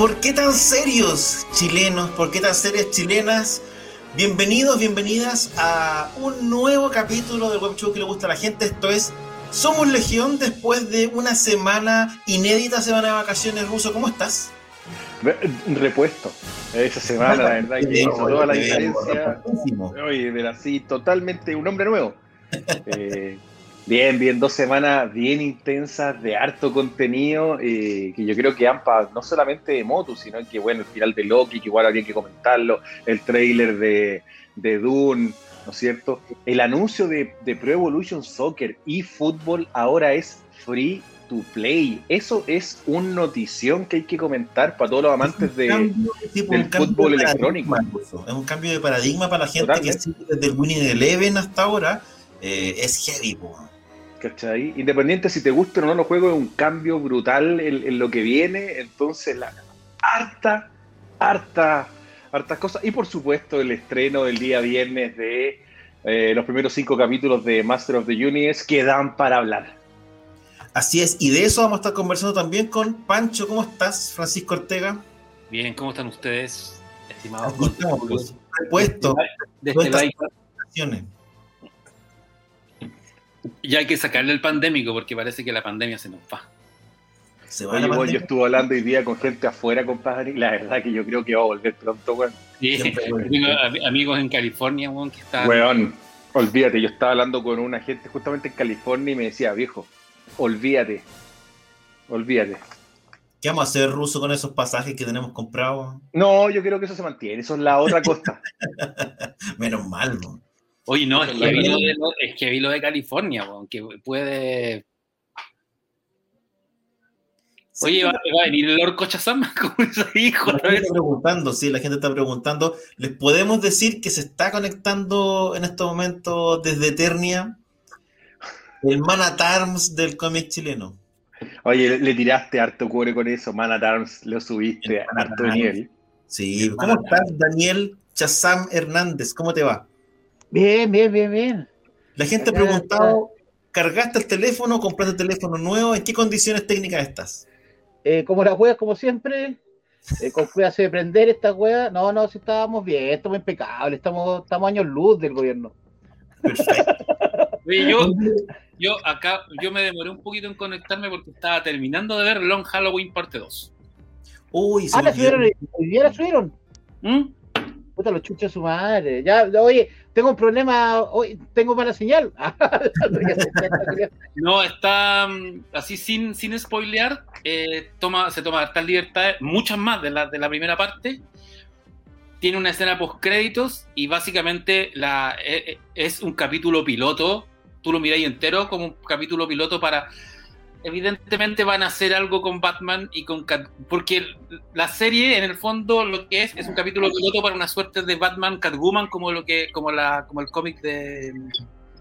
¿Por qué tan serios chilenos? ¿Por qué tan serias chilenas? Bienvenidos, bienvenidas a un nuevo capítulo del web show que le gusta a la gente. Esto es Somos Legión después de una semana inédita, semana de vacaciones. Ruso, ¿cómo estás? Repuesto. Esa semana, la verdad, que hizo toda la diferencia. Oye, pero así, totalmente un hombre nuevo. Eh, Bien, bien, dos semanas bien intensas de harto contenido, eh, que yo creo que han pasado no solamente de Motu, sino que bueno, el final de Loki, que igual habría que comentarlo, el trailer de, de Dune, ¿no es cierto? El anuncio de, de Pro Evolution Soccer y fútbol ahora es free to play. Eso es una notición que hay que comentar para todos los amantes de, del fútbol electrónico. Es un cambio de paradigma para la gente que sigue desde el Winning Eleven hasta ahora. Eh, es heavy, po. ¿Cachai? Independiente si te gusta o no los juegos, es un cambio brutal en, lo que viene, entonces la harta, harta, hartas cosas. Y por supuesto el estreno del día viernes de eh, los primeros cinco capítulos de Master of the Universe que dan para hablar. Así es, y de eso vamos a estar conversando también con Pancho. ¿Cómo estás, Francisco Ortega? Bien, ¿cómo están ustedes, estimados? Puesto. De este, ya hay que sacarle el pandémico porque parece que la pandemia se nos va. Se va Oye, yo estuve hablando hoy día con gente afuera, compadre, y la verdad que yo creo que va a volver pronto, weón. Sí, tengo amigos en California, weón, que están... Weón, olvídate, yo estaba hablando con una gente justamente en California y me decía, viejo, olvídate, olvídate. ¿Qué vamos a hacer, Ruso, con esos pasajes que tenemos comprados? No, yo creo que eso se mantiene, eso es la otra costa. Menos mal, ¿no? Oye, no, es que, vi lo de, es que vi lo de California, aunque puede. Oye, ¿va, a venir el Lord Cochazama como ese hijo. La gente está preguntando, sí, la gente está preguntando. ¿Les podemos decir que se está conectando en estos momentos desde Eternia el Man at Arms del cómic chileno? Oye, le, tiraste harto cuore con eso, Man at Arms, lo subiste a harto nivel. Sí, ¿cómo estás, Daniel Chazam Hernández? ¿Cómo te va? Bien, bien, bien, bien. La gente ha preguntado, ¿cargaste el teléfono? ¿Compraste el teléfono nuevo? ¿En qué condiciones técnicas estás? Eh, como las weas, como siempre, eh, con cuidado de prender esta wea. No, no, si estábamos bien, estamos impecables, estamos, estamos años luz del gobierno. Perfecto. yo, yo acá, yo me demoré un poquito en conectarme porque estaba terminando de ver Long Halloween parte 2. Uy, se ah, la subieron, hoy día la subieron. ¿Mm? Puta, los chuchos su madre. Ya, oye, tengo un problema, hoy tengo mala señal. no, está mm, así sin, sin spoilear, eh, toma, se toma tal libertades, muchas más de la, de la primera parte. Tiene una escena post créditos y básicamente la, eh, eh, es un capítulo piloto. Tú lo miráis entero como un capítulo piloto para evidentemente van a hacer algo con Batman y con porque la serie en el fondo lo que es es un capítulo piloto para una suerte de Batman Catwoman como lo que como la como el cómic de,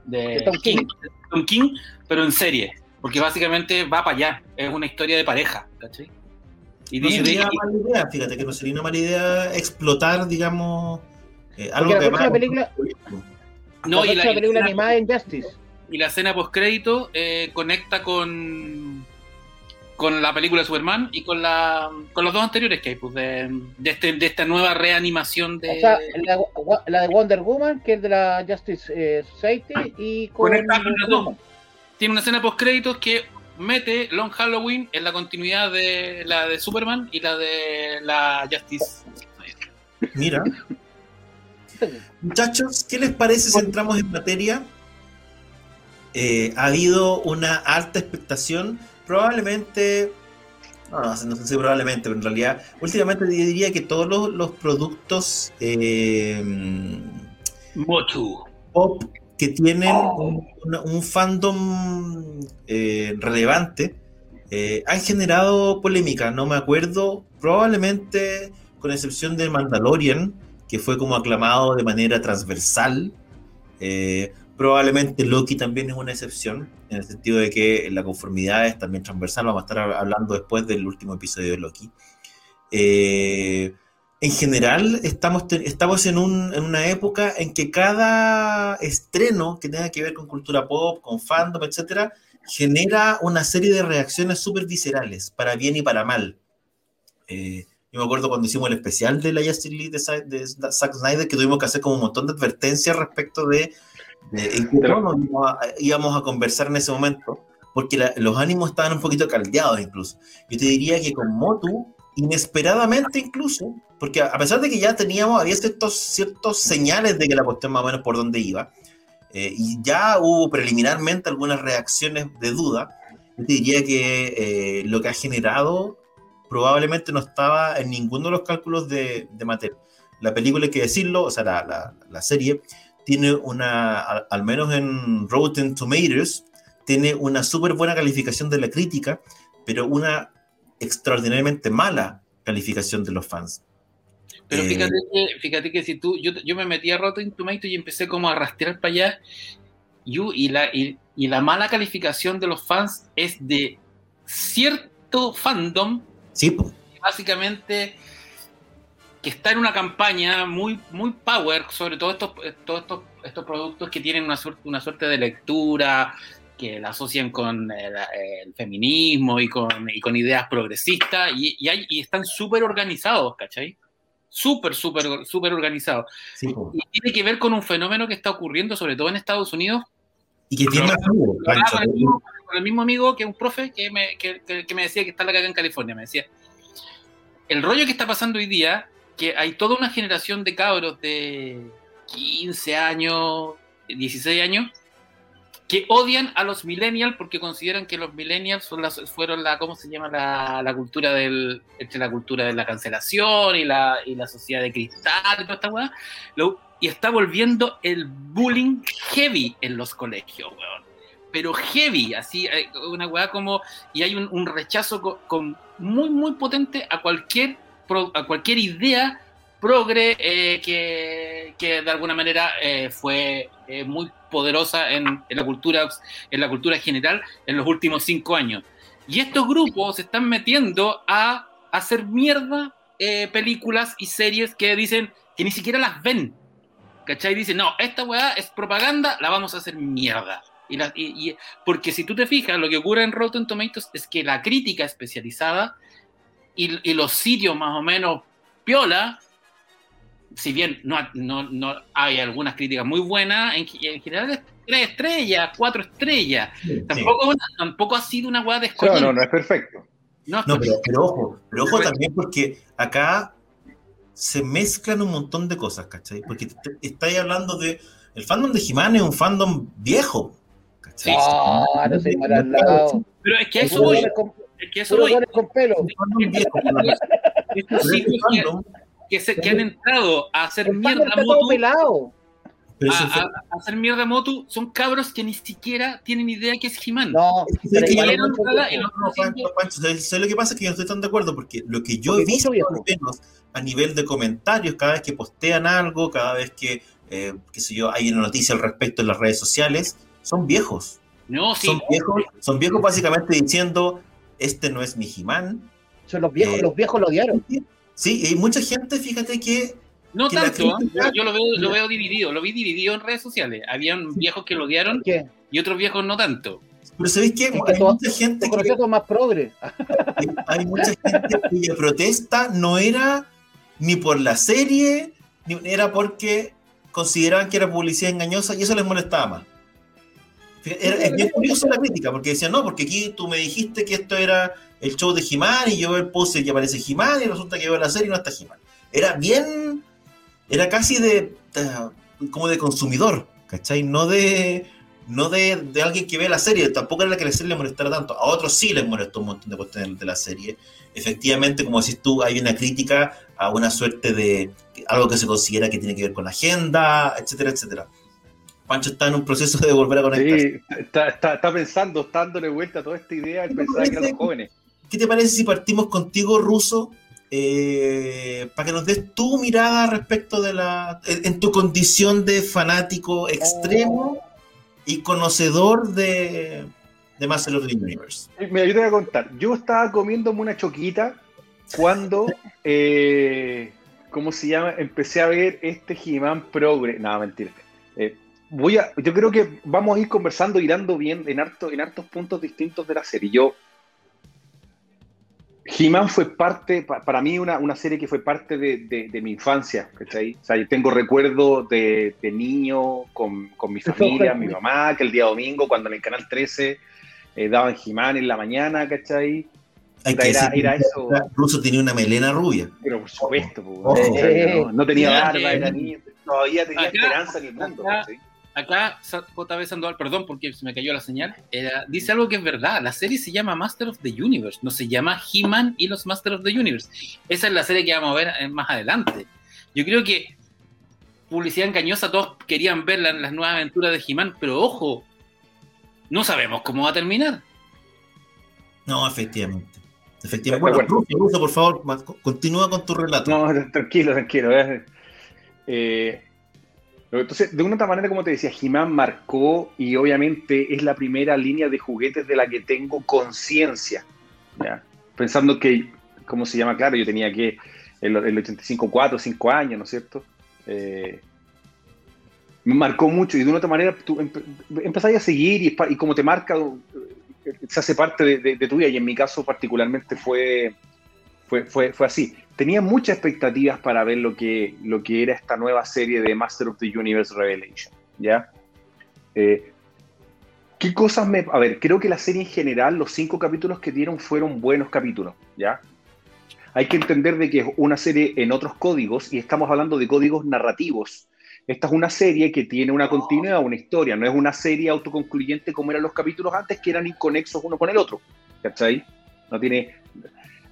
de Tom King, Tom King pero en serie porque básicamente va para allá es una historia de pareja ¿cachai? Y no sería una mala idea fíjate que no sería una mala idea explotar digamos eh, algo que la película no y la, película animada en Justice y la escena post crédito eh, conecta con con la película de Superman y con la con los dos anteriores que hay pues de, de, este, de esta nueva reanimación de o sea, la, de Wonder Woman que es de la Justice eh, Society y con conecta con tiene una escena post créditos que mete Long Halloween en la continuidad de la de Superman y la de la Justice mira. Muchachos ¿qué les parece si entramos en materia? Eh, ha habido una alta expectación, probablemente, no, no, sé si probablemente, pero en realidad, últimamente diría que todos los, productos eh, pop que tienen oh. un, fandom eh, relevante eh, han generado polémica. No me acuerdo, probablemente con excepción de Mandalorian, que fue como aclamado de manera transversal. Eh, probablemente Loki también es una excepción, en el sentido de que la conformidad es también transversal. Vamos a estar hablando después del último episodio de Loki. Eh, en general, estamos, estamos en, en, una época en que cada estreno que tenga que ver con cultura pop, con fandom, etcétera, genera una serie de reacciones súper viscerales, para bien y para mal. Eh, yo me acuerdo cuando hicimos el especial de la Justice League de, Zack Snyder que tuvimos que hacer como un montón de advertencias respecto de, en qué íbamos a, conversar en ese momento, porque los ánimos estaban un poquito caldeados incluso. Yo te diría que con Motu, inesperadamente incluso, porque a pesar de que ya teníamos, había ciertos, ciertos señales de que la cuestión más o menos por dónde iba, eh, y ya hubo preliminarmente algunas reacciones de duda, yo te diría que eh, lo que ha generado probablemente no estaba en ninguno de los cálculos de, de La película, hay que decirlo, o sea, la, la, serie, tiene una, al, menos en Rotten Tomatoes, tiene una súper buena calificación de la crítica, pero una extraordinariamente mala calificación de los fans. Pero eh, fíjate, que, fíjate que si tú, yo, yo me metí a Rotten Tomatoes y empecé como a rastrear para allá, y, la, y, y la mala calificación de los fans es de cierto fandom Sí, Básicamente que está en una campaña muy, muy power sobre todo estos, todos estos, estos productos que tienen una suerte, una suerte de lectura, que la asocian con el, feminismo y con, y con, ideas progresistas y, y, están súper organizados, ¿cachai? Súper, súper, súper organizados. y tiene que ver con un fenómeno que está ocurriendo sobre todo en Estados Unidos. Y que tiene con el mismo amigo que un profe que me, que, que me decía que está la caga en California. Me decía, el rollo que está pasando hoy día, que hay toda una generación de cabros de 15 años, 16 años, que odian a los millennials porque consideran que los millennials son las, fueron la, ¿cómo se llama? La, la cultura del, entre la cultura de la cancelación y la, y la sociedad de cristal y toda esta weá. y está volviendo el bullying heavy en los colegios, weón pero heavy, así, eh, una weá como, y hay un, rechazo con, muy, muy potente a cualquier, a cualquier idea progre eh, que, que, de alguna manera eh, fue muy poderosa en, la cultura, en la cultura general en los últimos cinco años. Y estos grupos se están metiendo a hacer mierda películas y series que dicen que ni siquiera las ven. ¿Cachai? Dicen, no, esta weá es propaganda, la vamos a hacer mierda. Y, porque si tú te fijas, lo que ocurre en Rotten Tomatoes es que la crítica especializada y, los sitios más o menos piola, si bien no, no, hay algunas críticas muy buenas, en, general es tres estrellas, cuatro estrellas. tampoco, tampoco ha sido una guada de No, no, no es perfecto. No, pero, ojo, pero ojo también porque acá se mezclan un montón de cosas, ¿cachai? Porque estáis hablando de. El fandom de He-Man es un fandom viejo. Sí, ah, no soy mal al lado. Pero es que eso voy. Es que eso voy. con pelo. Estos sitios que, se, que han entrado a hacer mierda a Motu. A, a, a, hacer mierda a Motu son cabros que ni siquiera tienen idea que es He-Man. No, sé lo que pasa es que yo no estoy tan de acuerdo porque lo que yo he visto, menos, a nivel de comentarios, cada vez que postean algo, cada vez que, eh, qué sé yo, hay una noticia al respecto en las redes sociales, son viejos. No, sí. Son viejos, son viejos básicamente diciendo, este no es mi He-Man. Son los viejos, eh, los viejos lo odiaron. Sí, hay mucha gente, fíjate que... No tanto, ¿eh? yo, lo, veo, lo veo dividido, lo vi dividido en redes sociales. Habían viejos que lo odiaron y otros viejos no tanto. Pero ¿sabéis qué? hay mucha gente que... más progre. hay mucha gente cuya protesta no era ni por la serie, ni era porque consideraban que era publicidad engañosa y eso les molestaba más es bien curioso la crítica, porque decían, no, porque aquí tú me dijiste que esto era el show de He-Man y yo puse que aparece He-Man y resulta que veo la serie y no está He-Man. Era bien, era casi de, como de consumidor, ¿cachai? No de, no de, de, alguien que ve la serie, tampoco era la que la serie le molestara tanto. A otros sí les molestó un montón de cuestiones de la serie. Efectivamente, como decís tú, hay una crítica a una suerte de algo que se considera que tiene que ver con la agenda, etcétera, etcétera. Pancho está en un proceso de volver a conectarse. Sí, está, pensando, está dándole vuelta a toda esta idea de pensar que eran jóvenes. ¿Qué te parece si partimos contigo, Ruso, eh, para que nos des tu mirada respecto de la. en, tu condición de fanático extremo y conocedor de, de Master of the Universe? Mira, yo te voy a contar. Yo estaba comiéndome una choquita cuando. Eh, ¿Cómo se llama? Empecé a ver este He-Man Progre. No, mentira. Voy a, yo creo que vamos a ir conversando, irando bien en, harto, en hartos puntos distintos de la serie. Yo He-Man fue parte, para mí, una, una, serie que fue parte de, mi infancia. ¿cachai? O sea, yo tengo recuerdos de, niño con, mi familia, mi mamá, que el día domingo, cuando en el canal 13 eh, daban He-Man en la mañana, ¿cachai? era, era, eso. Ruso tenía una melena rubia. Pero por supuesto, no, tenía barba, era niño, todavía tenía esperanza en el mundo. ¿cachai? Acá JB Sandoval, perdón porque se me cayó la señal, dice algo que es verdad. La serie se llama Master of the Universe, no se llama He-Man y los Master of the Universe. Esa es la serie que vamos a ver eh, más adelante. Yo creo que publicidad engañosa, todos querían ver las nuevas aventuras de He-Man, pero ojo, no sabemos cómo va a terminar. No, efectivamente. Efectivamente. Bueno, Ruso, por favor, continúa con tu relato. No, tranquilo, tranquilo. Eh, eh entonces, de una otra manera, como te decía, He-Man marcó y obviamente es la primera línea de juguetes de la que tengo conciencia. Pensando que, ¿cómo se llama? Claro, yo tenía que el, el 85, 4, 5 años, ¿no es cierto? Eh, me marcó mucho y de una otra manera tú empezás a seguir y, y, como te marca, eh, se hace parte de, de, tu vida y en mi caso particularmente fue, fue, fue, fue así tenía muchas expectativas para ver lo que, lo que era esta nueva serie de Master of the Universe Revelation, ¿ya? Eh, ¿Qué cosas me...? A ver, creo que la serie en general, los cinco capítulos que dieron fueron buenos capítulos, ¿ya? Hay que entender de que es una serie en otros códigos y estamos hablando de códigos narrativos. Esta es una serie que tiene una continuidad, una historia, no es una serie autoconcluyente como eran los capítulos antes, que eran inconexos uno con el otro, ¿cachai? No tiene,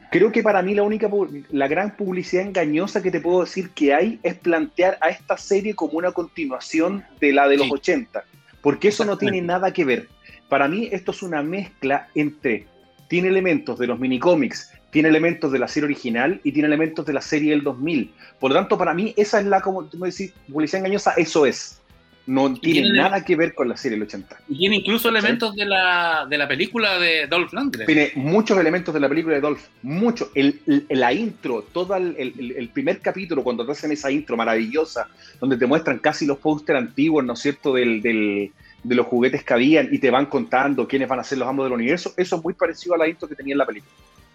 Creo que para mí la única, la gran publicidad engañosa que te puedo decir que hay es plantear a esta serie como una continuación de la de los 80, porque eso no tiene nada que ver. Para mí esto es una mezcla entre, tiene elementos de los minicómics, tiene elementos de la serie original y tiene elementos de la serie del 2000. Por lo tanto, para mí esa es la, como tú me decís, publicidad engañosa, eso es no tiene, nada que ver con la serie del 80. Y tiene incluso elementos de, la, de la película de Dolph Lundgren. Tiene muchos elementos de la película de Dolph, mucho. El, la intro, todo el, primer capítulo, cuando te hacen esa intro maravillosa, donde te muestran casi los pósteres antiguos, ¿no es cierto?, del, de los juguetes que habían y te van contando quiénes van a ser los ambos del universo, eso es muy parecido a la intro que tenía en la película,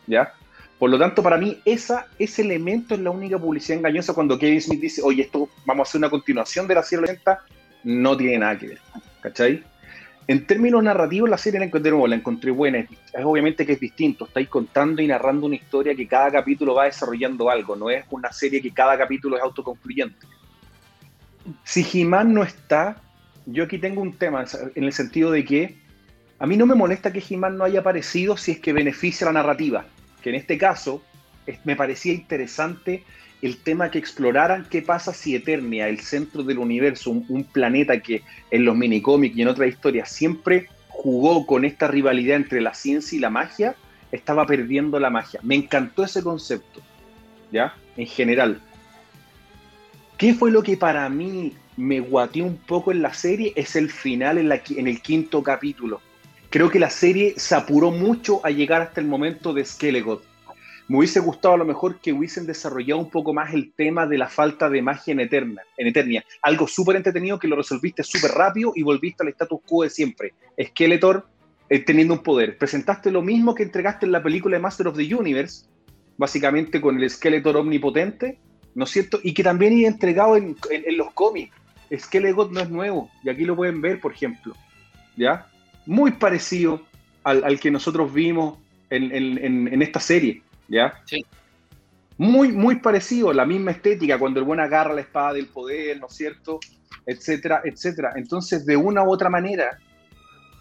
¿ya? Por lo tanto, para mí, esa, ese elemento es la única publicidad engañosa cuando Kevin Smith dice, oye, esto vamos a hacer una continuación de la serie 80 no tiene nada que ver. ¿Cachai? En términos narrativos, la serie la encontré, la encontré buena. Es, obviamente que es distinto. Estáis contando y narrando una historia que cada capítulo va desarrollando algo. No es una serie que cada capítulo es autoconcluyente. Si He-Man no está, yo aquí tengo un tema en el sentido de que a mí no me molesta que He-Man no haya aparecido si es que beneficia la narrativa. Que en este caso me parecía interesante el tema que exploraran qué pasa si Eternia, el centro del universo, un, planeta que en los minicómics y en otras historias siempre jugó con esta rivalidad entre la ciencia y la magia, estaba perdiendo la magia. Me encantó ese concepto, ¿ya? En general. ¿Qué fue lo que para mí me guateó un poco en la serie? Es el final en, el quinto capítulo. Creo que la serie se apuró mucho a llegar hasta el momento de Skelegot me hubiese gustado a lo mejor que hubiesen desarrollado un poco más el tema de la falta de magia en, Eterna, en Eternia. Algo súper entretenido que lo resolviste súper rápido y volviste al status quo de siempre. Skeletor eh, teniendo un poder. Presentaste lo mismo que entregaste en la película de Master of the Universe, básicamente con el Skeletor omnipotente, ¿no es cierto? Y que también he entregado en, los cómics. Skeletor no es nuevo, y aquí lo pueden ver, por ejemplo. ¿Ya? Muy parecido al, que nosotros vimos en esta serie. ¿Ya? Sí. Muy, muy parecido, la misma estética, cuando el buen agarra la espada del poder, ¿no es cierto? Etcétera, etcétera. Entonces, de una u otra manera,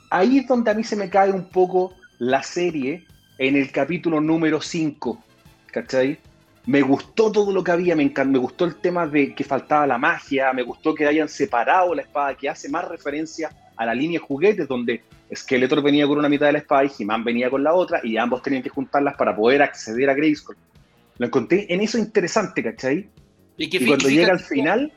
ahí es donde a mí se me cae un poco la serie en el capítulo número 5, ¿cachai? Me gustó todo lo que había, me, me gustó el tema de que faltaba la magia, me gustó que hayan separado la espada, que hace más referencia a la línea de juguetes, donde Skeletor venía con una mitad de la espada y He-Man venía con la otra, y ambos tenían que juntarlas para poder acceder a Grayskull. Lo encontré en eso interesante, ¿cachai? Y, que, cuando llega al final...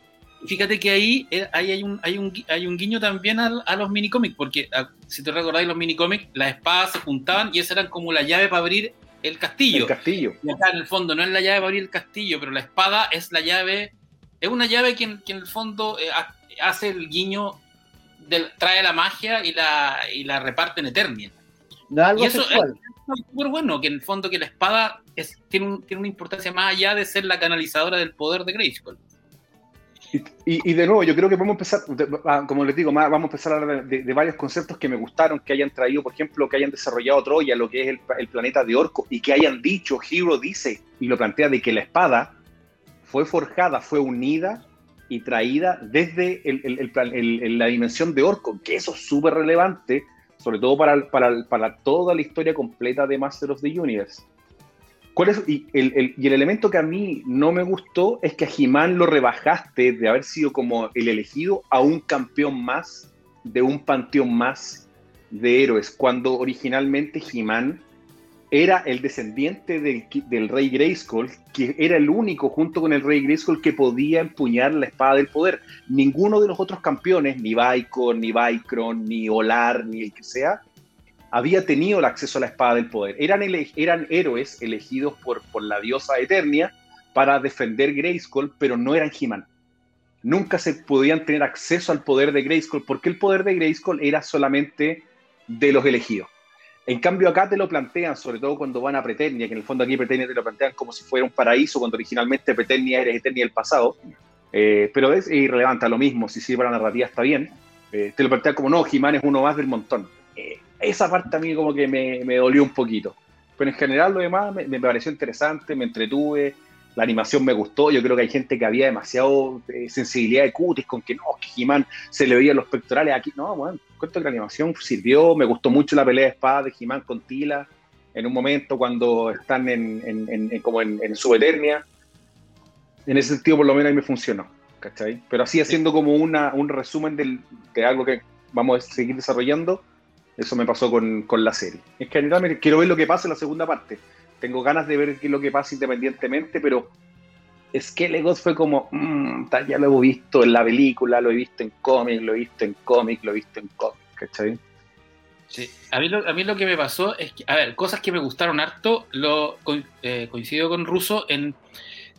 Fíjate que ahí, eh, hay, un, hay, un, hay un guiño también a, a los minicómics, porque ah, si te recordáis los minicómics, las espadas se juntaban y esas eran como la llave para abrir el castillo. El castillo. Y acá en el fondo no es la llave para abrir el castillo, pero la espada es la llave, es una llave que, en el fondo eh, hace el guiño, trae la magia y la, y la reparte en Eternia. y eso es súper bueno, que en el fondo que la espada es, tiene, tiene una importancia más allá de ser la canalizadora del poder de Grayskull. Y, de nuevo, yo creo que podemos empezar, ah, como les digo, vamos a empezar a hablar de, varios conceptos que me gustaron, que hayan traído, por ejemplo, que hayan desarrollado Troya, lo que es el, planeta de Orco, y que hayan dicho, Hero dice, y lo plantea, de que la espada fue forjada, fue unida y traída desde la dimensión de Orco, que eso es súper relevante, sobre todo para, toda la historia completa de Master of the Universe. ¿Cuál es? Y el, y el, elemento que a mí no me gustó es que a Jimán lo rebajaste de haber sido como el elegido a un campeón más de un panteón más de héroes, cuando originalmente Jimán era el descendiente del, rey Grayskull, que era el único junto con el rey Grayskull que podía empuñar la espada del poder. Ninguno de los otros campeones, ni Baikon, ni Baikron, ni Olar, ni el que sea, había tenido el acceso a la espada del poder. Eran, eran héroes elegidos por, por la diosa Eternia para defender Grayskull, pero no eran He-Man. Nunca se podían tener acceso al poder de Grayskull, porque el poder de Grayskull era solamente de los elegidos. En cambio, acá te lo plantean, sobre todo cuando van a Preternia, que en el fondo aquí Preternia te lo plantean como si fuera un paraíso, cuando originalmente Preternia era Eternia del pasado. Eh, pero es irrelevante, a lo mismo, si sirve para la narrativa está bien. Eh, te lo plantean como no, He-Man es uno más del montón. Eh, esa parte a mí como que me, me, dolió un poquito. Pero en general lo demás me, me, pareció interesante, me entretuve, la animación me gustó, yo creo que hay gente que había demasiado eh, sensibilidad de cutis con que no, que He-Man se le veían los pectorales aquí. No, bueno, cuento que la animación sirvió, me gustó mucho la pelea de espada de He-Man con Tila en un momento cuando están en, en, en como en, su eternia. En ese sentido por lo menos ahí me funcionó, ¿cachai? Pero así haciendo como una, un resumen del, de algo que vamos a seguir desarrollando, eso me pasó con, con la serie. En general, quiero ver lo que pasa en la segunda parte. Tengo ganas de ver qué es lo que pasa independientemente, pero es que Legos fue como, mmm, ya lo he visto en la película, lo he visto en cómic, lo he visto en cómic, lo he visto en cómic, ¿cachai? Sí, a mí, lo, a mí lo que me pasó es que, a ver, cosas que me gustaron harto, lo eh, coincido con Russo en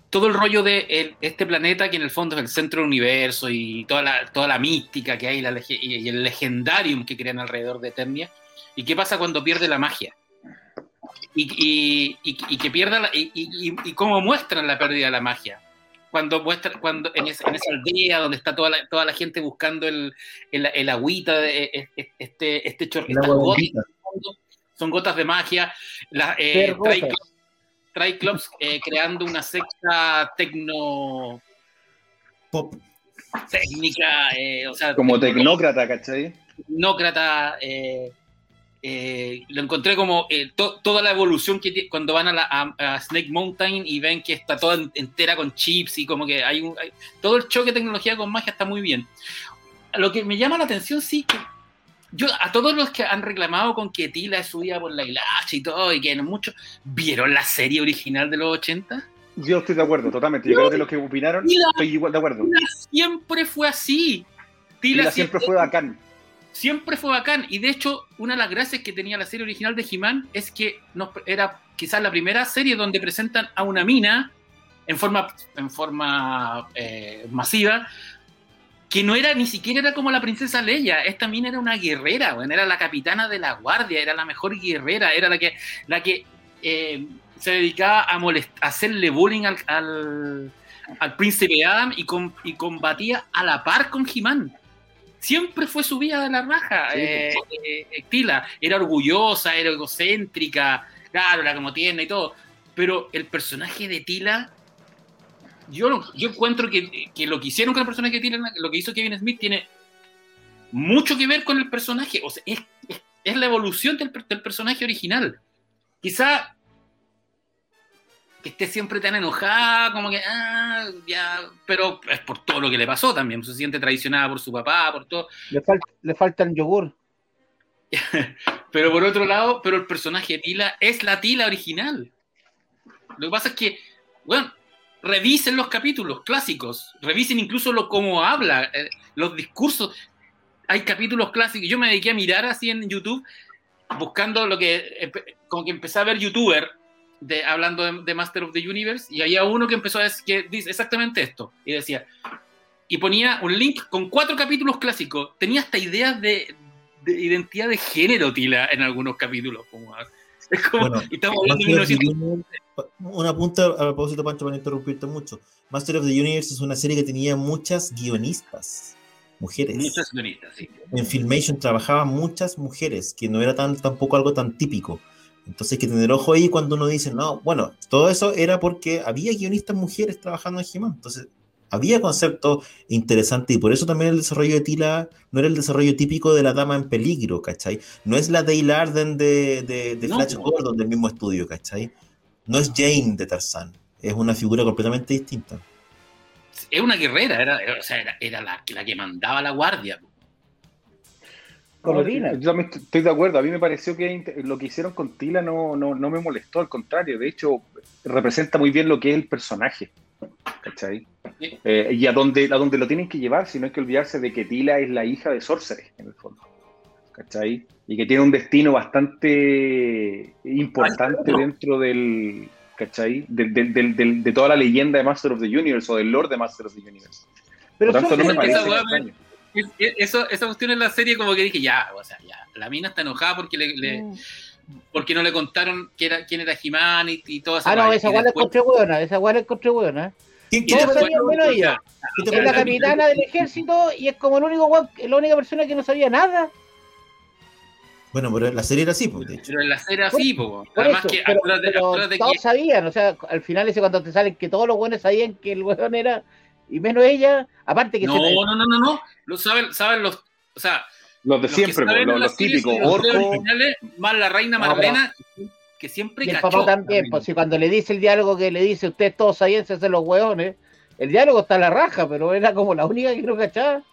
todo el rollo de este planeta que en el fondo es el centro del universo y toda la, toda la mística que hay y, el legendarium que crean alrededor de Eternia. ¿Y qué pasa cuando pierde la magia? Y, que pierda y, cómo muestran la pérdida de la magia. Cuando muestran, cuando en esa, aldea donde está toda la, toda la gente buscando el, el, agüita, de, e, e, este, este son gotas de magia. La, eh, Triclops eh, creando una secta tecno. Pop. Técnica, eh, o sea. Como tecnócrata, ¿cachai? Tecnócrata. Eh, eh, lo encontré como toda la evolución que cuando van a, la, Snake Mountain y ven que está toda entera con chips y como que hay, un, todo el choque de tecnología con magia está muy bien. Lo que me llama la atención sí que yo a todos los que han reclamado con que Tila es subida por la hilacha y todo, y que no mucho, ¿vieron la serie original de los 80? Yo estoy de acuerdo, totalmente. Yo creo que los que opinaron, estoy igual de acuerdo. Tila siempre fue así. Tila, siempre, fue bacán. Siempre fue bacán. Y de hecho, una de las gracias que tenía la serie original de He-Man es que era quizás la primera serie donde presentan a una mina en forma, en forma eh, masiva que no era ni siquiera era como la princesa Leia, esta mina era una guerrera, bueno, era la capitana de la guardia, era la mejor guerrera, era la que, la que eh, se dedicaba a, hacerle bullying al, al, príncipe Adam y, y, combatía a la par con He-Man. Siempre fue su vida de la raja, eh, eh, Tila. Era orgullosa, era egocéntrica, claro, era como tiene y todo. Pero el personaje de Tila yo, yo encuentro que, lo que hicieron con el personaje que lo que hizo Kevin Smith tiene mucho que ver con el personaje. O sea, es, la evolución del, personaje original. Quizá que esté siempre tan enojada, como que, ah, ya, pero es por todo lo que le pasó también, se siente traicionada por su papá, por todo. Le, le falta el yogur. pero por otro lado, pero el personaje de Tila es la Tila original. Lo que pasa es que, bueno, revisen los capítulos clásicos, revisen incluso lo cómo habla, eh, los discursos. Hay capítulos clásicos. Yo me dediqué a mirar así en YouTube, buscando lo que, como que empecé a ver youtuber de, hablando de, Master of the Universe, y había uno que empezó a decir que dice exactamente esto, y decía, y ponía un link con cuatro capítulos clásicos, tenía hasta ideas de, identidad de género, Tila, en algunos capítulos. Como, es como, y estamos hablando de Una punta a propósito, Pancho, para interrumpirte mucho. Master of the Universe es una serie que tenía muchas guionistas, mujeres. Muchas guionistas, sí. En Filmation trabajaban muchas mujeres, que no era tan, tampoco algo tan típico. Entonces hay que tener ojo ahí cuando uno dice, no, bueno, todo eso era porque había guionistas mujeres trabajando en he Entonces había conceptos interesantes y por eso también el desarrollo de Tila no era el desarrollo típico de la dama en peligro, ¿cachai? No es la Dale Arden de, de, Flash Gordon del mismo estudio, ¿cachai? No es Jane de Tarzan, es una figura completamente distinta. Es una guerrera, era, o sea, era, la, la, que mandaba la guardia yo también estoy de acuerdo. A mí me pareció que lo que hicieron con Tila no, no, me molestó, al contrario. De hecho, representa muy bien lo que es el personaje. ¿Cachai? Eh, y a dónde, a dónde lo tienen que llevar, si no hay que olvidarse de que Tila es la hija de Sorcerer, en el fondo. ¿Cachai? Y que tiene un destino bastante importante dentro del. ¿Cachai? De, toda la leyenda de Master of the Universe o del Lord de Master of the Universe. Pero Por tanto, no me parece eso, esa cuestión en la serie como que dije, ya, o sea, ya, la mina está enojada porque le, mm. porque no le contaron quién era, quién era Jimán y, y todo eso. Ah, no, esa guay es contra buena, esa guay es contra buena. ¿Quién sabía menos ella? Es la capitana del ejército y es como el único la única persona que no sabía nada. Bueno, pero en la serie era así, pues, Pero en la serie era así, pues. Además que, pero, todos sabían, o sea, al final ese cuando te salen que todos los buenos sabían que el weón era y menos ella, aparte que no, no, no, no, no, lo saben, saben los, o sea, los de siempre, los, los típicos, Orco, más la reina Marlena, que siempre y el papá también, pues si cuando le dice el diálogo que le dice ustedes todos ahí se hacen los hueones, el diálogo está a la raja, pero era como la única que no cachaba.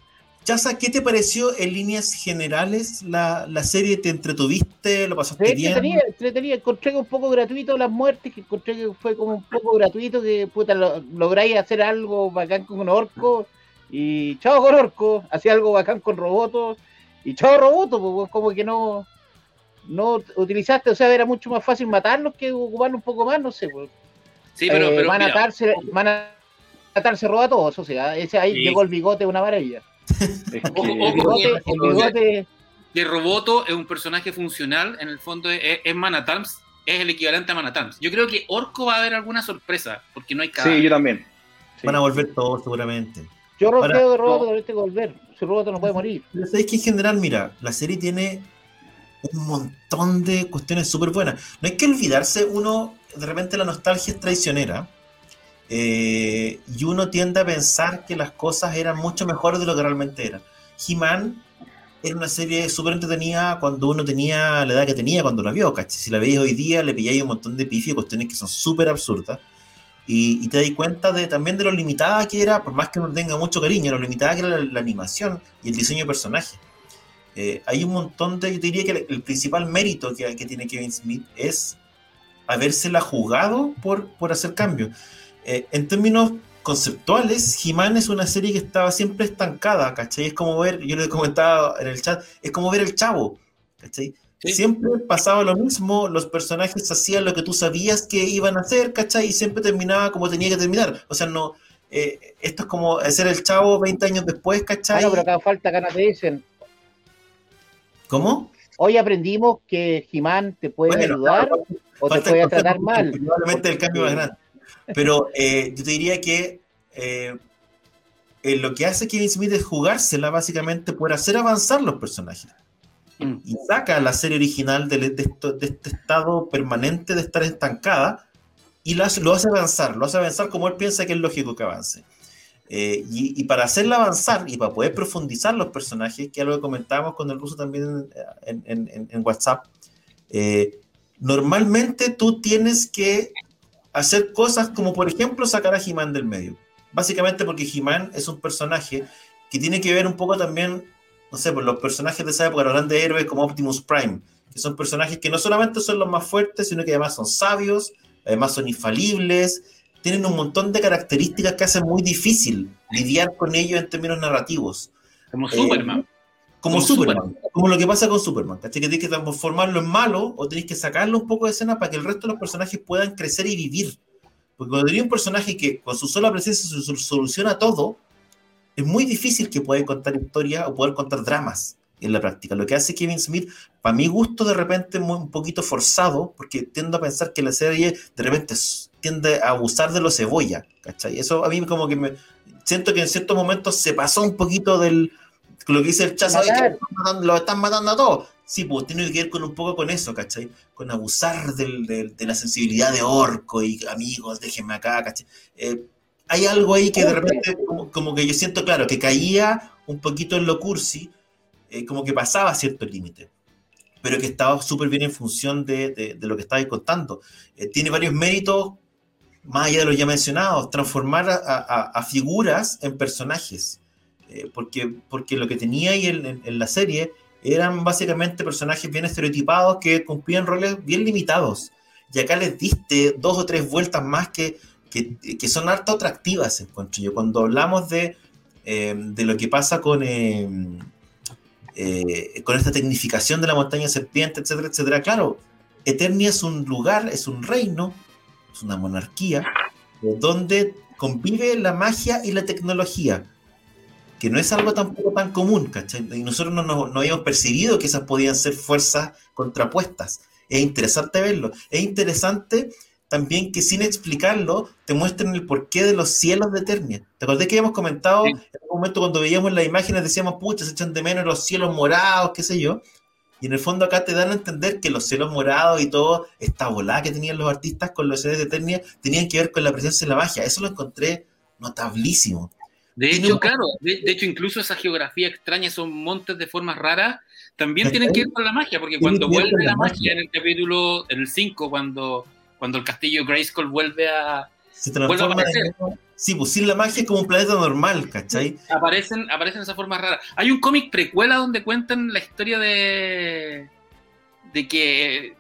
Chaza, ¿qué te pareció en líneas generales la, la serie? ¿Te entretuviste? ¿Lo pasaste sí, bien? Entretenía, entretenía. Encontré un poco gratuito las muertes, que encontré que fue como un poco gratuito, que puta, lográis hacer algo bacán con un orco, y chao con orco, hacía algo bacán con robotos, y chao roboto, pues como que no, no utilizaste, o sea, era mucho más fácil matarlos que ocuparlo un poco más, no sé. Pues. Sí, pero, eh, van, a atarse, van a atarse robotos, o sea, ese ahí llegó el bigote, una maravilla. Que, Roboto es un personaje funcional, en el fondo es, es Manatarms, es el equivalente a Manatarms. Yo creo que Orco va a haber alguna sorpresa, porque no hay cada. Sí, yo también. Van a volver todos seguramente. Yo creo de Roboto no. que volver. Su Roboto no puede morir. Pero sabéis que en general, mira, la serie tiene un montón de cuestiones súper buenas. No hay que olvidarse, uno, de repente la nostalgia es traicionera eh, y uno tiende a pensar que las cosas eran mucho mejores de lo que realmente eran. He-Man era una serie súper entretenida cuando uno tenía la edad que tenía cuando la vio, ¿cachai? Si la veis hoy día, le pilláis un montón de pifi y cuestiones que son súper absurdas. Y, te das cuenta de, también de lo limitada que era, por más que no tenga mucho cariño, lo limitada que era la, animación y el diseño de personaje. Eh, hay un montón de, yo diría que el, principal mérito que, que, tiene Kevin Smith es habérsela jugado por, por hacer cambios. Eh, en términos conceptuales, He-Man es una serie que estaba siempre estancada, ¿cachai? Es como ver, yo le comentaba en el chat, es como ver el chavo, ¿cachai? Siempre pasaba lo mismo, los personajes hacían lo que tú sabías que iban a hacer, ¿cachai? Y siempre terminaba como tenía que terminar. O sea, no, eh, esto es como ser el chavo 20 años después, ¿cachai? Ah, pero acá falta ganas te dicen. ¿Cómo? Hoy aprendimos que He-Man te puede ayudar o te puede tratar mal. Probablemente el cambio más grande. Pero eh, yo te diría que eh, eh, lo que hace Kevin Smith es jugársela básicamente por hacer avanzar los personajes. Mm. Y saca la serie original de, este estado permanente de estar estancada y lo hace, avanzar, lo hace avanzar como él piensa que es lógico que avance. y, para hacerla avanzar y para poder profundizar los personajes, que es algo que comentábamos con el ruso también en WhatsApp, normalmente tú tienes que hacer cosas como, por ejemplo, sacar a He-Man del medio. Básicamente porque He-Man es un personaje que tiene que ver un poco también, no sé, por los personajes de esa época, los grandes héroes como Optimus Prime, que son personajes que no solamente son los más fuertes, sino que además son sabios, además son infalibles, tienen un montón de características que hacen muy difícil lidiar con ellos en términos narrativos. Como Superman. Como, Superman, como lo que pasa con Superman, ¿cachai? Que tienes que transformarlo en malo o tienes que sacarlo un poco de escena para que el resto de los personajes puedan crecer y vivir. Porque cuando tenés un personaje que con su sola presencia soluciona todo, es muy difícil que pueda contar historias o poder contar dramas en la práctica. Lo que hace Kevin Smith, para mi gusto, de repente muy, un poquito forzado, porque tiendo a pensar que la serie de repente tiende a abusar de lo cebolla, ¿cachai? Eso a mí como que me siento que en ciertos momentos se pasó un poquito del lo que dice el chazo, lo están matando a todos. Sí, pues tiene que ver con un poco con eso, ¿cachai? Con abusar del, de la sensibilidad de orco y amigos, déjenme acá, ¿cachai? Eh, hay algo ahí que de repente, como, que yo siento, claro, que caía un poquito en lo cursi, eh, como que pasaba cierto límite, pero que estaba súper bien en función de, de, lo que estabais contando. Eh, tiene varios méritos, más allá de los ya mencionados, transformar a, a, figuras en personajes, eh, porque, porque lo que tenía ahí en, en, la serie eran básicamente personajes bien estereotipados que cumplían roles bien limitados. Y acá les diste dos o tres vueltas más que que, son harto atractivas, encuentro yo. Cuando hablamos de, eh, de lo que pasa con, eh, eh, con esta tecnificación de la montaña serpiente, etcétera, etcétera, claro, Eternia es un lugar, es un reino, es una monarquía, donde convive la magia y la tecnología, que no es algo tampoco tan común, ¿cachai? Y nosotros no, no, no habíamos percibido que esas podían ser fuerzas contrapuestas. Es interesante verlo. Es interesante también que sin explicarlo te muestren el porqué de los cielos de Eternia. ¿Te acordás que habíamos comentado en un momento cuando veíamos las imágenes decíamos, pucha, se echan de menos los cielos morados, qué sé yo? Y en el fondo acá te dan a entender que los cielos morados y todo, esta volada que tenían los artistas con los seres de Eternia, tenían que ver con la presencia de la magia. Eso lo encontré notablísimo. De hecho, claro, de, hecho, incluso esa geografía extraña, esos montes de formas raras, también tienen que ver con la magia, porque cuando vuelve la magia en el capítulo, en el 5, cuando cuando el castillo Grayskull vuelve a. Se transforma en. Sí, pues sin la magia es como un planeta normal, ¿cachai? Aparecen, aparecen esas formas raras. Hay un cómic precuela donde cuentan la historia de. de que.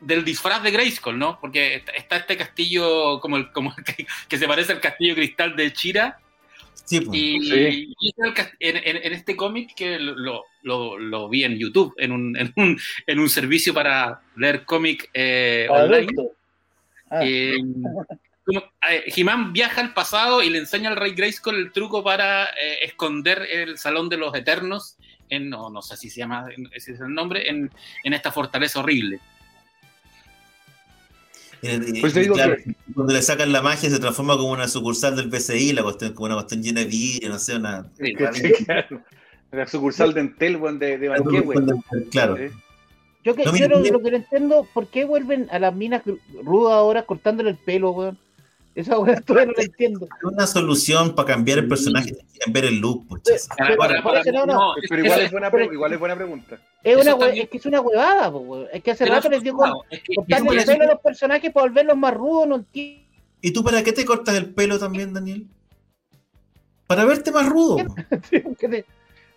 del disfraz de Grayskull, ¿no? Porque está este castillo como, el, como que, se parece al castillo cristal de Chira. Sí, pues. Y, en, este cómic que lo, lo, lo, vi en YouTube, en un, en un, en un servicio para leer cómic eh, online. Ah. Eh, He-Man viaja al pasado y le enseña al Rey Grayskull el truco para eh, esconder el Salón de los Eternos, en, no, no sé si se llama, ese es el nombre, en, en esta fortaleza horrible. Pues cuando le sacan la magia se transforma como una sucursal del PCI, la cuestión, como una cuestión llena de vidrio, no sé, una... La sucursal de Entel, de, de Claro. Yo, que, yo lo, que no entiendo, ¿por qué vuelven a las minas rudas ahora cortándole el pelo, weón? Esa weón todavía no la entiendo. Una solución para cambiar el personaje, cambiar el look, pues, pero, igual, es buena, igual es buena pregunta. Es, una es que es una huevada. Es que hace rato les digo cortarle el pelo a los personajes para volverlos más rudos, no entiendo. ¿Y tú para qué te cortas el pelo también, Daniel? Para verte más rudo.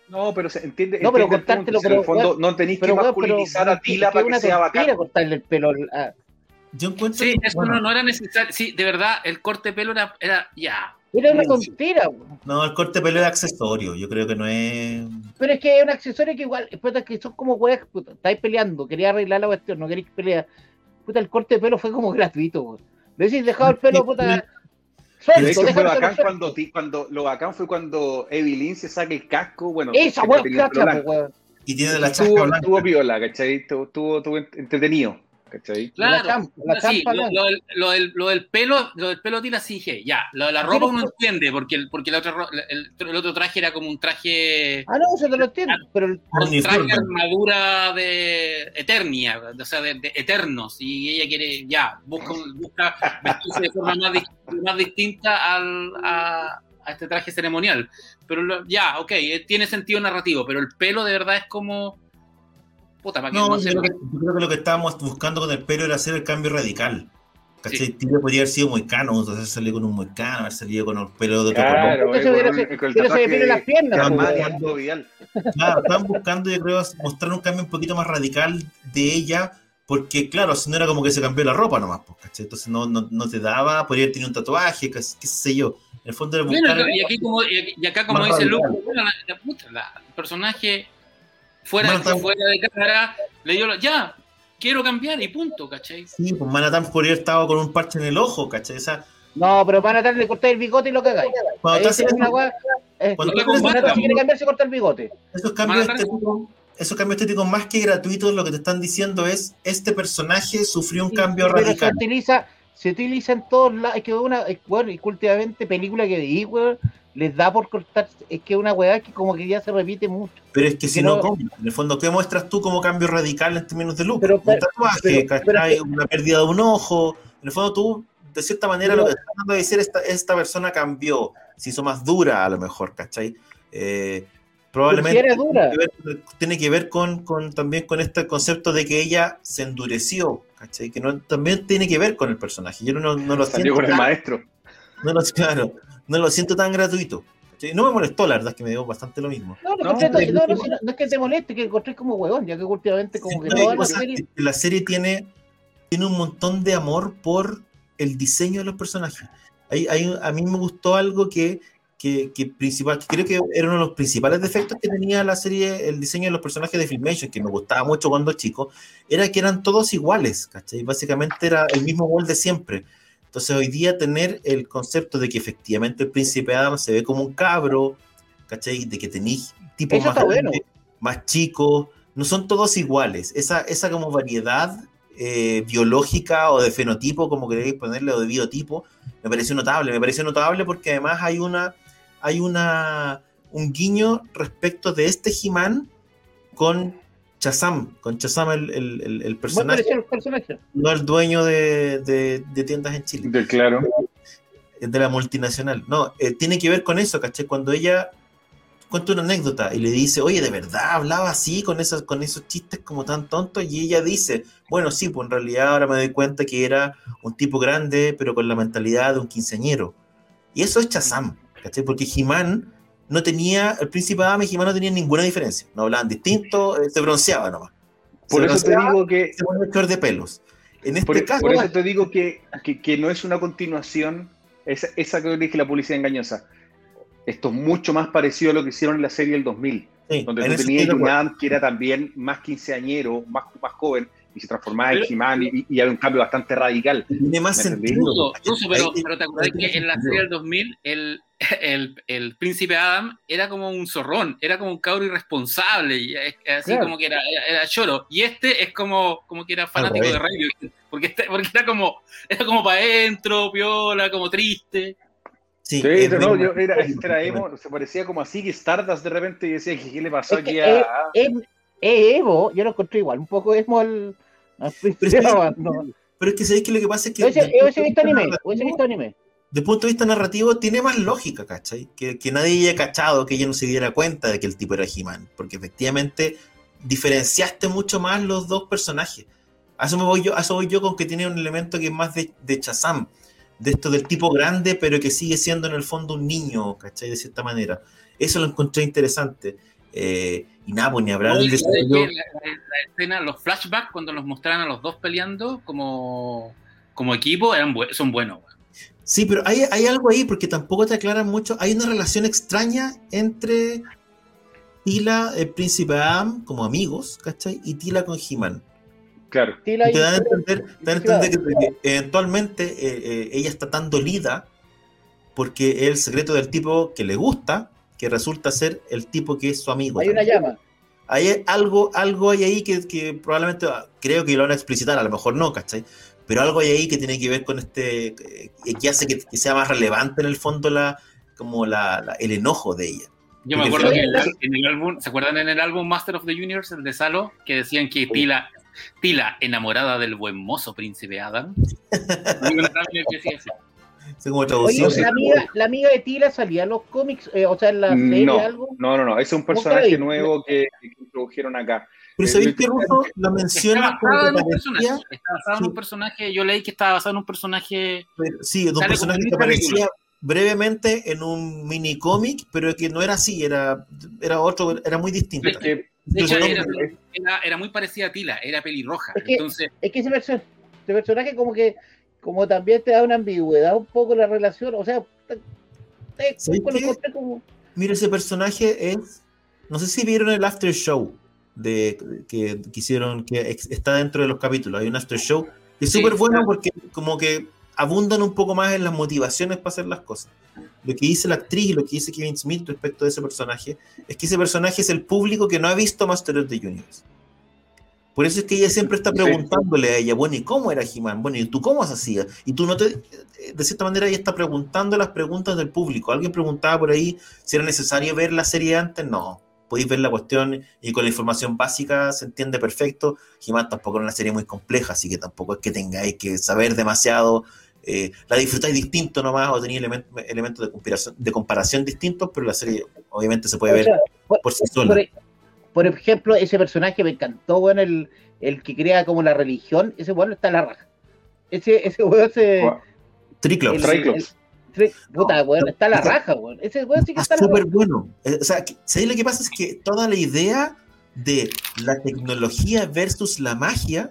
No, pero se entiende. No, pero cortártelo, pero. En el fondo, no tenéis que masculinizar a Tila para que sea bacán. cortarle el pelo. A... Yo encuentro. Sí, eso no, no, era necesario. Sí, de verdad, el corte de pelo era, era ya. Era una tontera. No, el corte de pelo es accesorio. Yo creo que no es. Pero es que es un accesorio que igual, puta, que son como weas, puta, estáis peleando, quería arreglar la cuestión, no queréis pelear. Puta, el corte de pelo fue como gratuito, weón. decís, dejado el pelo, puta. De hecho, fue bacán cuando, cuando, lo bacán fue cuando Evelyn se saca el casco, bueno, esa weón, y tiene la chasca blanca. Tuvo viola, ¿cachai? Estuvo entretenido. ¿Cachai? Claro, sí, lo, del, lo, del, pelo, lo del pelo tira sí dije, ya, lo de la ropa uno entiende, porque el, porque el otro, el, otro traje era como un traje. Ah, no, eso te lo entiendo, pero el, un traje armadura de Eternia, o sea, de, Eternos, y ella quiere, ya, busca, busca vestirse de forma más, más distinta al, a, a, este traje ceremonial. Pero ya, ok, eh, tiene sentido narrativo, pero el pelo de verdad es como no, yo, creo que, lo que estábamos buscando con el pelo era hacer el cambio radical. ¿Cachai? Tila podría haber sido muy cano, entonces salió con un muy cano, haber salido con el pelo de otro Claro, color. tatuaje pelo en las piernas, pues. Claro, estaban buscando, yo creo, mostrar un cambio un poquito más radical de ella, porque, claro, si no era como que se cambió la ropa nomás, pues, ¿cachai? Entonces no, no, no te daba, podría haber tenido un tatuaje, qué, qué sé yo. En el fondo era Bueno, y, aquí como, y acá como dice Luke, bueno, la, la puta, la- el personaje fuera, Más tan- fuera de cámara le dio la- ya, quiero cambiar y punto, ¿cachai? Sí, pues Manhattan podría haber estado con un parche en el ojo, ¿cachai? O sea, No, pero van a darle cortar el bigote y lo cagáis. cuando te una eh, Cuando si te hacen Manhattan eso- quiere cambiarse, corta el bigote. esos cambios Manhattan- estéticos, esos cambios estéticos más que gratuitos, lo que te están diciendo es, este personaje sufrió un cambio Pero radical. se utiliza, se utiliza en todos lados. Es que una, es, bueno, y últimamente película que veí, weón, les da por cortar. Es que una weá que como que ya se repite mucho. Pero es que si Pero- no, ¿cómo? en el fondo, ¿qué muestras tú como cambio radical en términos de look? Pero- un tatuaje, pero- pero- ¿cachai? una pérdida de un ojo. En el fondo, tú, de cierta manera, Pero- lo que estás tratando de decir, esta, esta persona cambió, se hizo más dura a lo mejor, ¿cachai? Eh, probablemente tiene que ver, tiene que ver con, con- también con este concepto de que ella se endureció, ¿cachai? Que no, también tiene que ver con el personaje. Yo no, no lo Salió siento con el maestro. no lo, claro, no lo siento tan gratuito. ¿cachai? No me molestó, la verdad es que me dio bastante lo mismo. No, no, No, encontré- pero- no, no, no, no es que te moleste, que encontré como huevón, ya que últimamente como que cosa, series. que la serie tiene, tiene un montón de amor por el diseño de los personajes. Hay, hay- a mí me gustó algo que, que, que principal, que creo que era uno de los principales defectos que tenía la serie, el diseño de los personajes de Filmation, que me gustaba mucho cuando chico, era que eran todos iguales, ¿cachai? Básicamente era el mismo gol de siempre. Entonces hoy día tener el concepto de que efectivamente el príncipe Adam se ve como un cabro, ¿cachai? De que tenéis tipos más bueno. más chicos, no son todos iguales. Esa, esa como variedad eh, biológica o de fenotipo, como queréis ponerle, o de biotipo, me pareció notable. Me pareció notable porque además hay una, hay una, un guiño respecto de este He-Man con Shazam, con Shazam el, el, el- personaje, pareció el personaje. no el dueño de, de- de tiendas en Chile Del claro. de la multinacional. No, eh, tiene que ver con eso, ¿caché? Cuando ella cuenta una anécdota y le dice, oye, ¿de verdad hablaba así con esos, con esos chistes como tan tontos? Y ella dice, bueno, sí, pues en realidad ahora me doy cuenta que era un tipo grande, pero con la mentalidad de un quinceañero. Y eso es Chazam, ¿cachai? Porque Jimán no tenía, el príncipe Adam y Jimán no tenían ninguna diferencia. No hablaban distinto, eh, se bronceaba nomás. Por Se eso te bronceaba, digo que se ponía de pelos. En este Por, caso, por eso te digo que, que- que no es una continuación, esa, esa que dije la publicidad engañosa. Esto es mucho más parecido a lo que hicieron en la serie del 2000, sí, donde tú tenías un. Adam que era también más quinceañero, más, más joven, y se transformaba en He-Man, y, y había un cambio bastante radical. Tiene más sentido. Ruso, pero, Ahí- pero te acordás que en la serie del 2000 el, el, el príncipe Adam era como un zorrón, era como un cabro irresponsable, así Claro. como que era, era, era choro. Y este es como, como que era fanático de radio, porque, este- porque era como era como para adentro, piola, como triste. Sí, Sí, es no, yo era, era emo, se parecía como así que Stardust de repente y decía, ¿qué, le pasó Es aquí a...? es- es Evo, yo lo encontré igual, un poco emo al, al príncipe es que- Adam, no. Pero es que sabéis que lo que pasa es que. Hubiese visto anime, hubiese visto anime. Desde el punto de vista narrativo, tiene más lógica, ¿cachai? Que, que nadie haya cachado, que ella no se diera cuenta de que el tipo era He-Man. Porque efectivamente diferenciaste mucho más los dos personajes. A eso, me voy yo, a eso voy yo con que tiene un elemento que es más de, de Shazam. De esto del tipo grande, pero que sigue siendo en el fondo un niño, ¿cachai? De cierta manera. Eso lo encontré interesante. Eh, y nada, pues ni hablar del ¿sabes desarrollo. La, la- la escena, los flashbacks cuando los mostraron a los dos peleando como, como equipo eran bu- son buenos. Sí, pero hay, hay algo ahí porque tampoco te aclaran mucho. Hay una relación extraña entre Tila, el príncipe Adam, como amigos, ¿cachai? Y Tila con He-Man. Claro. Y Te dan a entender, te dan a Claro. entender que, que eventualmente eh, eh, ella está tan dolida porque es el secreto del tipo que le gusta, que resulta ser el tipo que es su amigo. Hay una llama. Hay algo, algo hay ahí que, que probablemente ah, creo que lo van a explicitar, a lo mejor no, ¿cachai? Pero algo hay ahí que tiene que ver con este, eh, que hace que, que sea más relevante en el fondo la, como la, la- el enojo de ella. Yo me acuerdo que en el, en el álbum, ¿se acuerdan en el álbum Master of the Universe, el de Salo, que decían que Tila, Tila enamorada del buen mozo príncipe Adam? Hay una tabla que decía eso. Como Oye, la amiga, la amiga de Tila salía en los cómics, eh, o sea, en la serie No, algo. no, no, no, ese es un personaje nuevo que, que introdujeron acá. Pero ¿sabéis que Russo lo menciona? Está basado, en un personaje, está basado en un personaje. Yo leí que estaba basado en un personaje. Sí, de un personaje que aparecía brevemente en un mini cómic, pero que no era así, era, era otro, era muy distinto. Es que, de hecho, era, era, era, muy parecida a Tila, era pelirroja. Es que, entonces, es que ese, perso ese, personaje como que como también te da una ambigüedad un poco la relación, o sea, te, te, como... Mira, ese personaje es, no sé si vieron el after show de que, que hicieron, que está dentro de los capítulos, hay un after show, y es súper bueno porque como que abundan un poco más en las motivaciones para hacer las cosas. Lo que dice la actriz y lo que dice Kevin Smith respecto de ese personaje es que ese personaje es el público que no ha visto Master of the Universe. Por eso es que ella siempre está preguntándole a ella, bueno, ¿y cómo era He-Man? Bueno, ¿y tú cómo se hacía? Y tú no te. De cierta manera, ella está preguntando las preguntas del público. Alguien preguntaba por ahí si era necesario ver la serie antes. No. Podéis ver la cuestión y con la información básica se entiende perfecto. He-Man tampoco era una serie muy compleja, así que tampoco es que tengáis que saber demasiado eh, la disfrutáis distinto nomás o tenéis elementos de comparación, de comparación distintos, pero la serie obviamente se puede ver por, sí sola. Por, ejemplo, ese personaje me encantó, bueno, el, el que crea como la religión, ese bueno está en la raja. Ese, ese weón se. Triclops. puta, bueno, está en la raja, weón. Ese weón sí que está, está súper bueno. Eh, o sea, ¿sabéis lo que pasa? Es que toda la idea de la tecnología versus la magia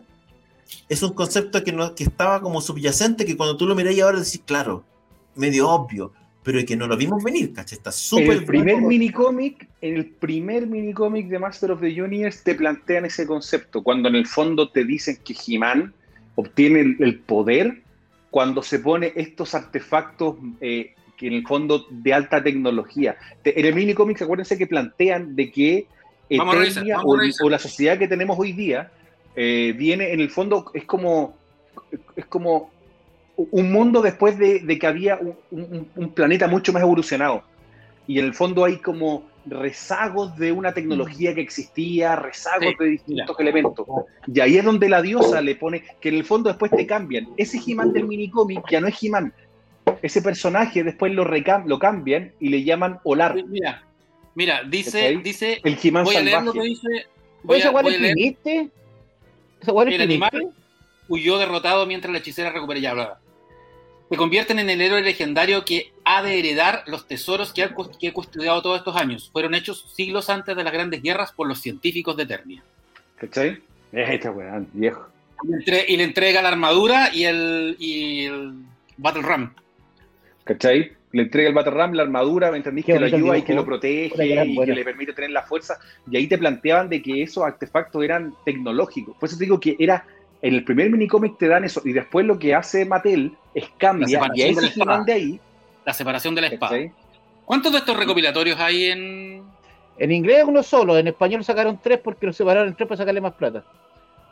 es un concepto que, no, que estaba como subyacente, que cuando tú lo miráis ahora decís, claro, medio obvio, pero que no lo vimos venir, ¿cachai? Está súper El primer minicómic, en el primer minicómic de Master of the Universe te plantean ese concepto, cuando en el fondo te dicen que He-Man obtiene el, poder cuando se pone estos artefactos eh, que en el fondo de alta tecnología. en el minicómic, acuérdense que plantean de que Eternia, o la sociedad que tenemos hoy día eh, viene, en el fondo, es como, es como un mundo después de, que había un, planeta mucho más evolucionado. Y en el fondo hay como rezagos de una tecnología que existía, rezagos de distintos elementos. Y ahí es donde la diosa le pone, que en el fondo después te cambian. Ese He-Man del minicómic ya no es He-Man. Ese personaje después lo, lo cambian y le llaman Olar. Mira, mira, dice, dice, el He-Man voy a leer lo que dice. Voy a, voy a leer, el animal huyó derrotado mientras la hechicera recupera ya hablaba. Se convierten en el héroe legendario que ha de heredar los tesoros que ha, que custodiado todos estos años. Fueron hechos siglos antes de las grandes guerras por los científicos de Eternia. ¿Cachai? Esta weón, viejo. Y le, entrega la armadura y el, y el Battle Ram. ¿Cachai? Le entrega el Battle Ram, la armadura, ¿me entendís? Que lo ayuda y que lo protege y que le permite tener la fuerza. Y ahí te planteaban de que esos artefactos eran tecnológicos. Por eso te digo que era en el primer minicómic te dan eso, y después lo que hace Mattel es cambia, y ahí se de ahí. La separación de la espada. ¿Cuántos de estos recopilatorios hay en...? En inglés uno solo, en español sacaron tres porque los separaron en tres para sacarle más plata.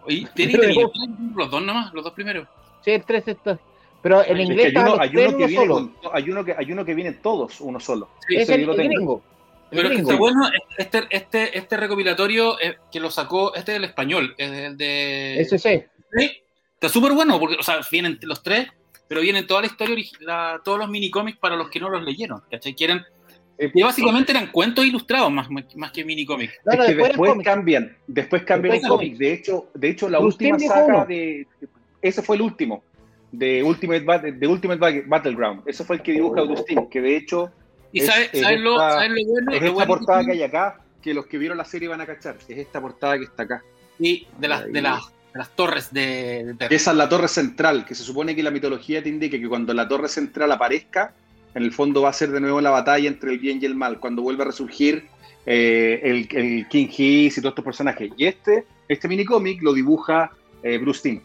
¿Y tienen los dos nomás, los dos primeros? Sí, el tres está. Pero en inglés hay uno, hay uno que viene solo. hay uno que hay uno que vienen todos uno solo. Sí, es el, gringo. Pero está bueno, este, este, este recopilatorio eh, que lo sacó, este es el español, es el de... Ese Está súper bueno, porque, o sea, vienen los tres, pero vienen toda la historia, la, todos los minicómics para los que no los leyeron, ¿cachai? Quieren, eh, y básicamente eran cuentos ilustrados más, más que minicómics. No, es que después, cambian, después cambian después cómics. De hecho, de hecho la última saga de. Ese fue el último. De Ultimate, de Ultimate Battleground. Ese fue el que dibuja Agustín, que de hecho. ¿Y sabes lo, bueno? Es esta portada que hay acá, que los que vieron la serie van a cachar. Es esta portada que está acá. Y de las, de las las torres de, Esa es la torre central, que se supone que la mitología te indica que cuando la torre central aparezca, en el fondo va a ser de nuevo la batalla entre el bien y el mal, cuando vuelve a resurgir eh, el, King Hiss y todos estos personajes. Y este, este minicómic lo dibuja eh, Bruce Timm.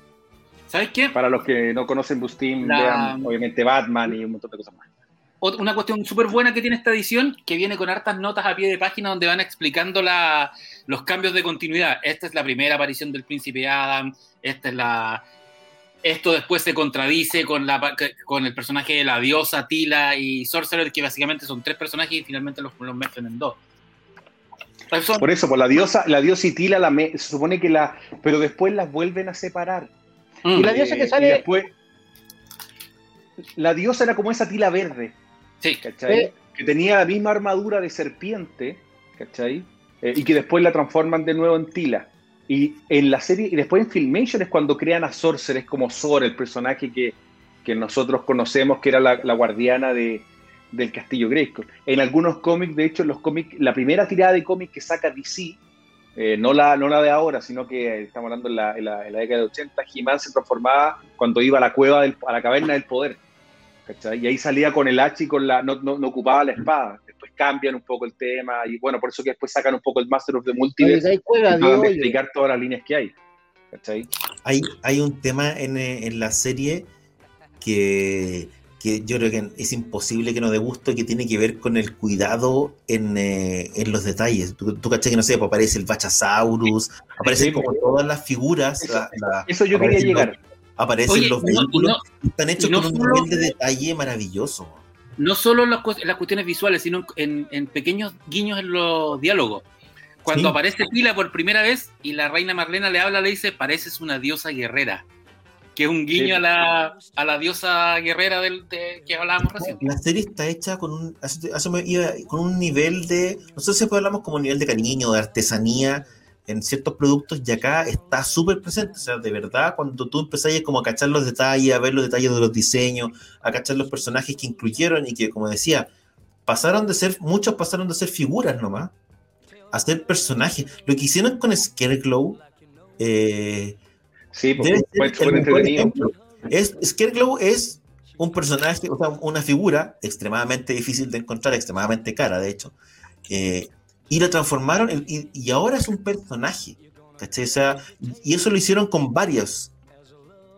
¿Sabes qué? Para los que no conocen Bruce Timm, vean obviamente Batman y un montón de cosas más una cuestión súper buena que tiene esta edición, que viene con hartas notas a pie de página donde van explicando la, los cambios de continuidad. Esta es la primera aparición del príncipe Adam, esta es la... Esto después se contradice con, la, con el personaje de la diosa Tila y Sorcerer, que básicamente son tres personajes y finalmente los, los mezclan en dos. Por eso, por la diosa, la diosa y Tila la se supone que la. Pero después las vuelven a separar. Y la diosa que sale. después, la diosa era como esa tila verde. Sí. ¿cachai? Que tenía la misma armadura de serpiente, ¿cachai? eh, y que después la transforman de nuevo en Tila. Y en la serie, y después en Filmation es cuando crean a Sorcerer, como Sor, el personaje que, que nosotros conocemos, que era la, guardiana de, del Castillo Grayskull. En algunos cómics, de hecho, los cómics, la primera tirada de cómics que saca DC, eh, no, la, no la de ahora, sino que estamos hablando en la, en la, década de 80, He-Man se transformaba cuando iba a la cueva, del, a la caverna del poder. Y ahí salía con el hacha y con la, no, no, ocupaba la espada. Después cambian un poco el tema y bueno, por eso que después sacan un poco el Master of the Multiverse para explicar todas las líneas que hay. Hay, hay un tema en, en la serie que, que, yo creo que es imposible que no dé gusto, que tiene que ver con el cuidado en, eh, en los detalles. Tú, tú caché que no sé, pues aparece el Bachasaurus, aparecen como todas las figuras. Eso, yo quería llegar aparecen los vehículos, están hechos con un nivel de detalle maravilloso. No solo las, las cuestiones visuales, sino en, en, pequeños guiños en los diálogos. Cuando aparece Pila por primera vez y la reina Marlena le habla, le dice, pareces una diosa guerrera. Que es un guiño a, la, a la diosa guerrera del, que hablábamos recién. La serie está hecha con un, con un nivel de, nosotros siempre hablamos como nivel de cariño, de artesanía, en ciertos productos y acá está súper presente. O sea, de verdad, cuando tú empezás como a cachar los detalles, a ver los detalles de los diseños, a cachar los personajes que incluyeron y que, como decía, pasaron de ser, muchos pasaron de ser figuras nomás, a ser personajes. Lo que hicieron con Scarecrow, eh, sí, pues, fue, fue Es, Scarecrow es un personaje, o sea, una figura extremadamente difícil de encontrar, extremadamente cara, de hecho. Eh, y lo transformaron y, ahora es un personaje. ¿cachai? O sea, y eso lo hicieron con varios.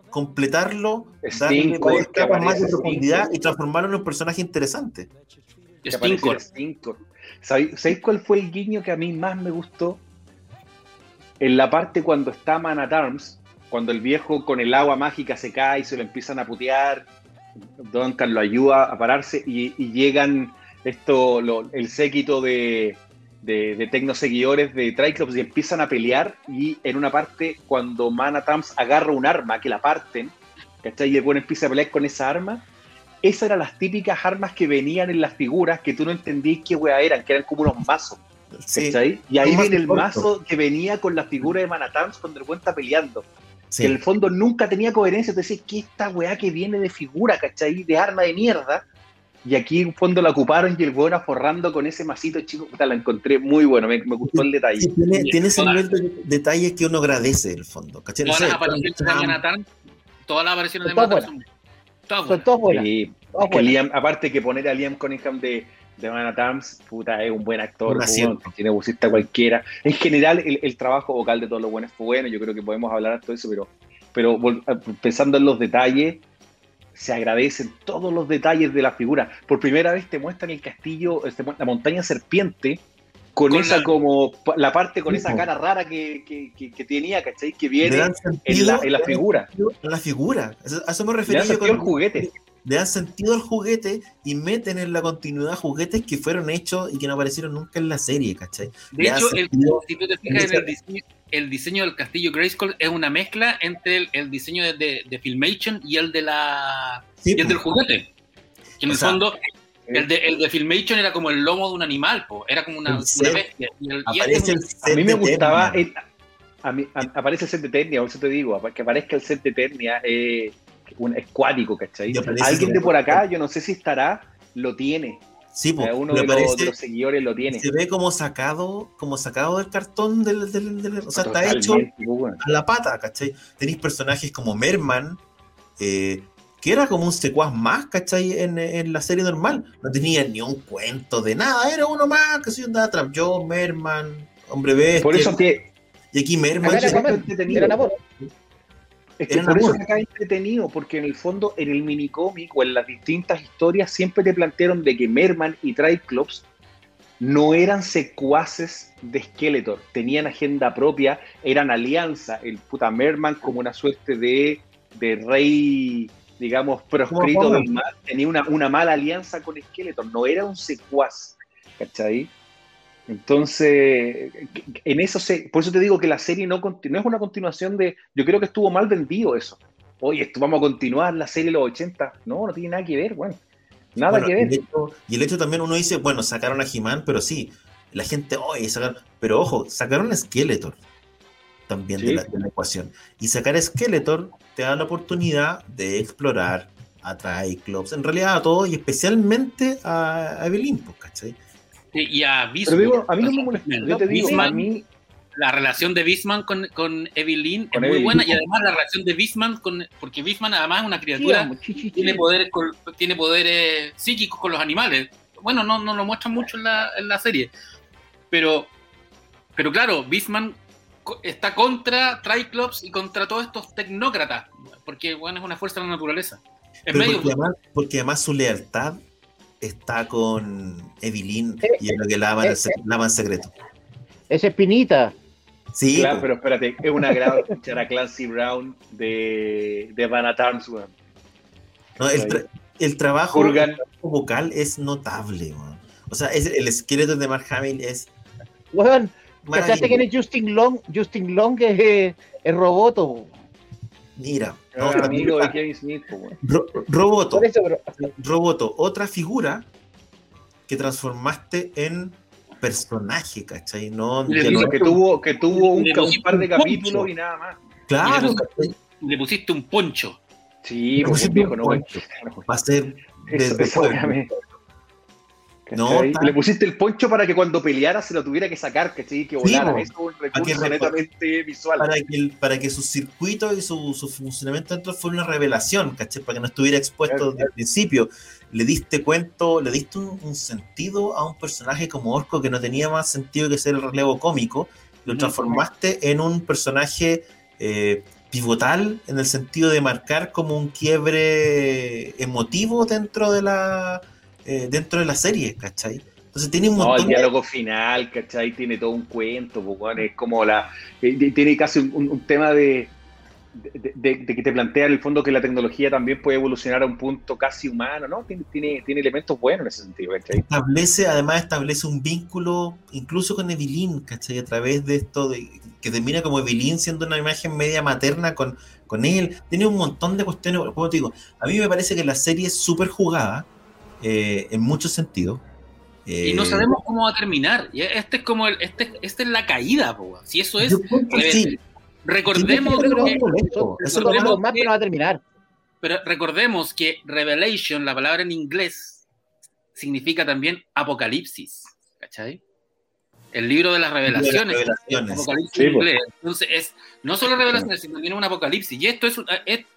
Completarlo, darle capas más de profundidad y transformarlo en un personaje interesante. ¿Sabéis cuál fue el guiño que a mí más me gustó? En la parte cuando está Man at Arms, cuando el viejo con el agua mágica se cae y se lo empiezan a putear, Duncan lo ayuda a pararse y, llegan esto, el séquito de, de, de tecnoseguidores de Triclops y empiezan a pelear y en una parte cuando Manatams agarra un arma que la parten, ¿cachai? Y el bueno empieza a pelear con esa arma, esas eran las típicas armas que venían en las figuras que tú no entendías qué wea eran, que eran como unos mazos. ¿cachai? y ahí viene el mazo que venía con la figura de Manatams cuando el buen está peleando. Que en el fondo nunca tenía coherencia. Te decís, ¿qué esta weá que viene de figura, ¿cachai? De arma de mierda y aquí en fondo la ocuparon y el bueno forrando con ese masito chico, la encontré muy bueno, me, gustó el detalle. tiene, ese nivel de detalles que uno agradece el fondo. ¿cachai? Todas, las apariciones de Manhattan, todas las apariciones de Manhattan son, todas todas buenas. aparte que poner a Liam Cunningham de, de Manhattan, puta, es un buen actor, tiene busista cualquiera. En general, el, trabajo vocal de todos los buenos fue bueno, yo creo que podemos hablar de todo eso, pero, pero pensando en los detalles, se agradecen todos los detalles de la figura. Por primera vez te muestran el castillo, este, la montaña serpiente, con, esa como, la parte con esa cara rara que, que, tenía, ¿cachai? Que viene en la, en la, figura. En la figura, a eso me refería con el juguete. Le dan sentido al juguete y meten en la continuidad juguetes que fueron hechos y que no aparecieron nunca en la serie, ¿cachai? De hecho, el, si tú te fijas en el diseño, el diseño del castillo Grayskull es una mezcla entre el, diseño de, de, Filmation y el de la y el del juguete. en el fondo, el de, el de Filmation era como el lomo de un animal, era como una, bestia. Este a mí me gustaba. a mí, aparece el set de Eternia, eso te digo, que aparezca el set de Eternia eh, un escuático, ¿cachai? Alguien de por acá, yo no sé si estará, lo tiene. Sí, pues, uno de los, seguidores lo tiene. Se ve como sacado, como sacado del cartón del, o sea, está hecho a la pata, ¿cachai? Tenéis personajes como Merman, eh, que era como un secuaz más, ¿cachai? En, la serie normal. No tenía ni un cuento de nada, era uno más, que soy un Trap, yo, Merman, Hombre Bestia. Por eso que. Y aquí Merman. Era, es que por eso acá entretenido, porque en el fondo, en el minicómic o en las distintas historias, siempre te plantearon de que Merman y Triclops no eran secuaces de Skeletor, tenían agenda propia, eran alianza. El puta Merman, como una suerte de, de rey, digamos, proscrito del mal, tenía una, una mala alianza con Skeletor, no era un secuaz, ¿cachai? Entonces, en eso se, por eso te digo que la serie no, no es una continuación de, yo creo que estuvo mal vendido eso. Oye, esto vamos a continuar la serie de los 80. No, no tiene nada que ver, bueno. Nada que ver. Y el, hecho, también uno dice, bueno, sacaron a He-Man, pero sí, La gente, oye, sacaron. Pero ojo, sacaron Skeletor también de, la, ecuación. Y sacar Skeletor te da la oportunidad de explorar a Triclops, en realidad a todos y especialmente a, Evelyn, pues, ¿cachai? Y a Bisman. a mí no me molesta. Yo te digo, a mí la relación de Bisman con, con Evelyn es muy buena y además la relación de Bisman con porque Bisman además es una criatura tiene poderes tiene poderes psíquicos con los animales bueno no, no lo muestran mucho en la, en la serie pero pero claro Bisman está contra Triclops y contra todos estos tecnócratas porque bueno es una fuerza de la naturaleza porque, además, su lealtad está con Evelyn y es lo que la eh, en secreto. Es espinita. Sí, claro, pero espérate, es una gran escuchar a Clancy Brown de, de Van No, el, trabajo, vocal es notable, O sea, es, el esqueleto de Mark Hamill es. Weón, pensaste que es Justin Long, Justin Long es, es Roboto. Mira, no, amigo de Kevin Smith, Roboto, Roboto, otra figura que transformaste en personaje, ¿cachai? No, que, tuvo, que tuvo un, par de capítulos y nada más. Claro. Le pusiste, un poncho. Sí, pues viejo, no, Va a ser desde no, le pusiste el poncho para que cuando peleara se lo tuviera que sacar, ¿cachai? Que volara. es un recurso netamente visual. Para que, para que su circuito y su, su funcionamiento dentro fuera una revelación, ¿cachai? Para que no estuviera expuesto desde el principio le diste cuento, le diste un, sentido a un personaje como Orco que no tenía más sentido que ser el relevo cómico, lo transformaste en un personaje eh, pivotal en el sentido de marcar como un quiebre emotivo dentro de la eh, dentro de la serie, ¿cachai? Entonces tiene un montón no, el diálogo final, ¿cachai? Tiene todo un cuento, pues, es como la... Eh, tiene casi un tema de de, que te plantea en el fondo que la tecnología también puede evolucionar a un punto casi humano, ¿no? Tiene, tiene, elementos buenos en ese sentido, Establece, además establece un vínculo incluso con Evelyn, ¿cachai? A través de esto, de, que termina como Evelyn siendo una imagen media materna con, con él. Tiene un montón de cuestiones, como te digo, a mí me parece que la serie es súper jugada eh, en muchos sentidos. y no eh, sabemos cómo va a terminar. Este es como el, este, esta es la caída, si eso es. Recordemos que, eso, más, va a terminar. Pero recordemos que Revelation, la palabra en inglés, significa también apocalipsis. ¿Cachai? El libro de las revelaciones. Apocalipsis en inglés. Entonces es no solo revelaciones, sino también un apocalipsis. Y esto es,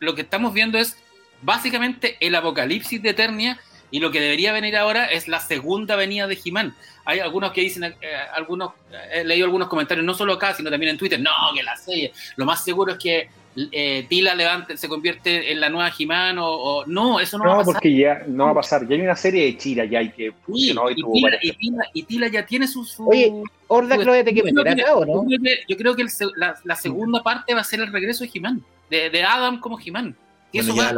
lo que estamos viendo es básicamente el apocalipsis de Eternia y lo que debería venir ahora es la segunda venida de Jimán. Hay algunos que dicen, eh, algunos, he leído algunos comentarios, no solo acá, sino también en Twitter, no, que la serie, lo más seguro es que eh, Tila levante, se convierte en la nueva Jimán o, no, eso no, va a pasar. No, porque ya no va a pasar, ya hay una serie de Chira ya hay que funcionó y, y, Tila, ya tiene su... su Oye, Horda lo que meter acá, ¿o no? Yo creo que, la, segunda parte va a ser el regreso de Jimán, de, Adam como Jimán. Y eso va,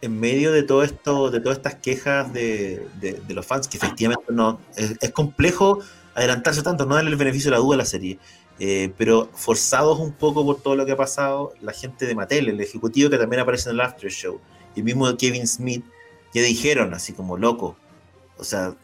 en medio de todo esto, de todas estas quejas de, los fans, que efectivamente no es, complejo adelantarse tanto, no darle el beneficio de la duda a la serie. Eh, pero forzados un poco por todo lo que ha pasado, la gente de Mattel, el ejecutivo que también aparece en el After Show, y el mismo Kevin Smith, que dijeron así como loco, o sea,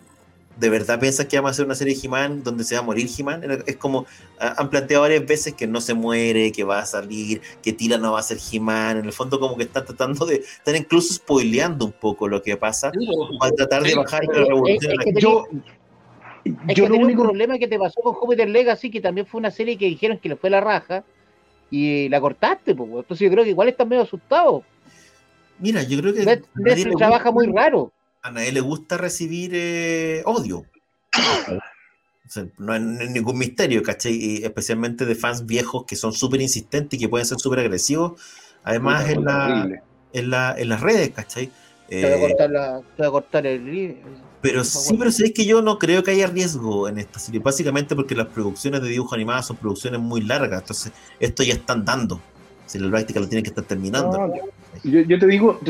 ¿de verdad piensas que vamos a hacer una serie de He-Man donde se va a morir He-Man? Es como, han planteado varias veces que no se muere, que va a salir, que Tila no va a ser He-Man. En el fondo, como que están tratando de, están incluso spoileando un poco lo que pasa para tratar de bajar la revolución. yo, yo lo único problema que te pasó con Jupiter Legacy, que también fue una serie que dijeron que le fue la raja y la cortaste, pues. Entonces yo creo que igual están medio asustados. Mira, yo creo que. Netflix trabaja muy raro a nadie le gusta recibir eh, odio. no es ningún misterio, ¿cachai? Y especialmente de fans viejos que son súper insistentes y que pueden ser súper agresivos. Además, en, la, en, la, en, las redes, ¿cachai? te, voy a cortar la, te voy a cortar el. Pero sí, pero es que yo no creo que haya riesgo en esta serie, básicamente porque las producciones de dibujo animado son producciones muy largas, entonces esto ya están dando. Si la práctica lo tienen que estar terminando. yo, te digo,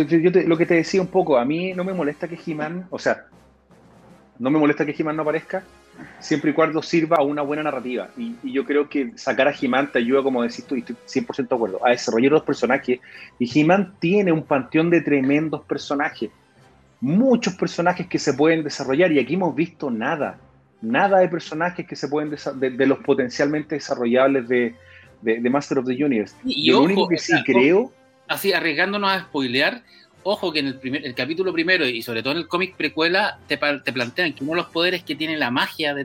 lo que te decía un poco, a mí no me molesta que He-Man, o sea, no me molesta que He-Man no aparezca, siempre y cuando sirva a una buena narrativa. Y, yo creo que sacar a He-Man te ayuda, como decís tú, y estoy 100% de acuerdo, a desarrollar los personajes. Y He-Man tiene un panteón de tremendos personajes. Muchos personajes que se pueden desarrollar y aquí hemos visto nada. nada de personajes que se pueden de, los potencialmente desarrollables de, Master of the Universe. Y, lo único que sí creo. Así, arriesgándonos a spoilear, ojo que en el, primer, el capítulo primero y sobre todo en el cómic precuela te, te, plantean que uno de los poderes que tiene la magia de,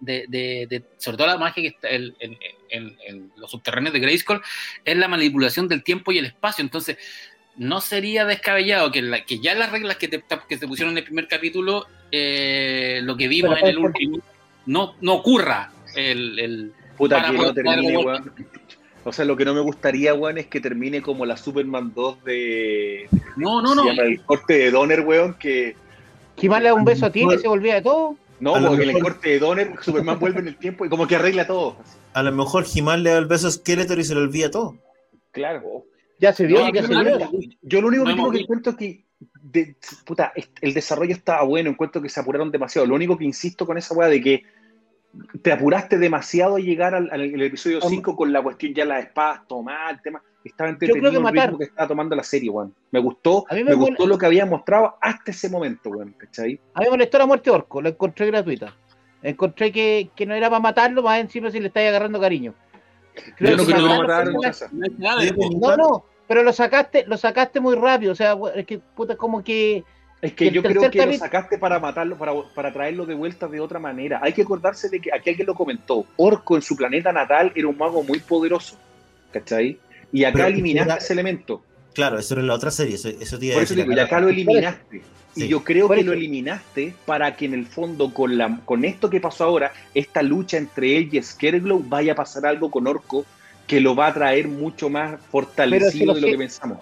de, sobre todo la magia que está en, los subterráneos de Grayskull es la manipulación del tiempo y el espacio entonces no sería descabellado que, la, que ya las reglas que, te, que se pusieron en el primer capítulo eh, lo que vimos en el último no, no ocurra el, el Puta que no termine, o sea, lo que no me gustaría, weón, es que termine como la Superman 2 de. No, no, no. el corte de Donner, weón, que. ¿Que más le da un beso a ti y se volvía de todo? No, porque en el corte de Donner, Superman vuelve en el tiempo y como que arregla todo. A lo mejor He-Man le da el beso a Skeletor y se le olvida todo. Claro. Ya se vio, ya se vio. Yo lo único que tengo que encuentro es que puta, el desarrollo estaba bueno, encuentro que se apuraron demasiado. Lo único que insisto con esa weá de que te apuraste demasiado a llegar al, episodio 5 con la cuestión ya las espadas, tomar el tema. Estaba entretenido el ritmo que estaba tomando la serie, weón. Me gustó, me, gustó lo que había mostrado hasta ese momento, weón. ¿cachai? A mí me molestó la muerte de Orco, la encontré gratuita. Encontré que, que no era para matarlo, más encima si le estáis agarrando cariño. Yo no, quiero matar, no, no, pero lo sacaste, lo sacaste muy rápido, o sea, es que puta, como que es que yo creo que lo sacaste para matarlo, para, para, traerlo de vuelta de otra manera. Hay que acordarse de que aquí alguien lo comentó. Orco en su planeta natal era un mago muy poderoso. ¿Cachai? Y acá eliminaste ese elemento. Claro, eso era en la otra serie. Eso, eso Por eso digo, y acá lo eliminaste. Y yo creo que lo eliminaste para que en el fondo, con, la, con esto que pasó ahora, esta lucha entre él y Scareglow, vaya a pasar algo con Orco que lo va a traer mucho más fortalecido de lo que pensamos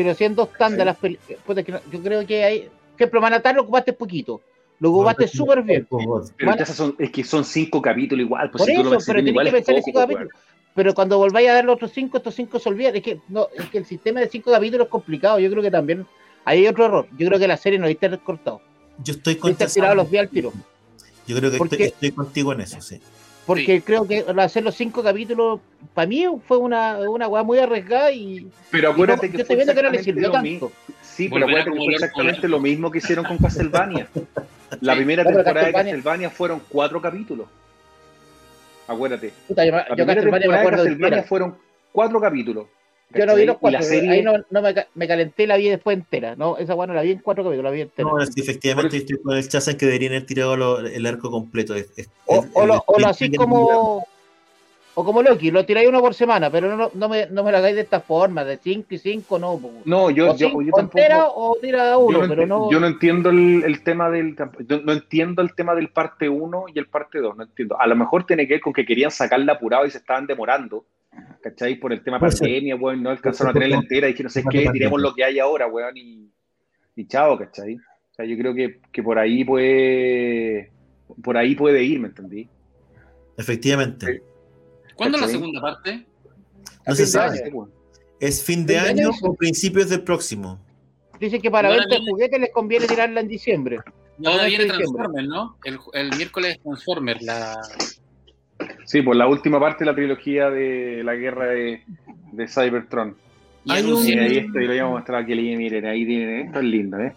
si lo hacían dos tandas las películas, yo creo que hay, ejemplo, Manatar lo ocupaste poquito, lo ocupaste súper bien. Pero son, es que son cinco capítulos igual, pues Por eso, pero igual que pensar en cinco capítulos. Pero cuando volváis a dar los otros cinco, estos cinco se olvidan. Es que, no, es que el sistema de cinco capítulos es complicado. Yo creo que también hay otro error. Yo creo que la serie no está recortado. Yo estoy tirado los al tiro. Yo creo que estoy, contigo en eso, sí. Porque creo que hacer los cinco capítulos, para mí fue una, una weá muy arriesgada y. Pero acuérdate que, fue exactamente lo mismo. Sí, pero acuérdate que fue exactamente lo mismo que hicieron con Castlevania. La primera temporada de Castlevania fueron cuatro capítulos. Acuérdate. la primera temporada de Castlevania fueron cuatro capítulos. Yo no vi los cuatro, ahí no, no me, me, calenté la vi después entera, ¿no? Esa bueno la vi en cuatro capítulos, la vi entera. No, efectivamente estoy con el en que deberían haber tirado el arco completo. o, o, lo, o lo así como... O como Loki, lo tiráis uno por semana, pero no, no, me, no me lo hagáis de esta forma, de 5 y 5, no. No, yo, yo, yo tampoco. o tira uno, yo pero no. Yo no entiendo el, el tema del. No entiendo el tema del parte 1 y el parte 2, no entiendo. A lo mejor tiene que ver con que querían sacarla apurado y se estaban demorando. ¿Cachai? Por el tema pandemia, weón, no alcanzaron a tenerla entera y que no sé qué, tiremos lo que hay ahora, weón, y, y chao, ¿cachai? O sea, yo creo que, que, por ahí puede, por ahí puede ir, ¿me entendí? Efectivamente. ¿Cuándo es la segunda parte? No se sabe. Es fin de año o principios del próximo. Dicen que para ver este juguete les conviene tirarla en diciembre. No, ahora viene Transformers, ¿no? El, el miércoles Transformers, la, Sí, pues la última parte de la trilogía de la guerra de, de Cybertron. Y ahí esto, y lo íbamos a mostrar aquí, miren, ahí tienen, esto es lindo, ¿eh?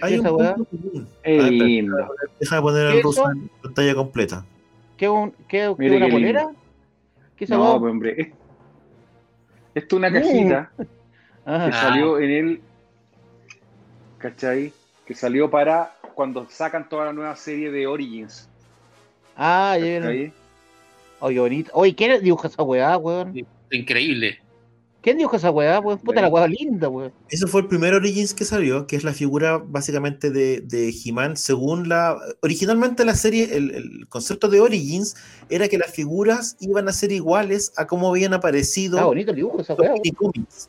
Hay un Es lindo. Deja de poner el ruso en pantalla completa. ¿Qué, un, qué, qué una bolera? ¿Qué no, pues, hombre, es, esto es una cajita que salió en el, ¿cachai? Que salió para cuando sacan toda la nueva serie de Origins. Ah, ya Oye, bonito. Oye, ¿quién dibuja esa weá, weón? Increíble. ¿Quién dibuja esa weá, weón? Puta la weá linda, weón. Eso fue el primer Origins que salió, que es la figura básicamente de, de He-Man. Según la. Originalmente la serie, el, concepto de Origins era que las figuras iban a ser iguales a cómo habían aparecido. Ah, bonito el dibujo esa weá.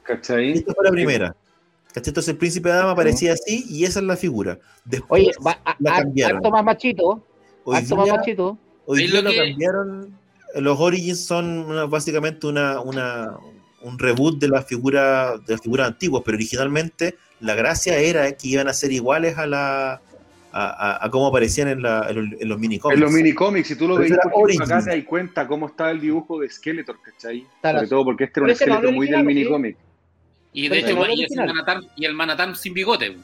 ¿Cachai? Esta fue la primera. ¿Cachai? Entonces el príncipe de Dama aparecía así y esa es la figura. Después Oye, va, a, la cambiaron. más machito. Hoy más machito. Hoy día lo, cambiaron los Origins son básicamente una, un reboot de las figuras de las figuras antiguas, pero originalmente la gracia era que iban a ser iguales a la a, cómo aparecían en, la, en, los mini cómics. En los mini cómics, si tú lo ves acá te das cuenta cómo está el dibujo de Skeletor, ¿cachai? Sobre todo porque este era un esqueleto muy del mini cómic. Y de hecho, y, el Manatán, sin bigote.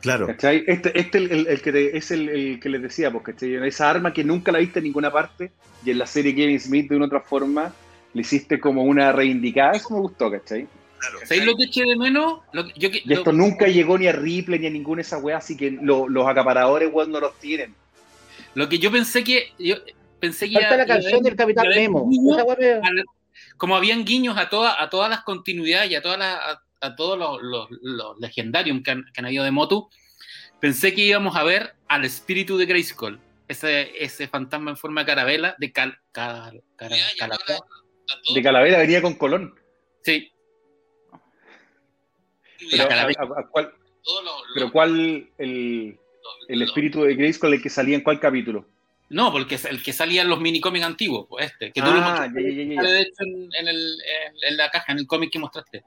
Claro. Este, este el, que es el, que les decía, porque esa arma que nunca la viste en ninguna parte y en la serie Kevin Smith de una otra forma le hiciste como una reindicada, eso me gustó, ¿cachai? ¿Sabéis lo que eché de menos? y esto nunca llegó ni a Ripley ni a ninguna de esas weas, así que los acaparadores weón no los tienen. Lo que yo pensé que. Yo pensé que. Falta la canción del Capitán Nemo. Como habían guiños a, toda, a todas las continuidades y a, todas a, todos los, los, legendarios que han, que han, habido de Motu, pensé que íbamos a ver al espíritu de Grayskull. Ese, ese fantasma en forma de carabela, de cal, De calavera venía con Colón. Sí. Pero, cuál, el, el espíritu de Grayskull el que salía en cuál capítulo? No, porque es el que salía en los minicómics antiguos, pues este, que tú lo ah, de hecho en, el, en, la caja, en el cómic que mostraste.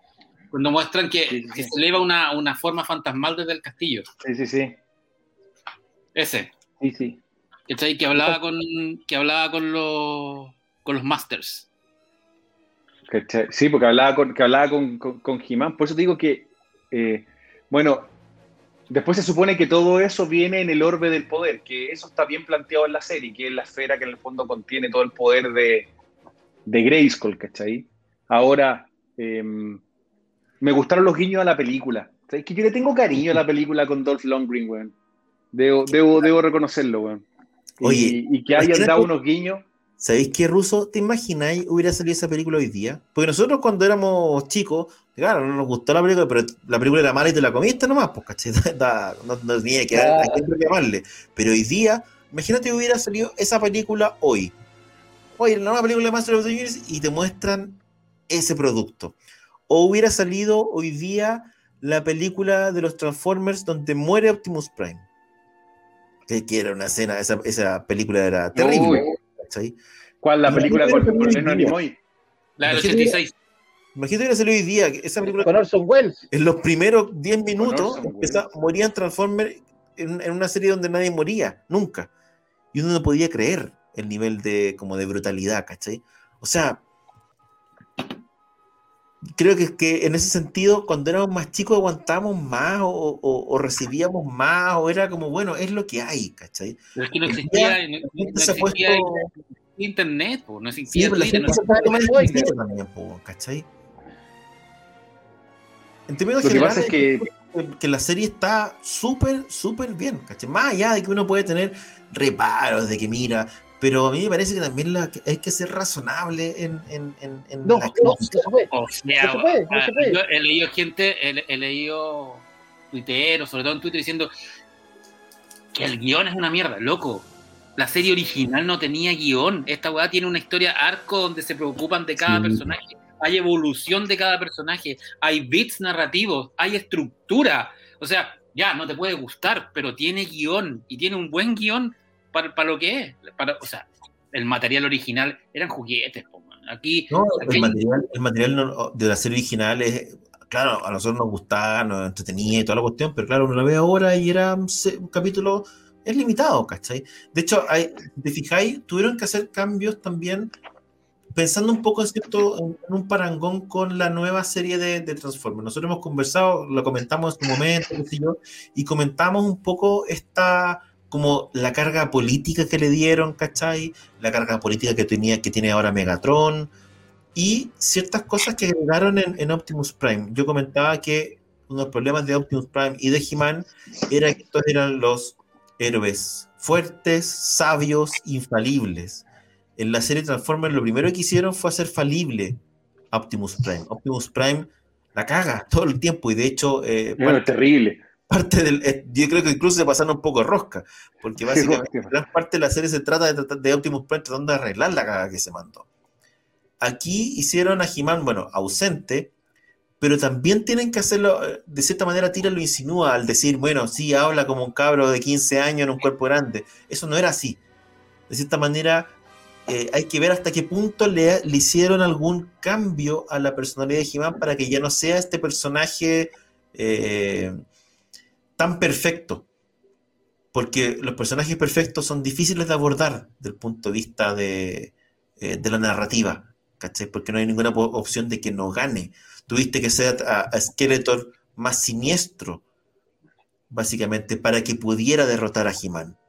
Cuando muestran que, se eleva una, una, forma fantasmal desde el castillo. Sí, sí, sí. Ese. Sí, sí. Que hablaba con, que hablaba con los, con los Masters. Sí, porque hablaba con, que hablaba con, con, con Por eso digo que, eh, bueno, Después se supone que todo eso viene en el orbe del poder, que eso está bien planteado en la serie, que es la esfera que en el fondo contiene todo el poder de, de Grayskull, ¿cachai? Ahora, em, me gustaron los guiños a la película. Es que yo le tengo cariño a la película con Dolph Lundgren, weón. Debo, debo, debo reconocerlo, weón. Oye, y, que hayan dado unos guiños. ¿Sabéis qué, Ruso? ¿Te imagináis hubiera salido esa película hoy día? Porque nosotros cuando éramos chicos, claro, no nos gustó la película, pero la película era mala y te la comiste nomás, pues, ¿cachai? No, no tenía que llamarle. Pero hoy día, imagínate hubiera salido esa película hoy. Hoy, la nueva película de Master of the Universe y te muestran ese producto. O hubiera salido hoy día la película de los Transformers donde muere Optimus Prime. Que, era una escena, esa, esa película era terrible. ¿Cuál la película con, con Nimoy? La del 86. Imagínate que salió hoy día, esa película. Con Orson Welles. En los primeros 10 minutos morían Transformers en, una serie donde nadie moría, nunca. Y uno no podía creer el nivel de, como de brutalidad, ¿cachai? O sea, creo que, que en ese sentido, cuando éramos más chicos, aguantábamos más o, recibíamos más, o era como, bueno, es lo que hay, ¿cachai? Pero es que no existía, internet, no existía. Sí, pero la gente se también, ¿cachai? En términos generales, que, que, la serie está súper, súper bien, ¿cachai? Más allá de que uno puede tener reparos, de que mira, pero a mí me parece que también la, hay que ser razonable en, en, en, en no, la no, se puede. O sea, no se puede, no se puede. Yo he leído gente, he, he leído tuiteros, sobre todo en Twitter, diciendo que el guion es una mierda, loco. La serie original no tenía guion. Esta weá tiene una historia arco donde se preocupan de cada personaje hay evolución de cada personaje, hay bits narrativos, hay estructura. O sea, ya, no te puede gustar, pero tiene guion y tiene un buen guion para, lo que es. Para, o sea, el material original eran juguetes. Aquí, el, material, de la serie original es, claro, a nosotros nos gustaba, nos entretenía y toda la cuestión, pero claro, uno la ve ahora y era un, capítulo, es limitado, ¿cachai? De hecho, hay, te fijáis, tuvieron que hacer cambios también pensando un poco ¿cierto? en un parangón con la nueva serie de, de, Transformers. Nosotros hemos conversado, lo comentamos en su momento, y comentamos un poco esta como la carga política que le dieron, ¿cachai? La carga política que tenía, que tiene ahora Megatron, y ciertas cosas que agregaron en, en Optimus Prime. Yo comentaba que uno de los problemas de Optimus Prime y de He-Man era que estos eran los héroes fuertes, sabios, infalibles en la serie Transformers lo primero que hicieron fue hacer falible Optimus Prime. Optimus Prime la caga todo el tiempo y de hecho... Eh, terrible. Parte del, eh, yo creo que incluso se pasaron un poco de rosca, porque básicamente gran parte de la serie se trata de, de Optimus Prime tratando de arreglar la caga que se mandó. Aquí hicieron a He-Man, bueno, ausente, pero también tienen que hacerlo, eh, de cierta manera Tira lo insinúa al decir, bueno, sí, habla como un cabro de 15 años en un cuerpo grande. Eso no era así. De cierta manera, eh, hay que ver hasta qué punto le, hicieron algún cambio a la personalidad de he para que ya no sea este personaje eh, tan perfecto. Porque los personajes perfectos son difíciles de abordar desde el punto de vista de, eh, la narrativa, ¿cachai? Porque no hay ninguna opción de que no gane. Tuviste que ser a, Skeletor más siniestro, básicamente, para que pudiera derrotar a He-Man.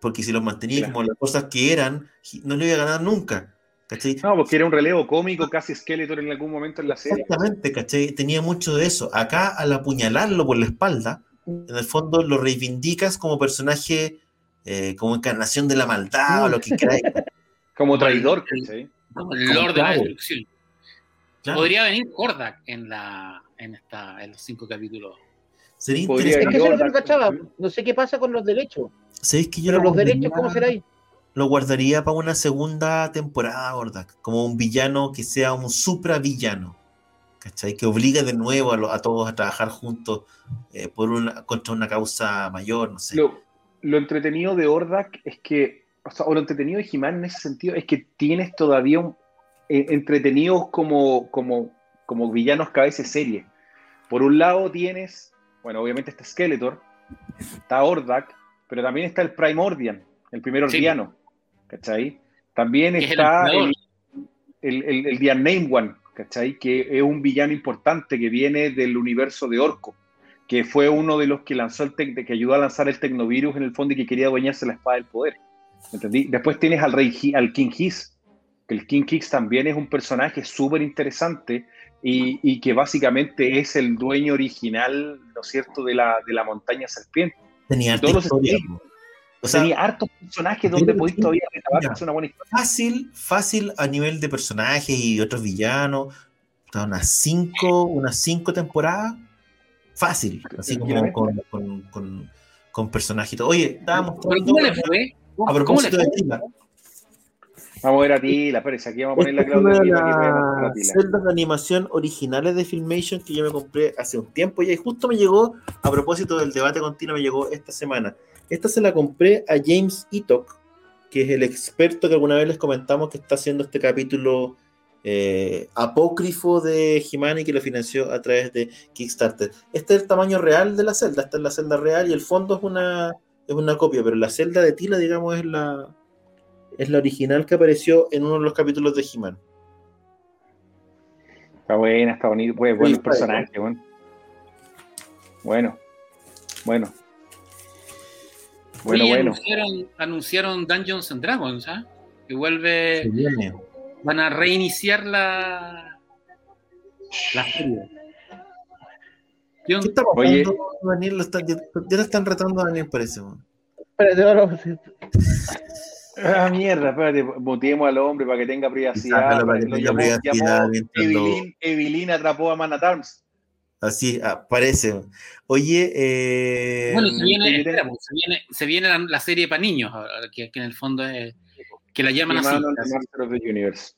Porque si los mantenía como las cosas que eran, no le iba a ganar nunca. ¿Cachai? No, porque era un relevo cómico, casi Skeletor en algún momento en la serie. Exactamente, ¿cachai? Tenía mucho de eso. Acá, al apuñalarlo por la espalda, en el fondo lo reivindicas como personaje, eh, como encarnación de la maldad o lo que queráis. como traidor, ¿cachai? Como el Lord de la Destrucción. Podría venir Kordak en, la, en, esta, en los cinco capítulos. Sería interesante. Es que eso es lo que no cachaba. No sé qué pasa con los derechos. ¿Sabéis que yo Pero los derechos, ¿cómo será ahí? Lo guardaría para una segunda temporada, Kordak. Como un villano que sea un supra-villano. ¿Cachai? Que obligue de nuevo a, todos a trabajar juntos eh, por una, contra una causa mayor, no sé. Lo, lo entretenido de Ordak es que, o, sea, o lo entretenido de Jimán en ese sentido es que tienes todavía un, eh, entretenidos como, como, como villanos cabeza serie. Por un lado tienes, bueno, obviamente está Skeletor, está Ordak, pero también está el Primordian, el primer ordiano, ¿cachai? También está el, el, el, el, Name One, ¿cachai? Que es un villano importante que viene del universo de Orco, que fue uno de los que lanzó el que ayudó a lanzar el Tecnovirus en el fondo y que quería adueñarse la espada del poder. ¿Entendí? Después tienes al rey al King His, el King Kicks también es un personaje súper interesante y, que básicamente es el dueño original, ¿no es cierto?, de la, de la montaña serpiente. Tenía todos o sea, tenía hartos personajes donde podéis todavía una buena historia. Fácil, fácil a nivel de personajes y otros villanos. Unas cinco, unas cinco temporadas. Fácil, así como con, con, con, con personajes. Oye, estábamos. ¿Cómo le fue? A propósito de Tila, Vamos a ver a ti, la Pérez, aquí vamos a poner la Claudia. Las celdas de animación originales de Filmation que yo me compré hace un tiempo ya y justo me llegó, a propósito del debate continuo, me llegó esta semana. Esta se la compré a James Itok, que es el experto que alguna vez les comentamos que está haciendo este capítulo eh, apócrifo de He-Man y que lo financió a través de Kickstarter. Este es el tamaño real de la celda, esta es la celda real y el fondo es una, es una copia, pero la celda de Tila, digamos, es la, es la original que apareció en uno de los capítulos de He-Man. Está buena, está bonito, pues buen personaje, bueno. Bueno, bueno. Bueno, bueno. Anunciaron, Dungeons and Dragons, ¿ah? Que vuelve. Van a reiniciar la. La serie. ¿Qué está pasando, Oye. Daniel? ya, lo están retando a Daniel, parece. Espérate, ahora. Ah, mierda, espérate, motivemos al hombre para que tenga privacidad. Para que tenga privacidad Evelyn, Evelyn, atrapó a Man at Arms. Así ah, parece. Oye, eh, bueno, se viene, pues, se viene, se viene la, serie para niños, que, que, en el fondo es que la llaman así. Universe,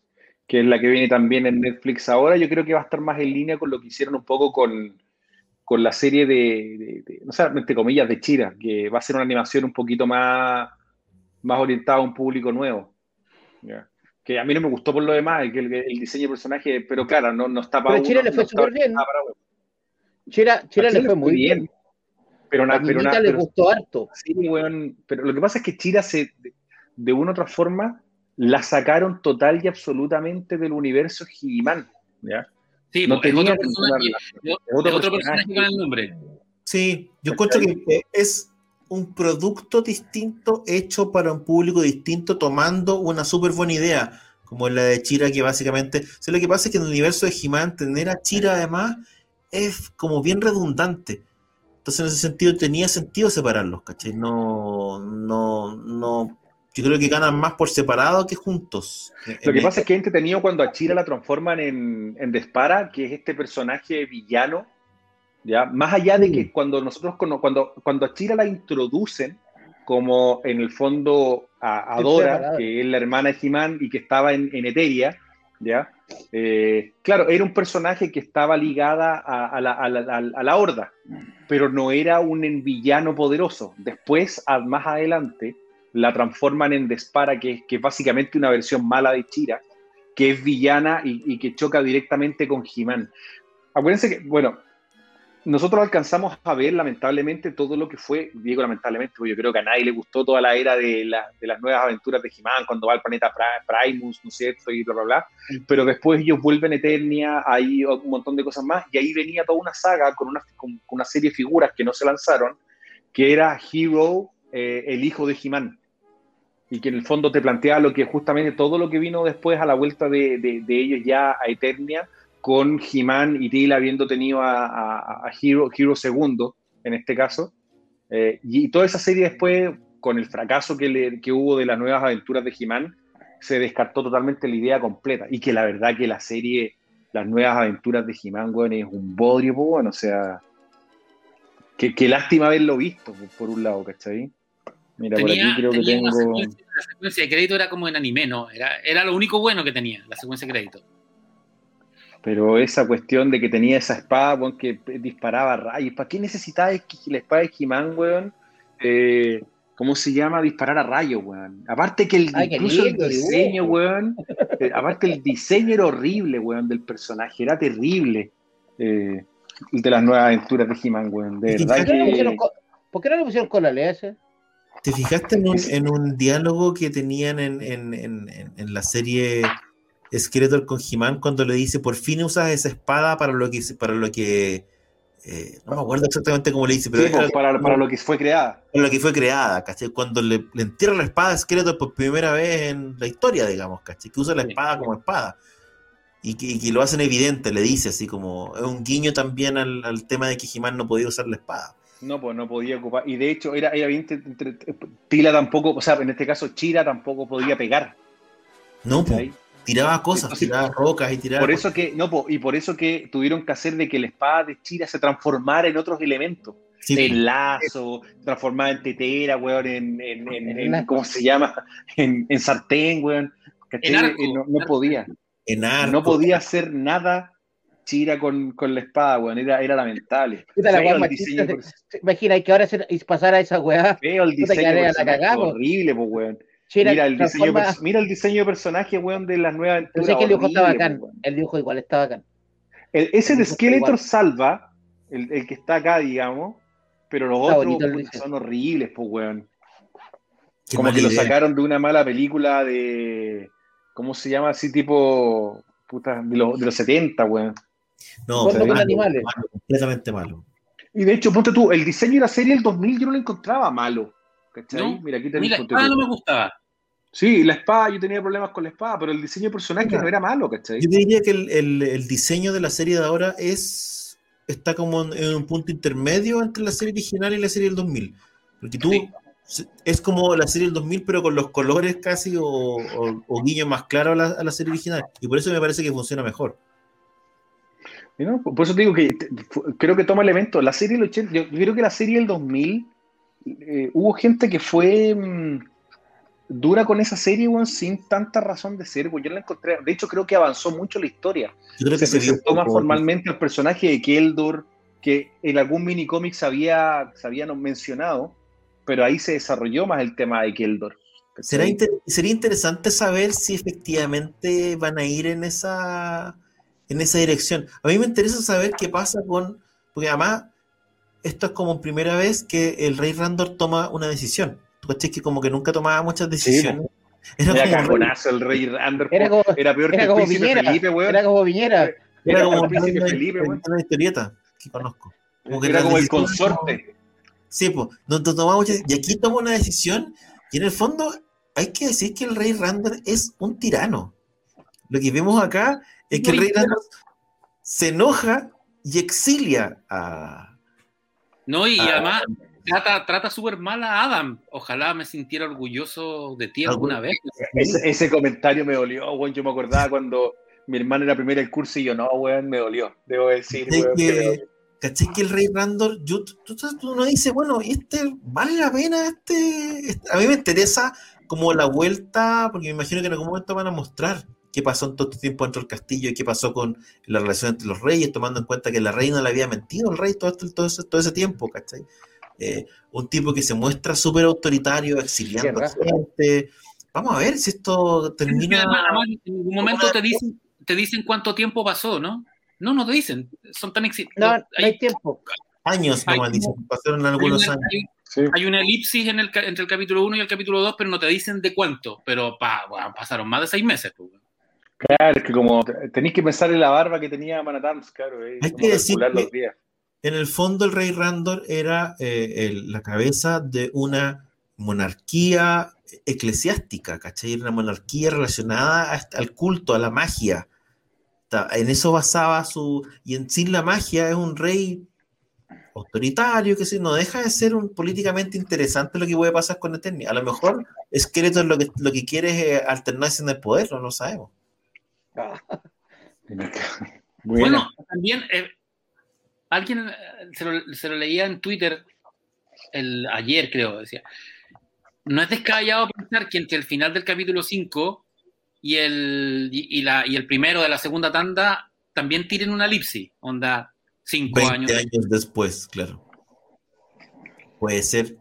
que es la que viene también en Netflix ahora. Yo creo que va a estar más en línea con lo que hicieron un poco con, con la serie de, de, no sé, entre comillas, de Chira, que va a ser una animación un poquito más más orientado a un público nuevo. Que a mí no me gustó por lo demás, el, el, el diseño de personaje, pero claro, no, no está para. Pero Chile le fue súper bien. Chile, le fue muy bien. Pero, a pero, le gustó harto. Sí, bueno, pero lo que pasa es que Chira se, de, una u otra forma, la sacaron total y absolutamente del universo He-Man. ¿ya? Sí, no tenía otro personaje, otro, otro personaje con el nombre. Sí, yo encuentro que es un producto distinto hecho para un público distinto tomando una súper buena idea, como la de Chira, que básicamente... O lo que pasa es que en el universo de He-Man tener a Chira además es como bien redundante. Entonces en ese sentido tenía sentido separarlos, ¿cachai? No, no, no... Yo creo que ganan más por separado que juntos. Lo que pasa es que es entretenido cuando a Chira la transforman en, en Despara, que es este personaje villano ¿ya? Más allá de que cuando nosotros, cuando, cuando a Chira la introducen, como en el fondo a, Dora, que es la hermana de Jimán y que estaba en, en Eteria, ¿ya? Eh, claro, era un personaje que estaba ligada a, la, a, la, horda, pero no era un villano poderoso. Después, más adelante, la transforman en Despara, que, que es básicamente una versión mala de Chira, que es villana y, y que choca directamente con Jimán. Acuérdense que, bueno, nosotros alcanzamos a ver lamentablemente todo lo que fue, digo lamentablemente, porque yo creo que a nadie le gustó toda la era de, las nuevas aventuras de He-Man, cuando va al planeta Primus, ¿no es cierto? Y bla, bla, bla. Pero después ellos vuelven a Eternia, hay un montón de cosas más, y ahí venía toda una saga con una, con una serie de figuras que no se lanzaron, que era Hero, eh, el hijo de He-Man. Y que en el fondo te plantea lo que justamente todo lo que vino después a la vuelta de, de, de ellos ya a Eternia, con He-Man y Tila habiendo tenido a, Hero, Hero II, en este caso. Eh, y toda esa serie después, con el fracaso que, le, que hubo de las nuevas aventuras de He-Man, se descartó totalmente la idea completa. Y que la verdad que la serie, las nuevas aventuras de He-Man, es un bodrio, pues, bueno, o sea, qué, lástima haberlo visto, por, un lado, ¿cachai? Mira, por aquí creo que tengo... la secuencia de crédito era como en anime, ¿no? Era, era lo único bueno que tenía, la secuencia de crédito. Pero esa cuestión de que tenía esa espada, weón, que disparaba rayos. ¿Para qué necesitaba la espada de He-Man, weón? Eh, ¿Cómo se llama? Disparar a rayos, weón. Aparte que el, incluso el diseño, weón. Eh, aparte el diseño era horrible, weón, del personaje. Era terrible. Eh, de las nuevas aventuras de He-Man, weón. De verdad que... ¿Por qué no le pusieron con la ese? ¿Te fijaste en un, diálogo que tenían en, en la serie Skeletor con He-Man cuando le dice, por fin usas esa espada para lo que... Para lo que eh, no me acuerdo exactamente cómo le dice, pero pues, para, para, lo que fue creada. Para lo que fue creada, ¿cachai? Cuando le, le entierra la espada a Skeletor por primera vez en la historia, digamos, ¿cachai? Que usa la espada como espada. Y que, lo hacen evidente, le dice así como, es un guiño también al, tema de que He-Man no podía usar la espada. No, pues no podía ocupar. Y de hecho, era, era bien. Tila tampoco, o sea, en este caso, Chira tampoco podía pegar. No, pues tiraba cosas, tiraba rocas y tiraba. Por eso que, no, y por eso que tuvieron que hacer de que la espada de Chira se transformara en otros elementos. en lazo, transformada en tetera, weón, en, en, ¿cómo se llama? En, sartén, weón. no, podía. En arco. No podía hacer nada Chira con, con la espada, weón. Era, era lamentable. Imagina que ahora se, pasara esa weá. Veo el diseño horrible, pues, weón mira, el diseño, mira el diseño de personaje, weón, de las nuevas aventuras. sé que el dibujo está bacán. El dibujo igual está bacán. ese de Skeletor salva, el, el, que está acá, digamos, pero los otros son horribles, pues, weón. Como que lo sacaron de una mala película de. ¿Cómo se llama? Así tipo. Puta, de, los, de los 70, weón. No, pero malo, animales. completamente malo. Y de hecho, ponte tú, el diseño de la serie del 2000 yo no lo encontraba malo. ¿Cachai? Mira, aquí tenés Mira, no me gustaba. Sí, la espada, yo tenía problemas con la espada, pero el diseño de personaje no era malo, ¿cachai? Yo diría que el, diseño de la serie de ahora es está como en, un punto intermedio entre la serie original y la serie del 2000. Porque tú es como la serie del 2000, pero con los colores casi o, o, guiños más claros a la, serie original. Y por eso me parece que funciona mejor. por eso te digo que creo que toma elementos. La serie del 80, yo creo que la serie del 2000 eh, hubo gente que fue. Mm, dura con esa serie, weón, sin tanta razón de ser, Yo la encontré, de hecho creo que avanzó mucho la historia. Yo creo que se, presentó más formalmente el personaje de Keldor, que en algún mini cómic se había, mencionado, pero ahí se desarrolló más el tema de Keldor. sería interesante saber si efectivamente van a ir en esa, en esa dirección. A mí me interesa saber qué pasa con, porque además esto es como primera vez que el rey Randor toma una decisión que como que nunca tomaba muchas decisiones. Era, era cagonazo el rey Randor. Era, era peor que el príncipe Viñera, Felipe, weón. Era como Viñera. Era, como el príncipe Felipe, weón. Una historieta que conozco. Como era como el consorte. Sí, pues, no, tomaba muchas, y aquí toma una decisión, y en el fondo hay que decir que el rey Randor es un tirano. Lo que vemos acá es que el rey Randor se enoja y exilia a. No, y además trata, trata súper mal a Adam. Ojalá me sintiera orgulloso de ti alguna vez. Ese, comentario me dolió, weón. Yo me acordaba cuando mi hermano era primera el curso y yo, no, weón, me dolió. Debo decir, weón. Que, ¿Cachai que el Rey Randor, tú, tú, no dices, bueno, este vale la pena, este, este, A mí me interesa como la vuelta, porque me imagino que en algún momento van a mostrar qué pasó en todo este tiempo dentro del castillo y qué pasó con la relación entre los reyes, tomando en cuenta que la reina le había mentido al rey todo, este, todo, ese, todo ese tiempo, ¿cachai? Eh, un tipo que se muestra súper autoritario, exiliando a gente. Vamos a ver si esto termina. en algún momento te dicen, te dicen cuánto tiempo pasó, ¿no? No, no te dicen. Son tan exitosos. No, no hay, tiempo. Años, hay, dicen. Pasaron algunos años. Hay una elipsis en el, entre el capítulo 1 y el capítulo 2, pero no te dicen de cuánto. Pero pa, pasaron más de seis meses. Pues. Claro, es que como tenéis que pensar en la barba que tenía Manatams, claro. Eh, hay que decir que en el fondo el rey Randor era eh, la cabeza de una monarquía eclesiástica, ¿cachai? Una monarquía relacionada al culto, a la magia. En eso basaba su... Y en sí la magia es un rey autoritario, que si no deja de ser un políticamente interesante lo que puede pasar con Eternia. A lo mejor Skeletor lo que, lo que quiere es eh, alternarse en el poder, no lo sabemos. bueno, también eh, alguien eh, se lo, leía en Twitter el, ayer, creo, decía. No es descabellado pensar que entre el final del capítulo 5 y el, y, la, y el primero de la segunda tanda también tiren una elipsis, onda Cinco años. años después, claro. Puede ser.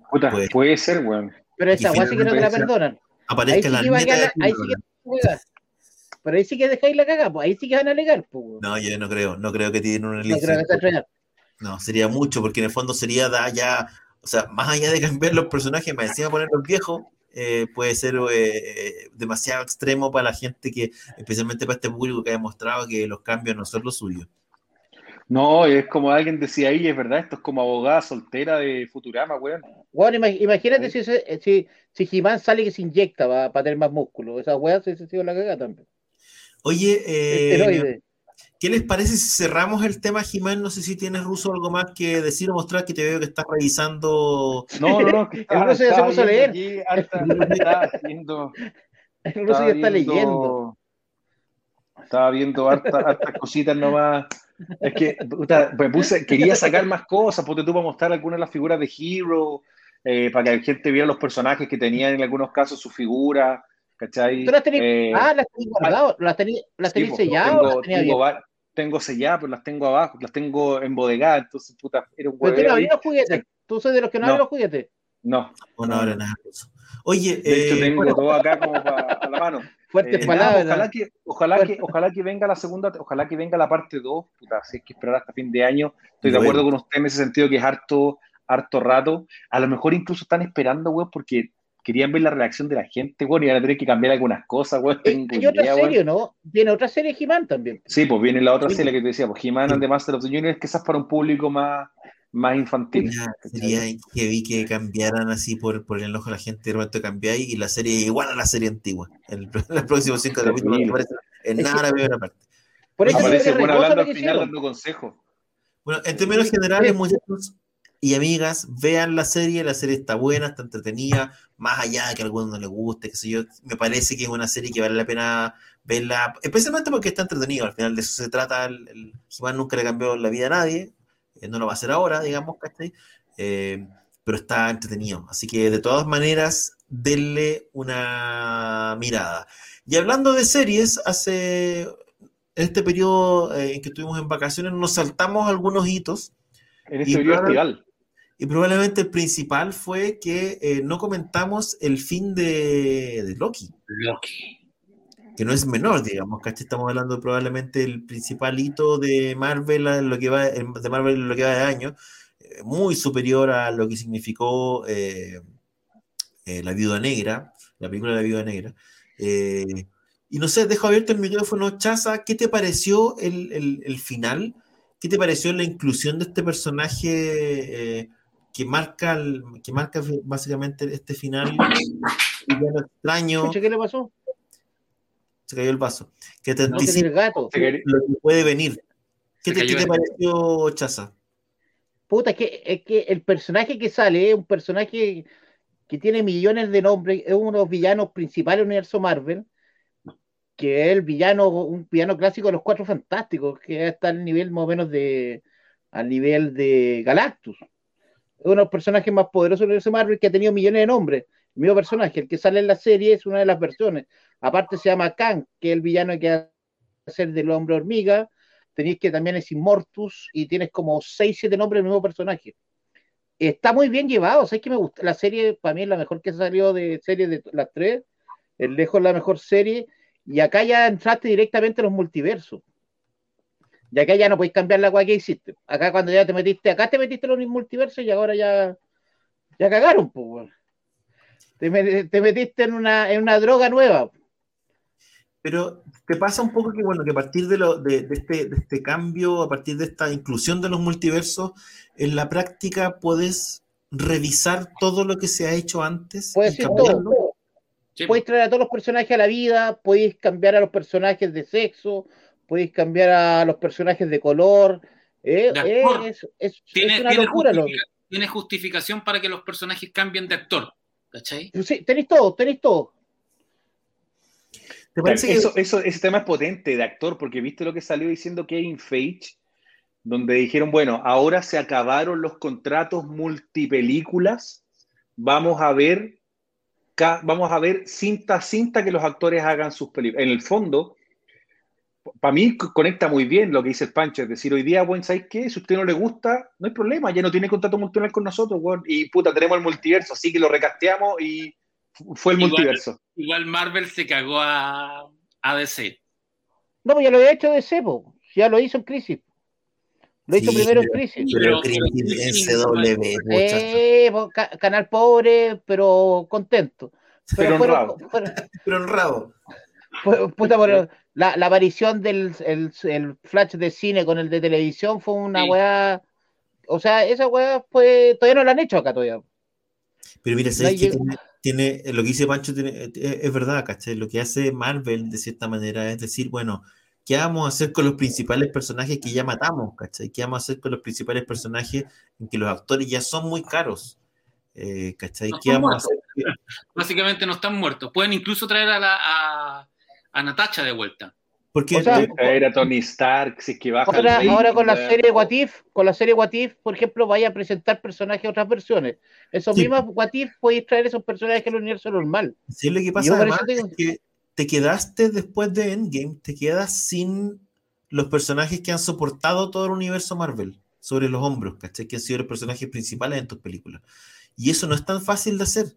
puede, ser, weón. Pero esa weá sí que no te la perdonan. Aparezca la neta ahí sí que Pero ahí sí que dejáis la cagada, pues ahí sí que van a alegar, pues. No, yo no creo, no creo que tienen una lista. No, sería mucho, porque en el fondo sería da ya, o sea, más allá de cambiar los personajes, más encima ponerlos viejos, eh, puede ser eh, demasiado extremo para la gente que, especialmente para este público que ha demostrado que los cambios no son los suyos. No, es como alguien decía ahí, es verdad, esto es como abogada soltera de Futurama, weón. Bueno, imagínate si, si, si Jimán sale que se inyecta para tener más músculo. Esa weá se ha sido la cagada también. Oye, eh, ¿qué les parece si cerramos el tema, Jimán? No sé si tienes, Ruso, algo más que decir o mostrar que te veo que estás revisando. No, no, no. Que el Ruso ya se puso a leer. el Ruso ya está leyendo. Estaba viendo hartas cositas nomás es que me puse, quería sacar más cosas, porque tú para mostrar algunas de las figuras de Hero, eh, para que la gente viera los personajes que tenían en algunos casos su figura, ¿cachai? ¿Tú las tenías, eh, ah, las tenías guardadas, las tenías, las tenías. Tengo, tengo, tengo selladas, pero las tengo abajo, las tengo embodegadas, entonces, puta, era un huevo. Pero tú no los juguetes, tú sos de los que no, no. los juguetes. No. Bueno, ahora nada. Oye, de hecho, eh, tengo todo acá como para, a la mano. Fuertes eh, palabras. Ojalá que, ojalá, que, ojalá que venga la segunda, ojalá que venga la parte 2, puta, si hay que esperar hasta fin de año. Estoy de acuerdo con usted en ese sentido que es harto, harto rato. A lo mejor incluso están esperando, güey, porque querían ver la reacción de la gente, güey, y van a tener que cambiar algunas cosas, güey. Eh, hay otra serie, ¿no? Viene otra serie He-Man también. Sí, pues viene la otra serie que te decía, pues He-Man and the Master of the Universe, es para un público más, más infantil. sería que vi que cambiaran así por, por el enojo de la gente, de repente cambiáis y la serie igual a la serie antigua. El, el próximo cinco capítulos no aparece en nada la primera parte. Por eso aparece bueno hablando al final dando consejo. Bueno, en términos generales, muchachos y amigas, vean la serie, la serie está buena, está entretenida, más allá de que a algunos no les guste, que sé yo, me parece que es una serie que vale la pena verla, especialmente porque está entretenido, al final de eso se trata, el, el nunca le cambió la vida a nadie, eh, no lo va a hacer ahora, digamos, ¿cachai? Eh, pero está entretenido. Así que de todas maneras, denle una mirada. Y hablando de series, hace este periodo eh, en que estuvimos en vacaciones, nos saltamos algunos hitos. En este periodo Y probablemente el principal fue que no comentamos el fin de, de Loki. Loki que no es menor, digamos, ¿cachai? Estamos hablando probablemente el principal hito de Marvel en lo que va de Marvel lo que va de año, eh, muy superior a lo que significó eh, eh, La Viuda Negra, la película de La Viuda Negra. y no sé, dejo abierto el micrófono, Chaza, ¿qué te pareció el, final? ¿Qué te pareció la inclusión de este personaje que marca que marca básicamente este final? extraño. ¿Qué le pasó? se cayó el vaso. Que te anticipa lo que puede venir. ¿Qué te, pareció, Chaza? Puta, es que, es que el personaje que sale es un personaje que tiene millones de nombres, es uno de los villanos principales del universo Marvel, que es el villano, un villano clásico de los Cuatro Fantásticos, que está al nivel más o menos de, al nivel de Galactus. Es uno de los personajes más poderosos del universo Marvel que ha tenido millones de nombres. El mismo personaje, el que sale en la serie es una de las versiones. Aparte se llama Kang, que es el villano que hace ser del hombre hormiga. Tenéis que también es Immortus y tienes como 6, 7 nombres del mismo personaje. Está muy bien llevado, sé que me gusta. La serie para mí es la mejor que salió de serie de las tres. El lejos la mejor serie. Y acá ya entraste directamente a los multiversos. Y acá ya no podéis cambiar la agua que hiciste. Acá cuando ya te metiste, acá te metiste en los multiversos y ahora ya, ya cagaron, pues. Te, metiste en una, en una droga nueva. Pero te pasa un poco que, bueno, que a partir de, lo, de, este, de este cambio, a partir de esta inclusión de los multiversos, en la práctica puedes revisar todo lo que se ha hecho antes. Puedes todo. Puedes traer a todos los personajes a la vida, puedes cambiar a los personajes de sexo, puedes cambiar a los personajes de color. Eh, eh, es, ¿Tiene, una locura. tiene justificación para que los personajes cambien de actor. ¿Cachai? Sí, tenéis todo, tenéis todo. eso, eso, ese tema es potente de actor, porque viste lo que salió diciendo Kevin Feige, donde dijeron, bueno, ahora se acabaron los contratos multipelículas, vamos a ver, vamos a ver cinta a cinta que los actores hagan sus películas. En el fondo, para mí conecta muy bien lo que dice el Pancho, es decir, hoy día, bueno, ¿sabes qué? Si a usted no le gusta, no hay problema, ya no tiene contrato multiversal con nosotros, bueno, y puta, tenemos el multiverso, así que lo recasteamos y fue el multiverso. Igual Marvel se cagó a, a DC. No, pues ya lo había hecho DC, po. ya lo hizo en Crisis. Lo hizo primero en Crisis. Pero, Crisis CW, eh, canal pobre, pero contento. Pero, honrado. Pero honrado. Puta, por, la, la aparición del el, flash de cine con el de televisión fue una weá. O sea, esa weá fue. Todavía no la han hecho acá todavía. Pero mira, ¿sabes que tiene, lo que dice Pancho eh, es, verdad, ¿cachai? Lo que hace Marvel de cierta manera es decir, bueno, ¿qué vamos a hacer con los principales personajes que ya matamos, ¿cachai? ¿Qué vamos a hacer con los principales personajes en que los actores ya son muy caros? Eh, ¿Cachai? ¿Qué vamos a hacer? Básicamente no están muertos. Pueden incluso traer a la, a, a Natacha de vuelta. Porque o sea, era Tony Stark, si que baja ahora, ahora con la serie What If, con la serie What If, por ejemplo, vaya a presentar personajes de otras versiones. Esos mismos What If podéis traer esos personajes al universo normal. Sí, lo que pasa es que te quedaste después de Endgame, te quedas sin los personajes que han soportado todo el universo Marvel sobre los hombros, ¿cachai? Que han sido los personajes principales en tus películas. Y eso no es tan fácil de hacer.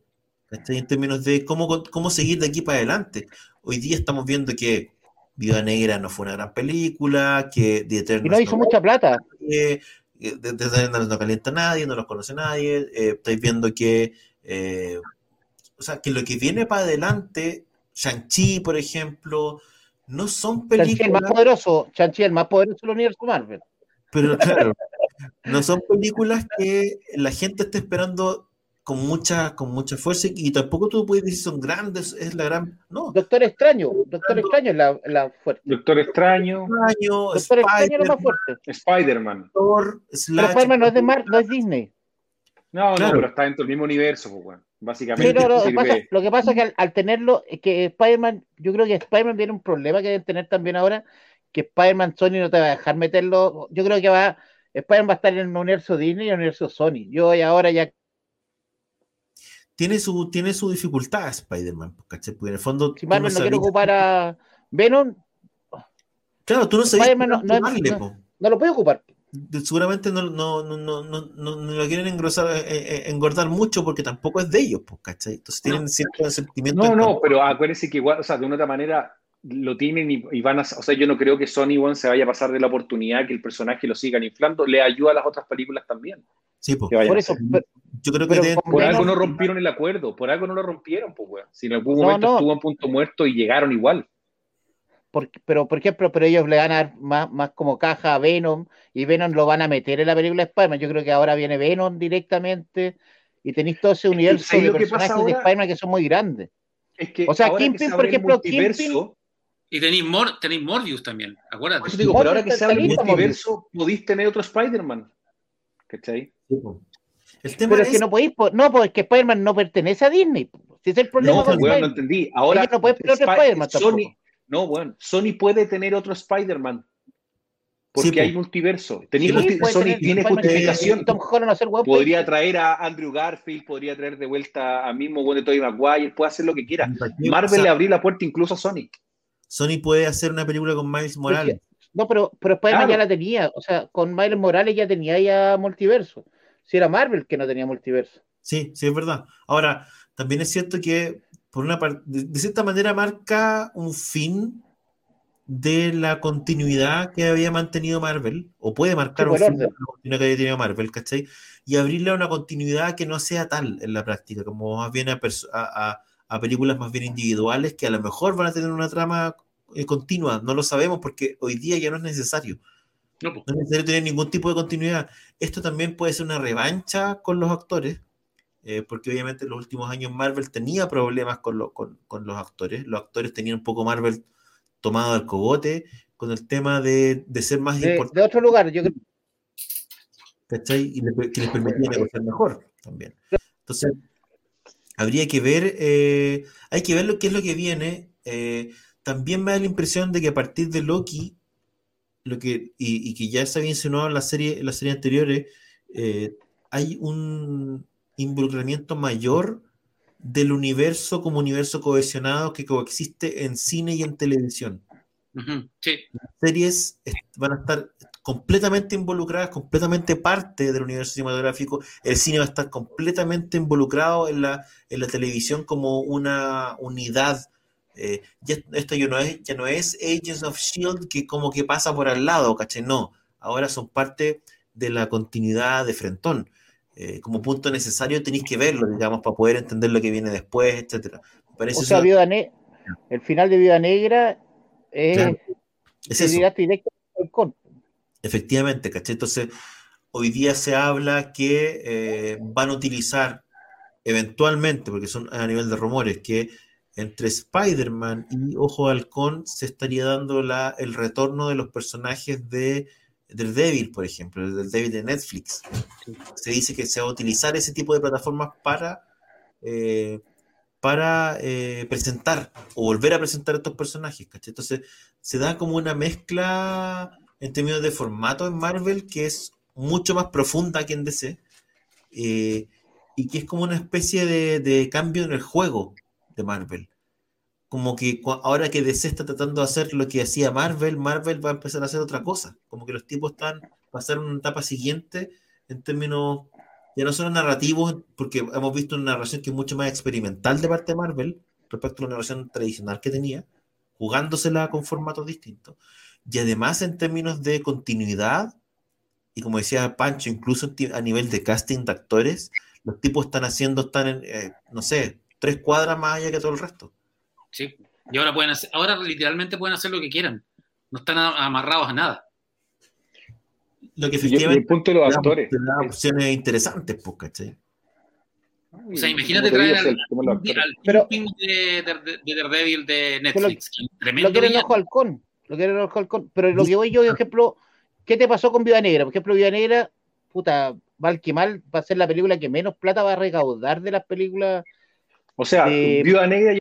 En términos de cómo, cómo seguir de aquí para adelante. Hoy día estamos viendo que Viva Negra no fue una gran película, que The Eternals. Y no hizo mucha plata. Eh, The no calienta a nadie, no los conoce nadie. Eh, estáis viendo que. Eh, o sea, que lo que viene para adelante, Shang-Chi, por ejemplo, no son películas. Shang-Chi el más poderoso, Shang-Chi el más poderoso del universo Marvel. Pero claro, no son películas que la gente está esperando con mucha, con mucha fuerza y tampoco tú puedes decir son grandes, es la gran. No. Doctor Extraño, Doctor Extraño es la, la fuerte. Doctor Extraño. Doctor Extraño es lo más fuerte. Spider-Man. Spider-Man no es de Mar no es Disney. No, no, pero está dentro del mismo universo, pues, bueno. Básicamente. lo, que pasa, es que al, tenerlo, es que Spider-Man, yo creo que Spider-Man tiene un problema que deben tener también ahora, que Spider-Man Sony no te va a dejar meterlo. Yo creo que va, Spider-Man va a estar en el universo Disney y el universo Sony. Yo ahora ya tiene su, tiene su dificultad Spider-Man, ¿cachai? Porque en el fondo. Si Marvel no, quiere ocupar a Venom. Claro, tú no sabes. No, no, lo puede ocupar. Seguramente no, no, no, no, no, lo quieren engrosar, eh, eh, engordar mucho porque tampoco es de ellos, pues, ¿cachai? Entonces tienen cierto sentimiento. No, no, pero acuérdense que igual, o sea, de una otra manera lo tienen y, van a. O sea, yo no creo que Sony One se vaya a pasar de la oportunidad que el personaje lo sigan inflando. Le ayuda a las otras películas también. Sí, pues. Por eso, yo creo que por algo no rompieron el acuerdo, por algo no lo rompieron, pues, weón. Si en algún momento estuvo en punto muerto y llegaron igual. pero, por ejemplo, pero ellos le van a dar más, más como caja a Venom y Venom lo van a meter en la película de Spider-Man. Yo creo que ahora viene Venom directamente y tenéis todo ese universo de personajes de Spider-Man que son muy grandes. o sea, Kingpin, por ejemplo, Kingpin. Y tenéis, Mor tenéis Morbius también, acuérdate. digo, pero ahora que se abre el multiverso, podéis tener otro Spider-Man. ¿Cachai? El tema pero es, que no podéis, no, porque Spider-Man no pertenece a Disney. Si es el problema no, bueno, no entendí. Ahora no puede otro Spider-Man Sony, no, bueno, Sony puede tener otro Spider-Man. Porque hay multiverso. Sony tiene justificación. podría traer a Andrew Garfield, podría traer de vuelta a mismo bueno de Tobey Maguire, puede hacer lo que quiera. Marvel le abrió la puerta incluso a Sony. Sony puede hacer una película con Miles Morales. No, pero, pero Spider-Man ya la tenía. O sea, con Miles Morales ya tenía ya multiverso si era Marvel que no tenía multiverso. Sí, sí, es verdad. Ahora, también es cierto que, por una parte, de, cierta manera marca un fin de la continuidad que había mantenido Marvel, o puede marcar un fin de la continuidad que había tenido Marvel, ¿cachai? Y abrirle a una continuidad que no sea tal en la práctica, como más bien a, a, películas más bien individuales que a lo mejor van a tener una trama eh, continua, no lo sabemos porque hoy día ya no es necesario. No, no, es necesario tener ningún tipo de continuidad. Esto también puede ser una revancha con los actores, eh, porque obviamente en los últimos años Marvel tenía problemas con, con, con, los actores. Los actores tenían un poco Marvel tomado al cogote con el tema de, de ser más importante. De otro lugar, yo creo. ¿Cachai? Y que les permitía negociar mejor también. Entonces, habría que ver, eh, hay que ver lo que es lo que viene. Eh, también me da la impresión de que a partir de Loki, lo que, y, y que ya se había insinuado en la serie, en las series anteriores, eh, hay un involucramiento mayor del universo como universo cohesionado que coexiste en cine y en televisión. sí. Las series van a estar completamente involucradas, completamente parte del universo cinematográfico. El cine va a estar completamente involucrado en la, en la televisión como una unidad. Eh, ya, esto ya no, es, ya no es Agents of Shield que como que pasa por al lado, ¿caché? No, ahora son parte de la continuidad de Frentón. Eh, como punto necesario tenéis que verlo, digamos, para poder entender lo que viene después, etcétera. o sea, el final de Vida Negra es, es directo con Efectivamente, ¿caché? Entonces, hoy día se habla que eh, van a utilizar eventualmente, porque son a nivel de rumores, que entre Spider-Man y Ojo Halcón se estaría dando el retorno de los personajes de del Devil, por ejemplo, del Devil de Netflix. Se dice que se va a utilizar ese tipo de plataformas para, eh, para eh, presentar o volver a presentar estos personajes. Entonces, se da como una mezcla en términos de formato en Marvel que es mucho más profunda que en DC eh, y que es como una especie de, cambio en el juego de Marvel. Como que ahora que DC está tratando de hacer lo que hacía Marvel, Marvel va a empezar a hacer otra cosa. Como que los tipos están pasar una etapa siguiente en términos ya no solo narrativos, porque hemos visto una narración que es mucho más experimental de parte de Marvel respecto a la narración tradicional que tenía, jugándosela con formatos distintos, y además en términos de continuidad, y como decía Pancho, incluso a nivel de casting de actores, los tipos están haciendo, están eh, no sé, tres cuadras más allá que todo el resto. Sí, y ahora pueden hacer, ahora literalmente pueden hacer lo que quieran, no están amarrados a nada. Lo que efectivamente el punto de los actores. Da opciones interesantes, pues, ¿cachai? O sea, imagínate traer al, al, pero, de, de, de, Daredevil de Netflix. Lo, tremendo lo quieren ojo halcón. Lo quieren ojo halcón. Pero lo que voy yo, por ejemplo, ¿qué te pasó con Viva Negra? Por ejemplo, Viva Negra, puta, mal que mal, va a ser la película que menos plata va a recaudar de las películas. O sea, Viva Negra ya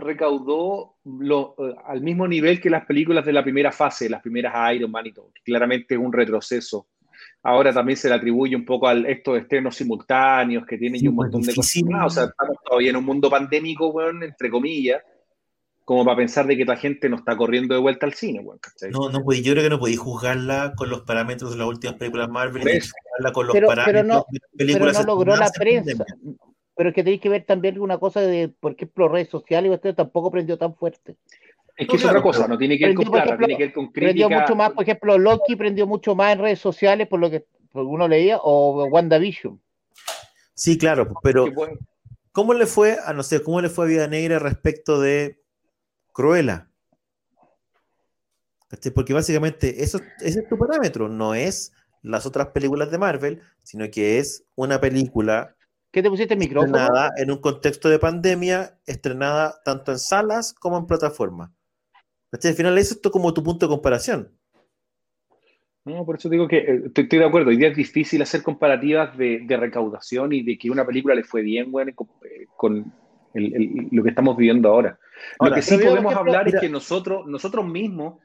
recaudó lo, eh, al mismo nivel que las películas de la primera fase, las primeras Iron Man y todo, que claramente es un retroceso. Ahora también se le atribuye un poco a estos estrenos simultáneos que tienen un montón de cosas. O sea, estamos todavía en un mundo pandémico, bueno, entre comillas, como para pensar de que la gente no está corriendo de vuelta al cine, No, no podéis, yo creo que no podéis juzgarla con los parámetros de las últimas películas Marvel, juzgarla con los pero, parámetros no, de películas pero no logró la prensa. Pero es que tenéis que ver también una cosa de, por ejemplo, redes sociales, y usted tampoco prendió tan fuerte. Es que es otra cosa, no tiene que ver con plata, tiene que ver con crítica. Prendió mucho más, por ejemplo, Loki prendió mucho más en redes sociales, por lo que uno leía, o WandaVision. Sí, claro, pero ¿cómo le fue a, no sé, cómo le fue a Vida Negra respecto de Cruella? Porque básicamente eso, ese es tu parámetro, no es las otras películas de Marvel, sino que es una película ¿Qué te pusiste el micrófono? Estrenada en un contexto de pandemia, estrenada tanto en salas como en plataformas. Al final es esto como tu punto de comparación. No, por eso digo que eh, estoy, de acuerdo. Hoy día es difícil hacer comparativas de, recaudación y de que una película le fue bien, bueno, con, lo que estamos viviendo ahora. lo que sí podemos hablar es que nosotros, nosotros mismos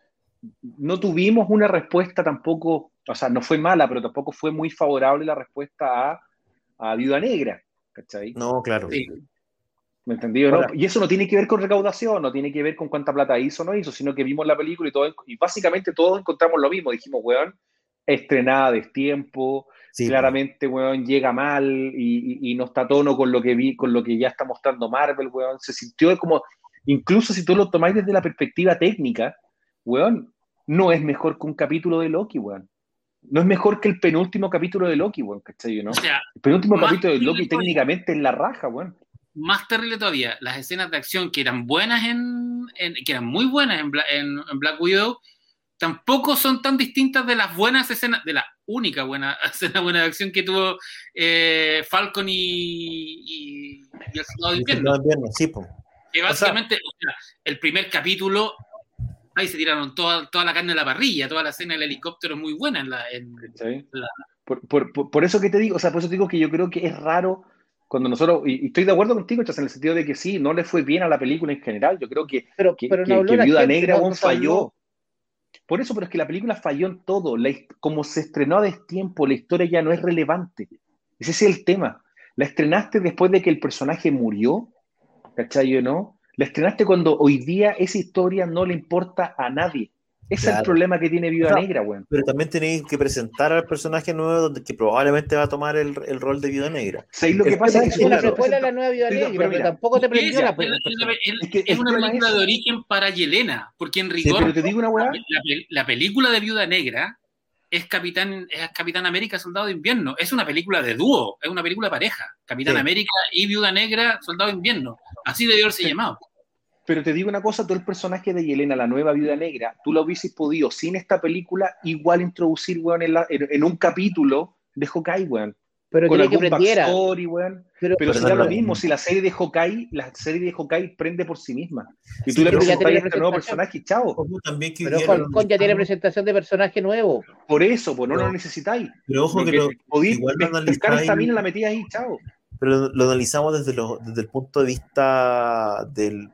no tuvimos una respuesta tampoco, o sea, no fue mala, pero tampoco fue muy favorable la respuesta a, a Viuda Negra. ¿Cachai? No, claro. Sí. ¿Me entendió? ¿no? Y eso no tiene que ver con recaudación, no tiene que ver con cuánta plata hizo o no hizo, sino que vimos la película y todo, y básicamente todos encontramos lo mismo. Dijimos, weón, estrenada de tiempo, claramente, weón, llega mal y, no está a tono con lo que vi, con lo que ya está mostrando Marvel, weón. Se sintió como, incluso si tú lo tomáis desde la perspectiva técnica, weón, no es mejor que un capítulo de Loki, weón. No es mejor que el penúltimo capítulo de Loki, weón, ¿cachai? ¿no? el penúltimo capítulo de Loki técnicamente es la raja, weón. Más terrible todavía, las escenas de acción que eran buenas en, que eran muy buenas en, en, Black Widow, tampoco son tan distintas de las buenas escenas, de la única buena escena buena de acción que tuvo eh, Falcon y, y, el Soldado de Invierno. sí, Que básicamente, el primer capítulo ahí se tiraron toda, toda la carne de la parrilla, toda la escena del helicóptero es muy buena en la... por, eso que te digo, o sea, por eso te digo que yo creo que es raro cuando nosotros, y, estoy de acuerdo contigo, en el sentido de que sí, no le fue bien a la película en general, yo creo que, pero, que, Viuda Negra falló. Por eso, pero es que la película falló en todo, como se estrenó a destiempo, la historia ya no es relevante. Ese es el tema. La estrenaste después de que el personaje murió, ¿cachai o no? La estrenaste cuando hoy día esa historia no le importa a nadie. Ese es el problema que tiene Viuda Negra, weón. Pero también tenéis que presentar al personaje nuevo que probablemente va a tomar el, el rol de Viuda Negra. ¿Sabéis lo que pasa? Es, una precuela la nueva Viuda Negra, pero, tampoco te prendió la película. Es, una película de origen para Yelena, porque en rigor. pero te digo una la, la, película de Viuda Negra es Capitán, es Capitán América, Soldado de Invierno. Es una película de dúo, es una película pareja. Capitán América y Viuda Negra, Soldado de Invierno. Así debió haberse llamado. Pero te digo una cosa, todo el personaje de Yelena, la nueva Viuda Negra, tú lo hubieses podido sin esta película igual introducir, weón, en, un capítulo de Hawkeye, weón. Pero con algún que backstory, weón. Pero, pero, será lo mismo, si la serie de Hawkeye, la serie de Hawkeye prende por sí misma. Y tú le presentas a este nuevo personaje, chao. También que pero Falcón ya tiene presentación de personaje nuevo. Por eso, pues no lo necesitáis. Pero ojo que lo, podéis pescar esta mina la metías ahí, chao pero lo analizamos desde, desde el punto de vista del,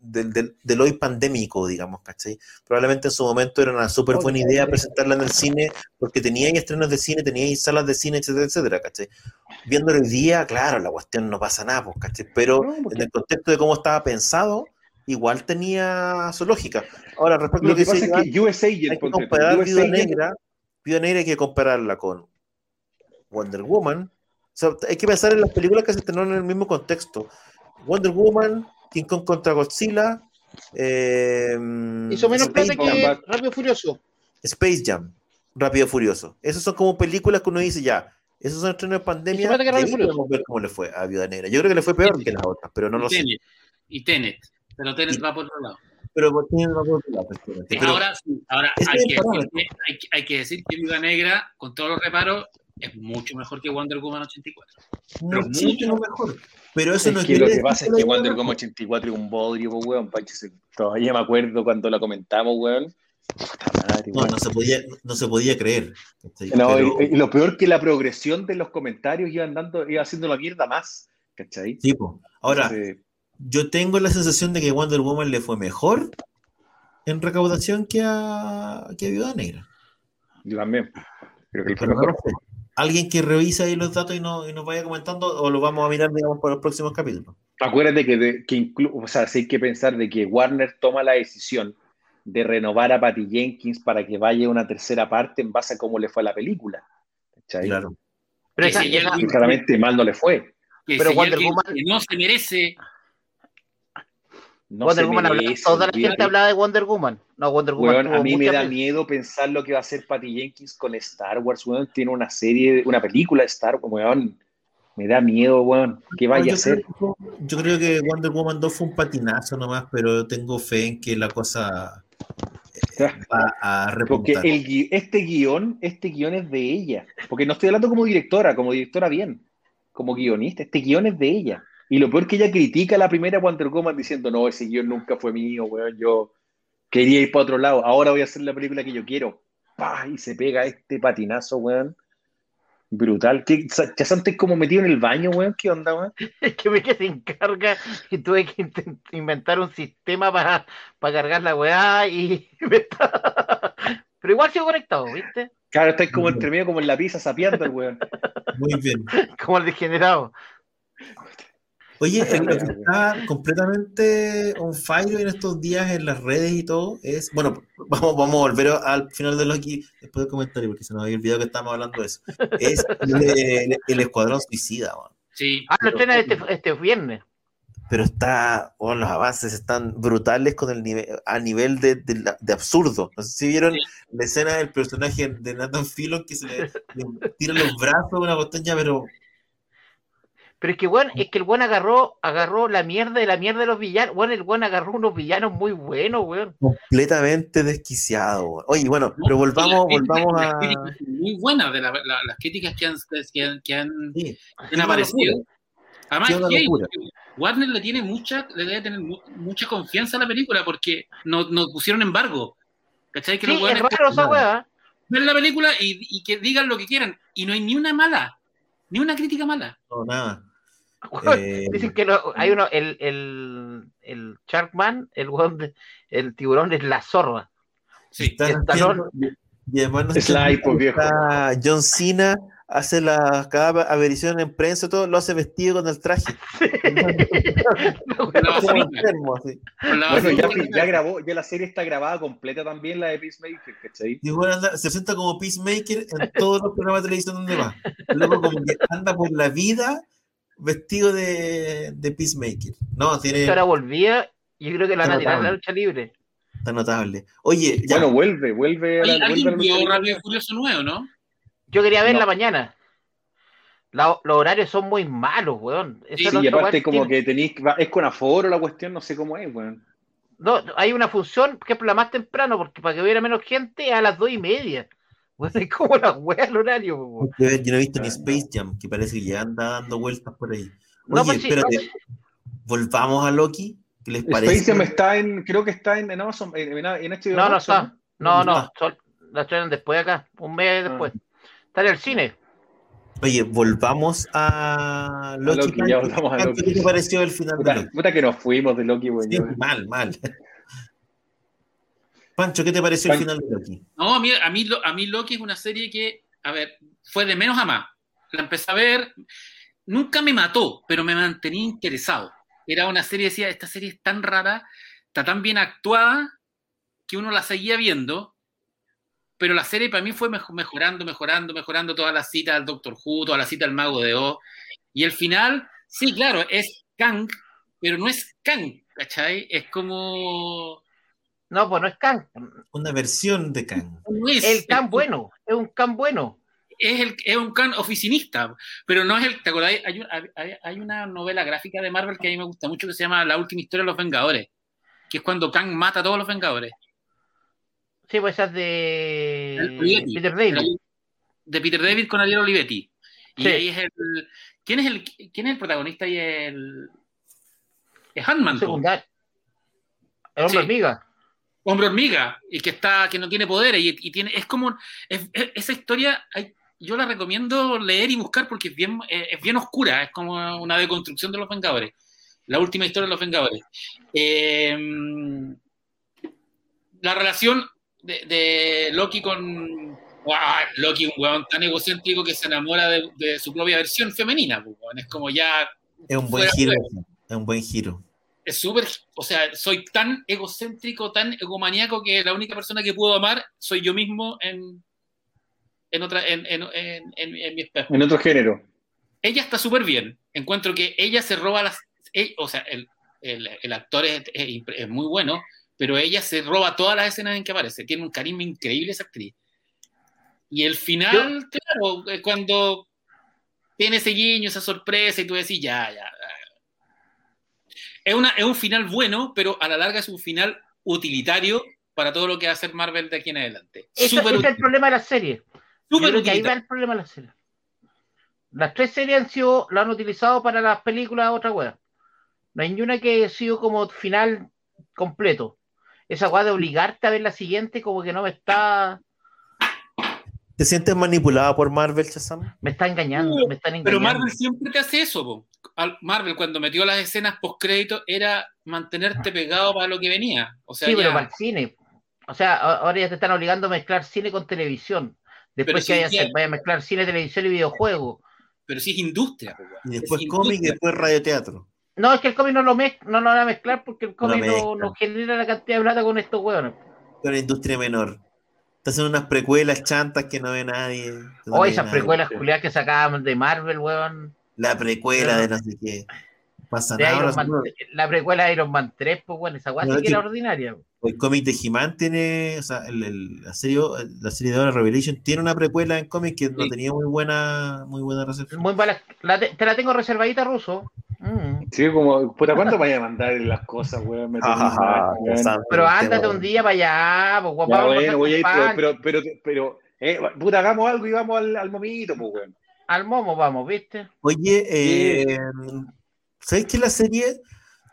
del, del, hoy pandémico, digamos, ¿cachai? Probablemente en su momento era una súper buena idea presentarla en el cine porque tenía estrenos de cine, tenía salas de cine, etcétera, etcétera, ¿cachai? Viéndolo hoy día, claro, la cuestión no pasa nada, pues, ¿cachai? Pero en el contexto de cómo estaba pensado, igual tenía su lógica. Ahora, respecto a lo que, pasa es que USA hay que comparar Vida Negra, Vida Negra hay que compararla con Wonder Woman, hay que pensar en las películas que se estrenaron en el mismo contexto. Wonder Woman, King Kong contra Godzilla. Eh, Hizo menos plata que Rápido Furioso. Space Jam, Rápido Furioso. Esas son como películas que uno dice ya. Esos son estrenos de pandemia. Y podemos ver cómo le fue a Viuda Negra. Yo creo que le fue peor que las otras, pero no lo sé. Y Tenet. Pero Tenet va por otro lado. Pero Tenet va por otro lado. ahora, ahora hay, que, hay, hay, que decir que Viuda Negra, con todos los reparos, es mucho mejor que Wonder Woman 84. Pero mucho mejor. Pero eso no es que lo que pasa es que Wonder Woman 84 es un bodrio, weón. Todavía me acuerdo cuando la comentamos, weón. no, no se, podía, no se podía creer. No, y, lo peor que la progresión de los comentarios iba, andando, iba haciendo la mierda más. ¿Cachai? Sí, Ahora, yo tengo la sensación de que Wonder Woman le fue mejor en recaudación que a, que a Viuda Negra. Yo también. Creo que fue mejor alguien que revise ahí los datos y, no, y, nos vaya comentando o lo vamos a mirar, digamos, por los próximos capítulos. Acuérdate que, que o sea, hay que pensar de que Warner toma la decisión de renovar a Patty Jenkins para que vaya una tercera parte en base a cómo le fue a la película. Claro. Pero esa, claramente mal no le fue. pero Wonder Woman no se merece Wonder Woman toda la gente hablaba de Wonder Woman. No, Wonder Woman. a mí me da miedo pensar lo que va a hacer Patty Jenkins con Star Wars, weón. Tiene una serie, una película de Star Wars, weón. Me da miedo, weón. ¿Qué vaya a hacer? yo creo que Wonder Woman 2 fue un patinazo nomás, pero tengo fe en que la cosa eh, va a repuntar. Porque el, este guion, este guion es de ella. Porque no estoy hablando como directora, como directora bien, como guionista. Este guion es de ella. Y lo peor que ella critica la primera Wonder Woman diciendo, no, ese guion nunca fue mío, weón, yo quería ir para otro lado, ahora voy a hacer la película que yo quiero. ¡Pah! Y se pega este patinazo, weón. Brutal. ¿Qué, ¿Ya como metido en el baño, weón? ¿Qué onda, weón? Es que me quedé sin carga y tuve que inventar un sistema para, para cargar la weá y... Pero igual sigo conectado, ¿viste? Claro, estáis como entre medio, como en la pizza, sapeando el weón. Muy bien. como el degenerado. Oye, lo que está completamente on fire en estos días en las redes y todo es, bueno, vamos, vamos a volver al final de Loki después del comentario, porque se nos había olvidado que estábamos hablando de eso. Es el, Escuadrón Suicida, Sí. Ah, lo estrena este, este viernes. pero está, oh, los avances están brutales con el nivel, a nivel de, de, absurdo. No sé si vieron la escena del personaje de Nathan Fillon que se le, tira los brazos una botella, pero pero es que, bueno, es que el buen agarró, agarró la mierda de la mierda de los villanos. Bueno, el buen agarró unos villanos muy buenos, weón. Completamente desquiciado, Oye, bueno, pero volvamos, volvamos a. Muy buenas de las críticas que han, que han, aparecido. Además, Warner le tiene mucha, le debe tener mucha confianza a la película porque nos, nos pusieron embargo. ¿Cachai? Que sí, es raro esa weá. Ver la película y, y que digan lo que quieran. Y no hay ni una mala. Ni una crítica mala. No, nada. Eh, Dicen que hay uno, el, el, el Sharkman, el, el tiburón es la zorra. Sí, y además no John Cena hace la cada aparición en prensa, todo lo hace vestido con el traje. bueno, ya, ya, grabó, ya la serie está grabada completa también, la de Peacemaker, ¿cachai? Y bueno, se presenta como Peacemaker en todos los programas de televisión donde va. Luego como que anda por la vida vestido de, de Peacemaker. No, tiene... Ahora volvía, yo creo que la van a la lucha libre. Está notable. Oye, ya. Bueno, vuelve, vuelve a la, vuelve a Curioso nuevo, ¿no? Yo quería ver la mañana. los horarios son muy malos, weón. sí, y aparte como que tenéis, es con aforo la cuestión, no sé cómo es, weón. No, hay una función, por ejemplo, la más temprano, porque para que hubiera menos gente, a las dos y media. es como la wea el horario. Yo, no he visto ni Space Jam, que parece que ya anda dando vueltas por ahí. Oye, pues espérate, volvamos a Loki. ¿Qué les parece? Space Jam está en, creo que está en, Amazon, en, HBO. No, no está. No, no, la traen después acá, un mes ah. después. Está en el cine. Oye, volvamos a Loki. ya volvamos a Loki. ¿Qué te pareció el final puta, de Loki? Puta que nos fuimos de Loki, güey. mal, mal. Pancho, ¿qué te pareció el final de Loki? No, a mí, a, mí, a mí Loki es una serie que, a ver, fue de menos a más. La empecé a ver, nunca me mató, pero me mantenía interesado. Era una serie, decía, esta serie es tan rara, está tan bien actuada, que uno la seguía viendo, pero la serie para mí fue mejorando, mejorando, mejorando todas las citas al Doctor Who, todas las citas al Mago de O. Y el final, sí, claro, es Kang, pero no es Kang, ¿cachai? Es como... No, pues no es Kang. Una versión de Kang. el Kang bueno, es un Kang bueno. Es, el, es un Kang oficinista, pero no es el... ¿Te acordás? Hay, hay, una novela gráfica de Marvel que a mí me gusta mucho que se llama La última historia de los Vengadores, que es cuando Kang mata a todos los Vengadores. Sí, pues esas de Peter David. De Peter David con Ariel Olivetti. Y ahí es el. ¿Quién es el, quién es el protagonista y el. Es Handman. El hombre hormiga. Hombre hormiga. Y que está, que no tiene poderes. Y, tiene. Es como. esa historia. yo la recomiendo leer y buscar porque es bien, es bien oscura. Es como una deconstrucción de los Vengadores. La última historia de los Vengadores. Eh, la relación de, Loki con. Loki, un weón tan egocéntrico que se enamora de, su propia versión femenina. Pues, es como ya. Es un buen giro. Es un buen giro. Es súper. O sea, soy tan egocéntrico, tan egomaníaco que la única persona que puedo amar soy yo mismo en. En, otra, en, en, en, mi espejo. En otro género. Ella está súper bien. Encuentro que ella se roba las. Eh, o sea, el, el, el actor es, es, muy bueno, pero ella se roba todas las escenas en que aparece. Tiene un carisma increíble esa actriz. Y el final, claro, cuando tiene ese guiño, esa sorpresa, y tú decís, ya, ya. Es, una, es un final bueno, pero a la larga es un final utilitario para todo lo que va a hacer Marvel de aquí en adelante. Ese es el problema de la serie. Que ahí va el problema de la serie. Las tres series han sido, lo han utilizado para las películas otra wea. No hay ninguna que haya sido como final completo esa weá de obligarte a ver la siguiente, como que no me está. ¿Te sientes manipulado por Marvel, Chazam? Me está engañando, me están engañando. Pero Marvel siempre te hace eso, Marvel cuando metió las escenas post crédito era mantenerte pegado para lo que venía. O sea, sí, pero para el cine. O sea, ahora ya te están obligando a mezclar cine con televisión. Después que vaya, a mezclar cine, televisión y videojuego. Pero sí es industria. Y después cómic y después radioteatro. No, es que el cómic no lo, no lo van a mezclar porque el cómic no, genera la cantidad de plata con estos hueones. Pero una industria menor. Te hacen unas precuelas chantas que no ve nadie. O oh, esas precuelas culiadas que sacaban de Marvel, weón. La precuela de no sé qué. Pasa nada. Man- la precuela de Iron Man 3, pues bueno, esa weá No, sí que era ordinaria. El cómic de He-Man tiene, o sea, el- el- la, serie, la serie de ahora Revelation tiene una precuela en cómic que no tenía muy buena, muy buena recepción. Muy mala. la te, te la tengo reservadita, ruso. Mm. Sí, como, puta, ¿cuánto vaya a mandar las cosas, weón? Me mal, weón. Pero ándate un día para allá, pues guapo. Ya, vamos a bueno, voy a ir, pero, pero, pero, pero, eh, puta, hagamos algo y vamos al, al momito, pues, weón. Al momo vamos, ¿viste? Oye, eh, ¿sabes que la serie,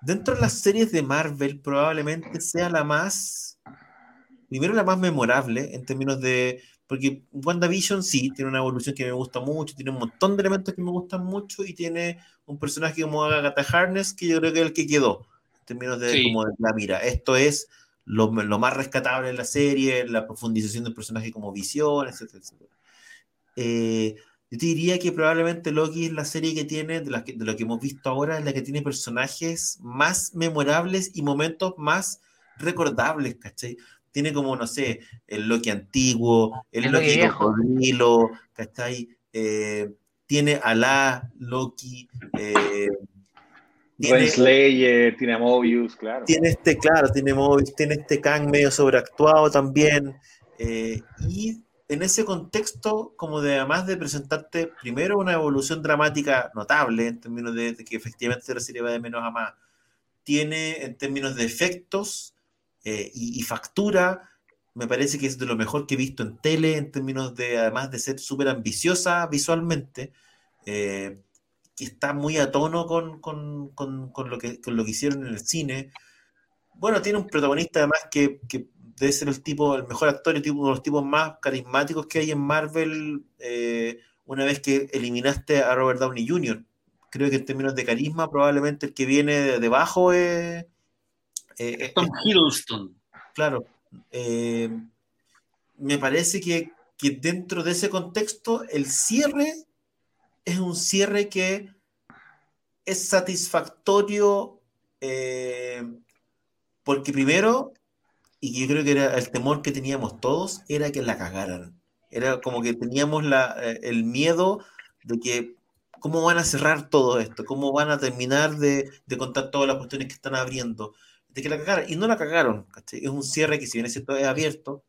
dentro de las series de Marvel, probablemente sea la más, primero la más memorable en términos de, porque WandaVision sí, tiene una evolución que me gusta mucho, tiene un montón de elementos que me gustan mucho y tiene un personaje como Agatha Harness que yo creo que es el que quedó, en términos de, Sí. como de la mira. Esto es lo, lo más rescatable de la serie, la profundización del personaje como visión, etcétera, etcétera. Eh, yo te diría que probablemente Loki es la serie que tiene, de, las que- de lo que hemos visto ahora, es la que tiene personajes más memorables y momentos más recordables, ¿cachai? Tiene como, no sé, el Loki antiguo, el, El Loki cocodrilo, ¿cachai? Eh, tiene a la Loki, eh, tiene, Tiene Slayer, tiene a Mobius, claro. tiene este, claro, tiene Mobius, tiene este Kang medio sobreactuado también. eh, y en ese contexto, como de además de presentarte primero una evolución dramática notable, en términos de, de que efectivamente la serie va de menos a más, tiene en términos de efectos eh, y, y factura, me parece que es de lo mejor que he visto en tele, en términos de, además de ser súper ambiciosa visualmente. eh, que está muy a tono con, con, con, con lo que, lo que hicieron en el cine. Bueno, tiene un protagonista además que, que debe ser el tipo, el mejor actor y tipo, uno de los tipos más carismáticos que hay en Marvel eh, una vez que eliminaste a Robert Downey Jr. Creo que en términos de carisma, probablemente el que viene de debajo es... eh, es- Tom Hiddleston. Claro. eh, me parece que, que dentro de ese contexto, el cierre es un cierre que es satisfactorio eh, porque primero, y yo creo que era el temor que teníamos todos, era que la cagaran. Era como que teníamos la, eh, el miedo de que cómo van a cerrar todo esto, cómo van a terminar de, de contar todas las cuestiones que están abriendo, de que la cagaran. Y no la cagaron. ¿cachai? Es un cierre que si bien es cierto es abierto,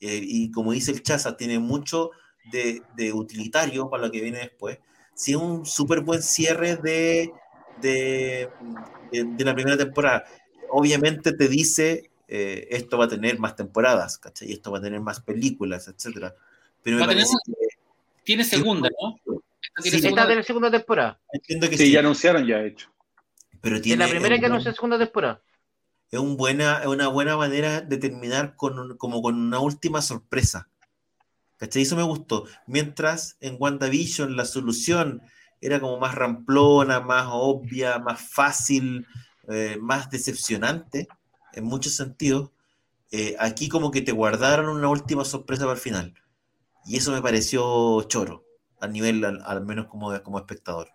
eh, y como dice el Chaza, tiene mucho de, de utilitario para lo que viene después. Sí, es un súper buen cierre de, de- de la primera temporada. Obviamente te dice, eh, esto va a tener más temporadas, ¿cachai? Y esto va a tener más películas, etcétera. Pero me a tener parece que Tiene segunda, ¿no? Esta tiene Sí. Esta segunda. de la segunda temporada. entiendo que Sí, sí, ya anunciaron ya, de hecho. pero Es tiene la primera es que un anuncia segunda temporada. es, un buena, es una buena manera de terminar con un- como con una última sorpresa. ¿Cachai? Eso me gustó. Mientras en WandaVision la solución era como más ramplona, más obvia, más fácil, eh, más decepcionante en muchos sentidos. eh, aquí como que te guardaron una última sorpresa para el final. Y eso me pareció choro, a nivel al, al menos como, como espectador.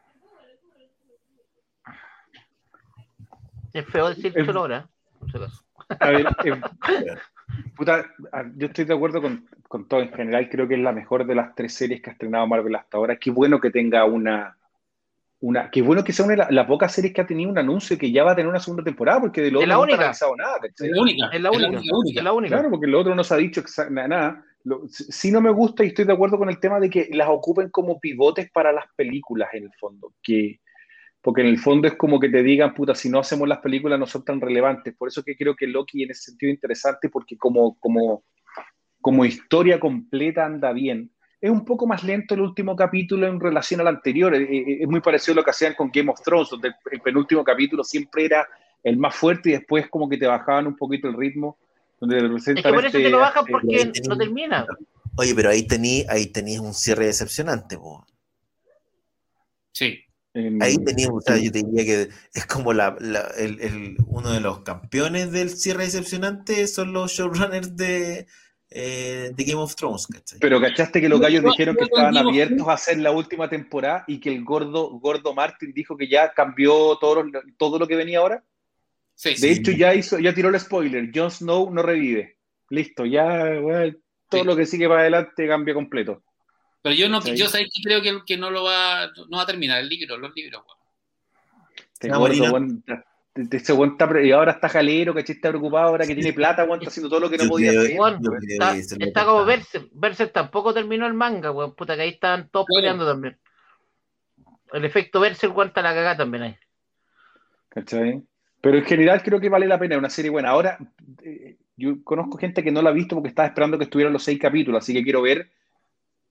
Es feo decir Es- solo ahora. A ver, eh, puta, yo estoy de acuerdo con, con todo en general. Creo que es la mejor de las tres series que ha estrenado Marvel hasta ahora. Qué bueno que tenga una. Una qué bueno que sea una de la- las pocas series que ha tenido un anuncio que ya va a tener una segunda temporada, porque de lo otro la no única. han avisado nada. Es la única. Es la única. Es la única. Claro, porque lo otro no se ha dicho nada. Lo- sí no me gusta y estoy de acuerdo con el tema de que las ocupen como pivotes para las películas en el fondo. Que, porque en el fondo es como que te digan, puta, si no hacemos las películas no son tan relevantes. Por eso que creo que Loki en ese sentido es interesante porque como, como, como historia completa anda bien. Es un poco más lento el último capítulo en relación al anterior. Eh, eh, Es muy parecido a lo que hacían con Game of Thrones, donde el- penúltimo capítulo siempre era el más fuerte y después como que te bajaban un poquito el ritmo. Donde Es que por eso te lo bajan porque eh, no termina. Oye, pero ahí tení, ahí tenías un cierre decepcionante, po. Sí. Ahí teníamos, o sea, yo te diría que es como la, la- el, el- uno de los campeones del cierre decepcionante son los showrunners de, eh, de Game of Thrones, ¿cachai? Pero cachaste que los gallos dijeron que estaban abiertos a hacer la última temporada y que el gordo, gordo Martin dijo que ya cambió todo, lo- todo lo que venía ahora. Sí, De sí. hecho, ya hizo, ya tiró el spoiler. Jon Snow no revive. Listo, ya todo Sí. lo que sigue para adelante cambia completo. Pero yo no, yo sé que creo que, que no lo va, no va a terminar el libro, los libros. weón. Te ese y ahora está jalero, que Está preocupado ahora que tiene plata, weón, está haciendo todo lo que no podía hacer. está, como Berser. Berser tampoco terminó el manga, weón. Puta, que ahí estaban todos peleando también. El efecto Berser, cuenta la cagada también ahí. ¿Cachai? Pero en general creo que vale la pena, una serie buena. Ahora, eh, yo conozco gente que no la ha visto porque estaba esperando que estuvieran los seis capítulos, así que quiero ver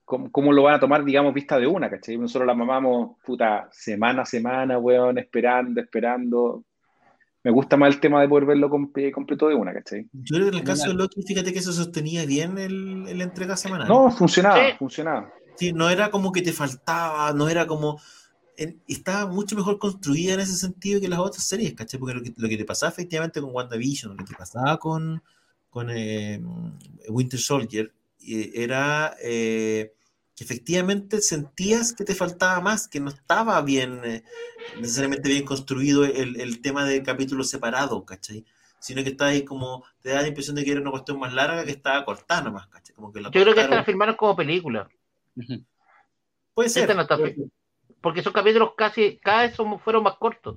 cómo, lo van a tomar, digamos, vista de una, ¿cachai? Nosotros la mamamos, puta, semana a semana, weón, esperando, esperando. Me gusta más el tema de poder verlo completo de una, ¿cachai? Yo creo que en el caso de Loki, fíjate que eso sostenía bien el, el entrega semanal. No, funcionaba, funcionaba. Sí, no era como que te faltaba, no era como... estaba mucho mejor construida en ese sentido que las otras series, ¿cachai? Porque lo que, te pasaba efectivamente con WandaVision, lo que pasaba con, con eh, Winter Soldier, eh, era eh, que efectivamente sentías que te faltaba más, que no estaba bien, eh, necesariamente bien construido el, tema de capítulos separados, ¿cachai? Sino que estaba ahí como, te da la impresión de que era una cuestión más larga que estaba cortada nomás, ¿cachai? Como que Yo creo que esta la filmaron como película. Puede ser. porque esos capítulos casi, cada vez fueron más cortos.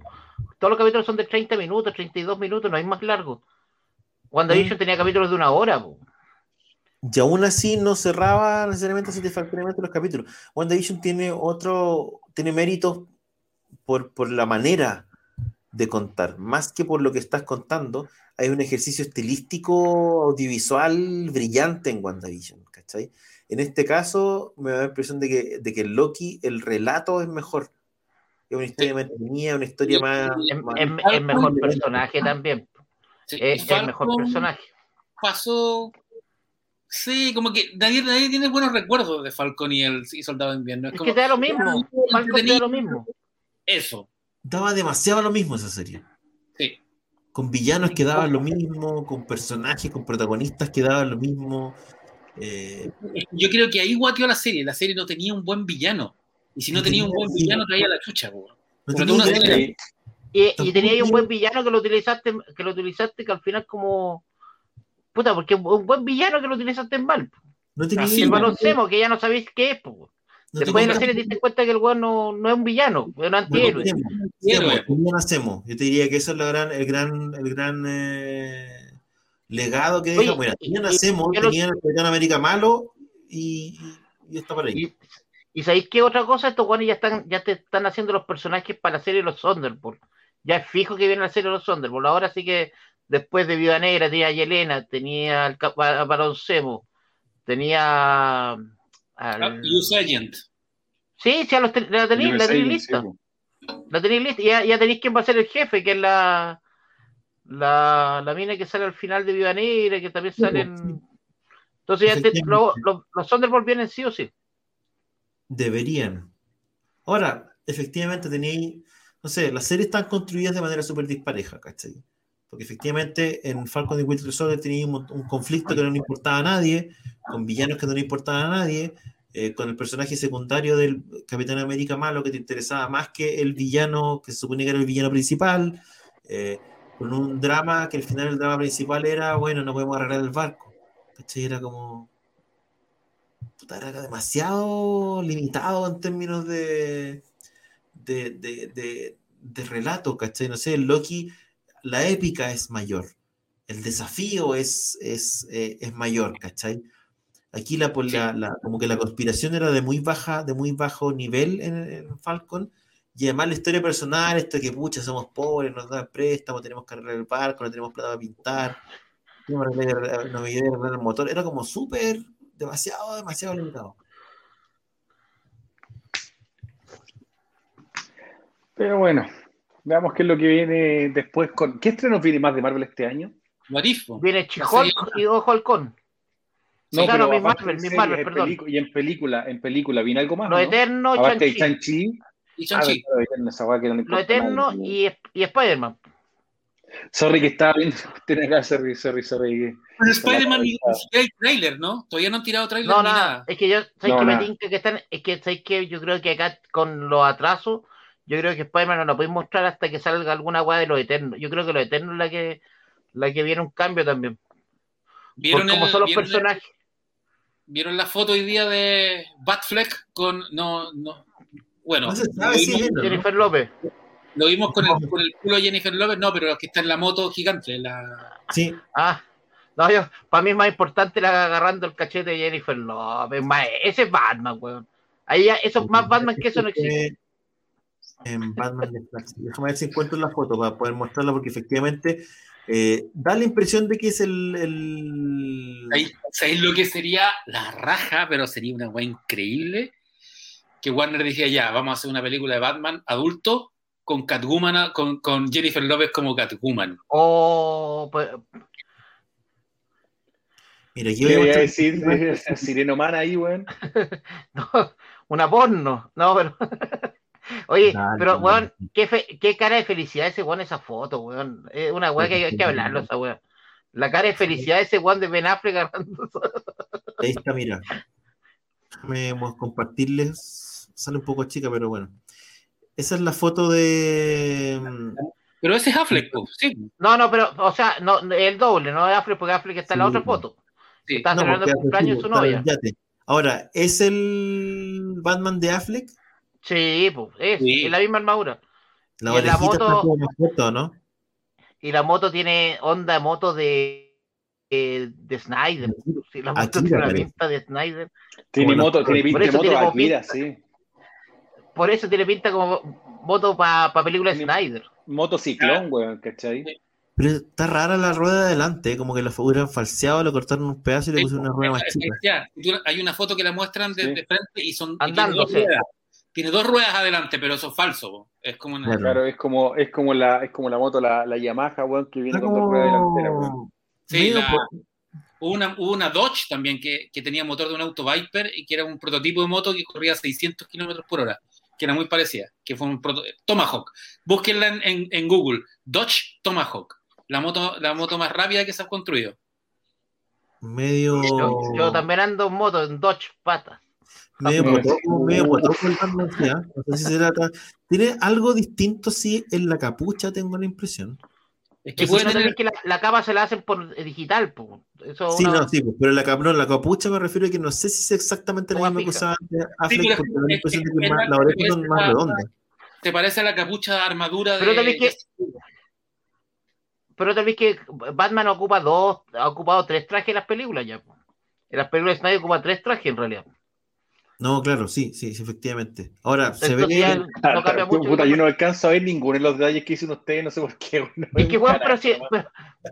Todos los capítulos son de 30 minutos, 32 minutos, no hay más largos. Cuando mm. tenía capítulos de una hora, y aún así no cerraba necesariamente satisfactoriamente los capítulos. WandaVision tiene otro, tiene méritos por, por la manera de contar, más que por lo que estás contando. Hay un ejercicio estilístico audiovisual brillante en WandaVision, ¿cachai? En este caso, me da la impresión de que, de que Loki, el relato es mejor. Es una historia más una historia más. Es, mejor personaje también. es el mejor personaje. Pasó Sí, como que nadie, nadie tiene buenos recuerdos de Falcon y el Soldado de Invierno. Es, que te da lo mismo. Falcon te da lo mismo. Eso. Daba demasiado lo mismo esa serie. Sí. Con villanos que daban lo mismo, con personajes, con protagonistas que daban lo mismo. Eh, Yo creo que ahí guateó la serie. La serie no tenía un buen villano. Y si no tenía un buen villano, traía la chucha, y, y tenía un buen villano que lo utilizaste, que lo utilizaste que al final como Puta, porque un buen villano que lo utilizaste en mal. No te Así el Semo, que ya no sabéis qué es. Po. Después de la serie te diste cuenta que el weón no, no, es un villano, es un antihéroe. Bueno, hacemos? Yo te diría que eso es el gran, el gran, el gran eh, legado que deja. Bueno, ya nacemos, tenía el Capitán América malo y, y, está por ahí. Y, sabéis qué otra cosa? Estos weones ya están, ya te están haciendo los personajes para la serie de los Thunderbolts. Ya es fijo que viene la serie de los Thunderbolts. Ahora sí que Después de Viuda Negra tenía a Yelena, tenía al Barón Semo, tenía al... Ah, Agent. Sí, ya los la tenéis, la tenéis lista. La tenéis lista. Y ya, tenéis quién va a ser el jefe, que es la, la, la mina que sale al final de Viuda Negra, que también salen... Entonces ya te, lo, los Thunderbolts vienen sí o sí. Deberían. Ahora, efectivamente tenéis, no sé, las series están construidas de manera súper dispareja, ¿cachai? Porque efectivamente en Falcon y Winter Soldier tenía un, conflicto que no le importaba a nadie, con villanos que no le importaban a nadie, eh, con el personaje secundario del Capitán América malo que te interesaba más que el villano que se supone que era el villano principal, eh, con un drama que al final el drama principal era, bueno, no podemos arreglar el barco. ¿Cachai? Era como... era demasiado limitado en términos de, de, de, de relato, ¿cachai? No sé, Loki la épica es mayor, el desafío es, es, eh, es mayor, ¿cachai? Aquí la, la, como que la conspiración era de muy baja, de muy bajo nivel en, Falcon, y además la historia personal, esto de que pucha, somos pobres, nos dan préstamos, tenemos que arreglar el barco, no tenemos plata para pintar, no me arreglar el motor, era como súper, demasiado, demasiado limitado. Pero bueno, Veamos qué es lo que viene después con. ¿Qué estrenos viene más de Marvel este año? Marifo. Viene Chihol y Ojo Halcón. No, claro, mi Marvel, mi Marvel, perdón. Y en película, en película, ¿viene algo más? Lo Eterno, y Chanchi. Y Chanchi. Ah, Lo Eterno y, y Spider-Man. Sorry que estaba viendo. Tiene que sorry, sorry, sorry. Pero Spider-Man el trailer, ¿no? Todavía no han tirado trailer no, ni nada. Es que yo, ¿sabes que me tinca que están? Es que, ¿sabes que Yo creo que acá con los atrasos yo creo que Spider-Man no lo podéis mostrar hasta que salga alguna weá de los Eternos. Yo creo que los Eternos es la que, la que viene un cambio también. ¿Vieron como son los personajes. ¿Vieron la foto hoy día de Batfleck con. No, no. Bueno, Jennifer López. Lo vimos con el, con el culo de Jennifer Lopez, no, pero que está en la moto gigante. La... Sí. Ah, no, yo, para mí es más importante la agarrando el cachete de Jennifer Lopez. ese es Batman, weón. Ahí eso es más Batman que eso no existe. En Batman Déjame ver si encuentro la foto para poder mostrarla, porque efectivamente eh, da la impresión de que es el. el... ¿Sabéis lo que sería la raja? Pero sería una weá increíble. Que Warner decía ya, vamos a hacer una película de Batman adulto con Catwoman, con, con Jennifer Lopez como Catwoman. Oh, pues, Mira, yo voy a decir Sireno Man ahí, weón. no, una porno, no, pero. Oye, pero, weón, ¿qué, qué, cara de felicidad ese weón, esa foto, weón. Es una weón que hay que hablarlo, esa weón. La cara de felicidad de ese weón de Ben Affleck agarrando. Ahí está, mira. Déjame compartirles. Sale un poco chica, pero bueno. Esa es la foto de. Mm, pero ese es Affleck, sí. No, no, pero, o sea, no, el doble, no es Affleck, porque Affleck está en la otra foto. Sí. Está celebrando el cumpleaños de su novia. Ahora, ¿es el Batman de Affleck? Sí, pues, es, la misma armadura. La y la moto, ¿no? Y la moto tiene onda moto de, de, Snyder. Sí, la moto tiene una pinta de Snyder. Tiene moto, tiene pinta de moto Akira, sí. Por eso tiene pinta como moto para pa película de Snyder. Moto ciclón, weón, ¿cachai? Pero está rara la rueda de adelante, como que la hubieran falseado, le cortaron un pedazo y le pusieron una rueda más chica. hay una foto que la muestran de, frente y son andando. Tiene dos ruedas adelante, pero eso es falso. Es como una... Claro, es como, es como la, es como la moto, la, la Yamaha, weón, que viene con dos ruedas delanteras, weón. Sí, hubo, una, hubo una Dodge también que, que, tenía motor de un auto Viper y que era un prototipo de moto que corría a 600 kilómetros por hora, que era muy parecida, que fue un proto Tomahawk. Búsquenla en, en, en Google, Dodge Tomahawk la moto, la moto más rápida que se ha construido. Medio. Yo, también ando en moto, en Dodge patas. Medio potoco, medio potoco el No sé si se trata. Tiene algo distinto, sí, en la capucha, tengo la impresión. Es que puede tener que la, la, capa se la hacen por digital, po. Eso sí, no, sí, pero la, no, la capucha me refiero a que no sé si es exactamente la misma cosa sí, porque la impresión de que la oreja es más redonda. ¿Te parece a la capucha de armadura pero de, que, pero tal vez que Batman ocupa dos, ha ocupado tres trajes en las películas ya. En las películas de Snyder ocupa tres trajes en realidad. No, claro, sí, sí, sí Ahora, se ve. no cambia mucho. Puta, yo no alcanzo a ver ninguno de los detalles que hicieron ustedes, no sé por qué. es que, weón, pero, si,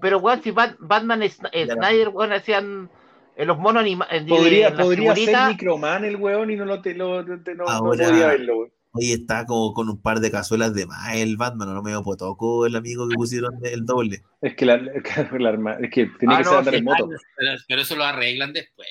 pero, weón, si Batman y Snyder, weón, hacían los monos animados. Podría, podría ser Microman el weón y no lo, te, lo, te, no, no podría verlo, weón. Oye, está como con un par de cazuelas de más el Batman, no me potoco el amigo que pusieron el doble. Es que, la, es que tiene ah, que ser andar en moto. Pero, eso lo arreglan después.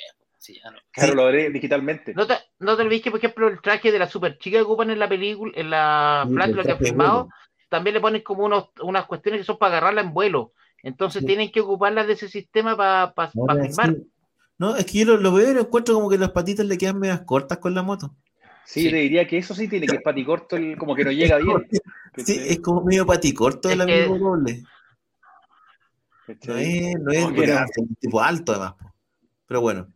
Claro, lo haré digitalmente. ¿No te, no te olvides que, por ejemplo, el traje de la super chica que ocupan en la película, en la película que han filmado, también le ponen como unos, unas cuestiones que son para agarrarla en vuelo. Entonces tienen que ocuparlas de ese sistema para pa, filmar. No, es que yo lo, veo y lo encuentro como que las patitas le quedan medias cortas con la moto. Sí, te diría que eso sí tiene que es paticorto, el, como que no llega bien. Sí, es como medio paticorto el amigo doble. No es, no es, un tipo alto además. Pero bueno.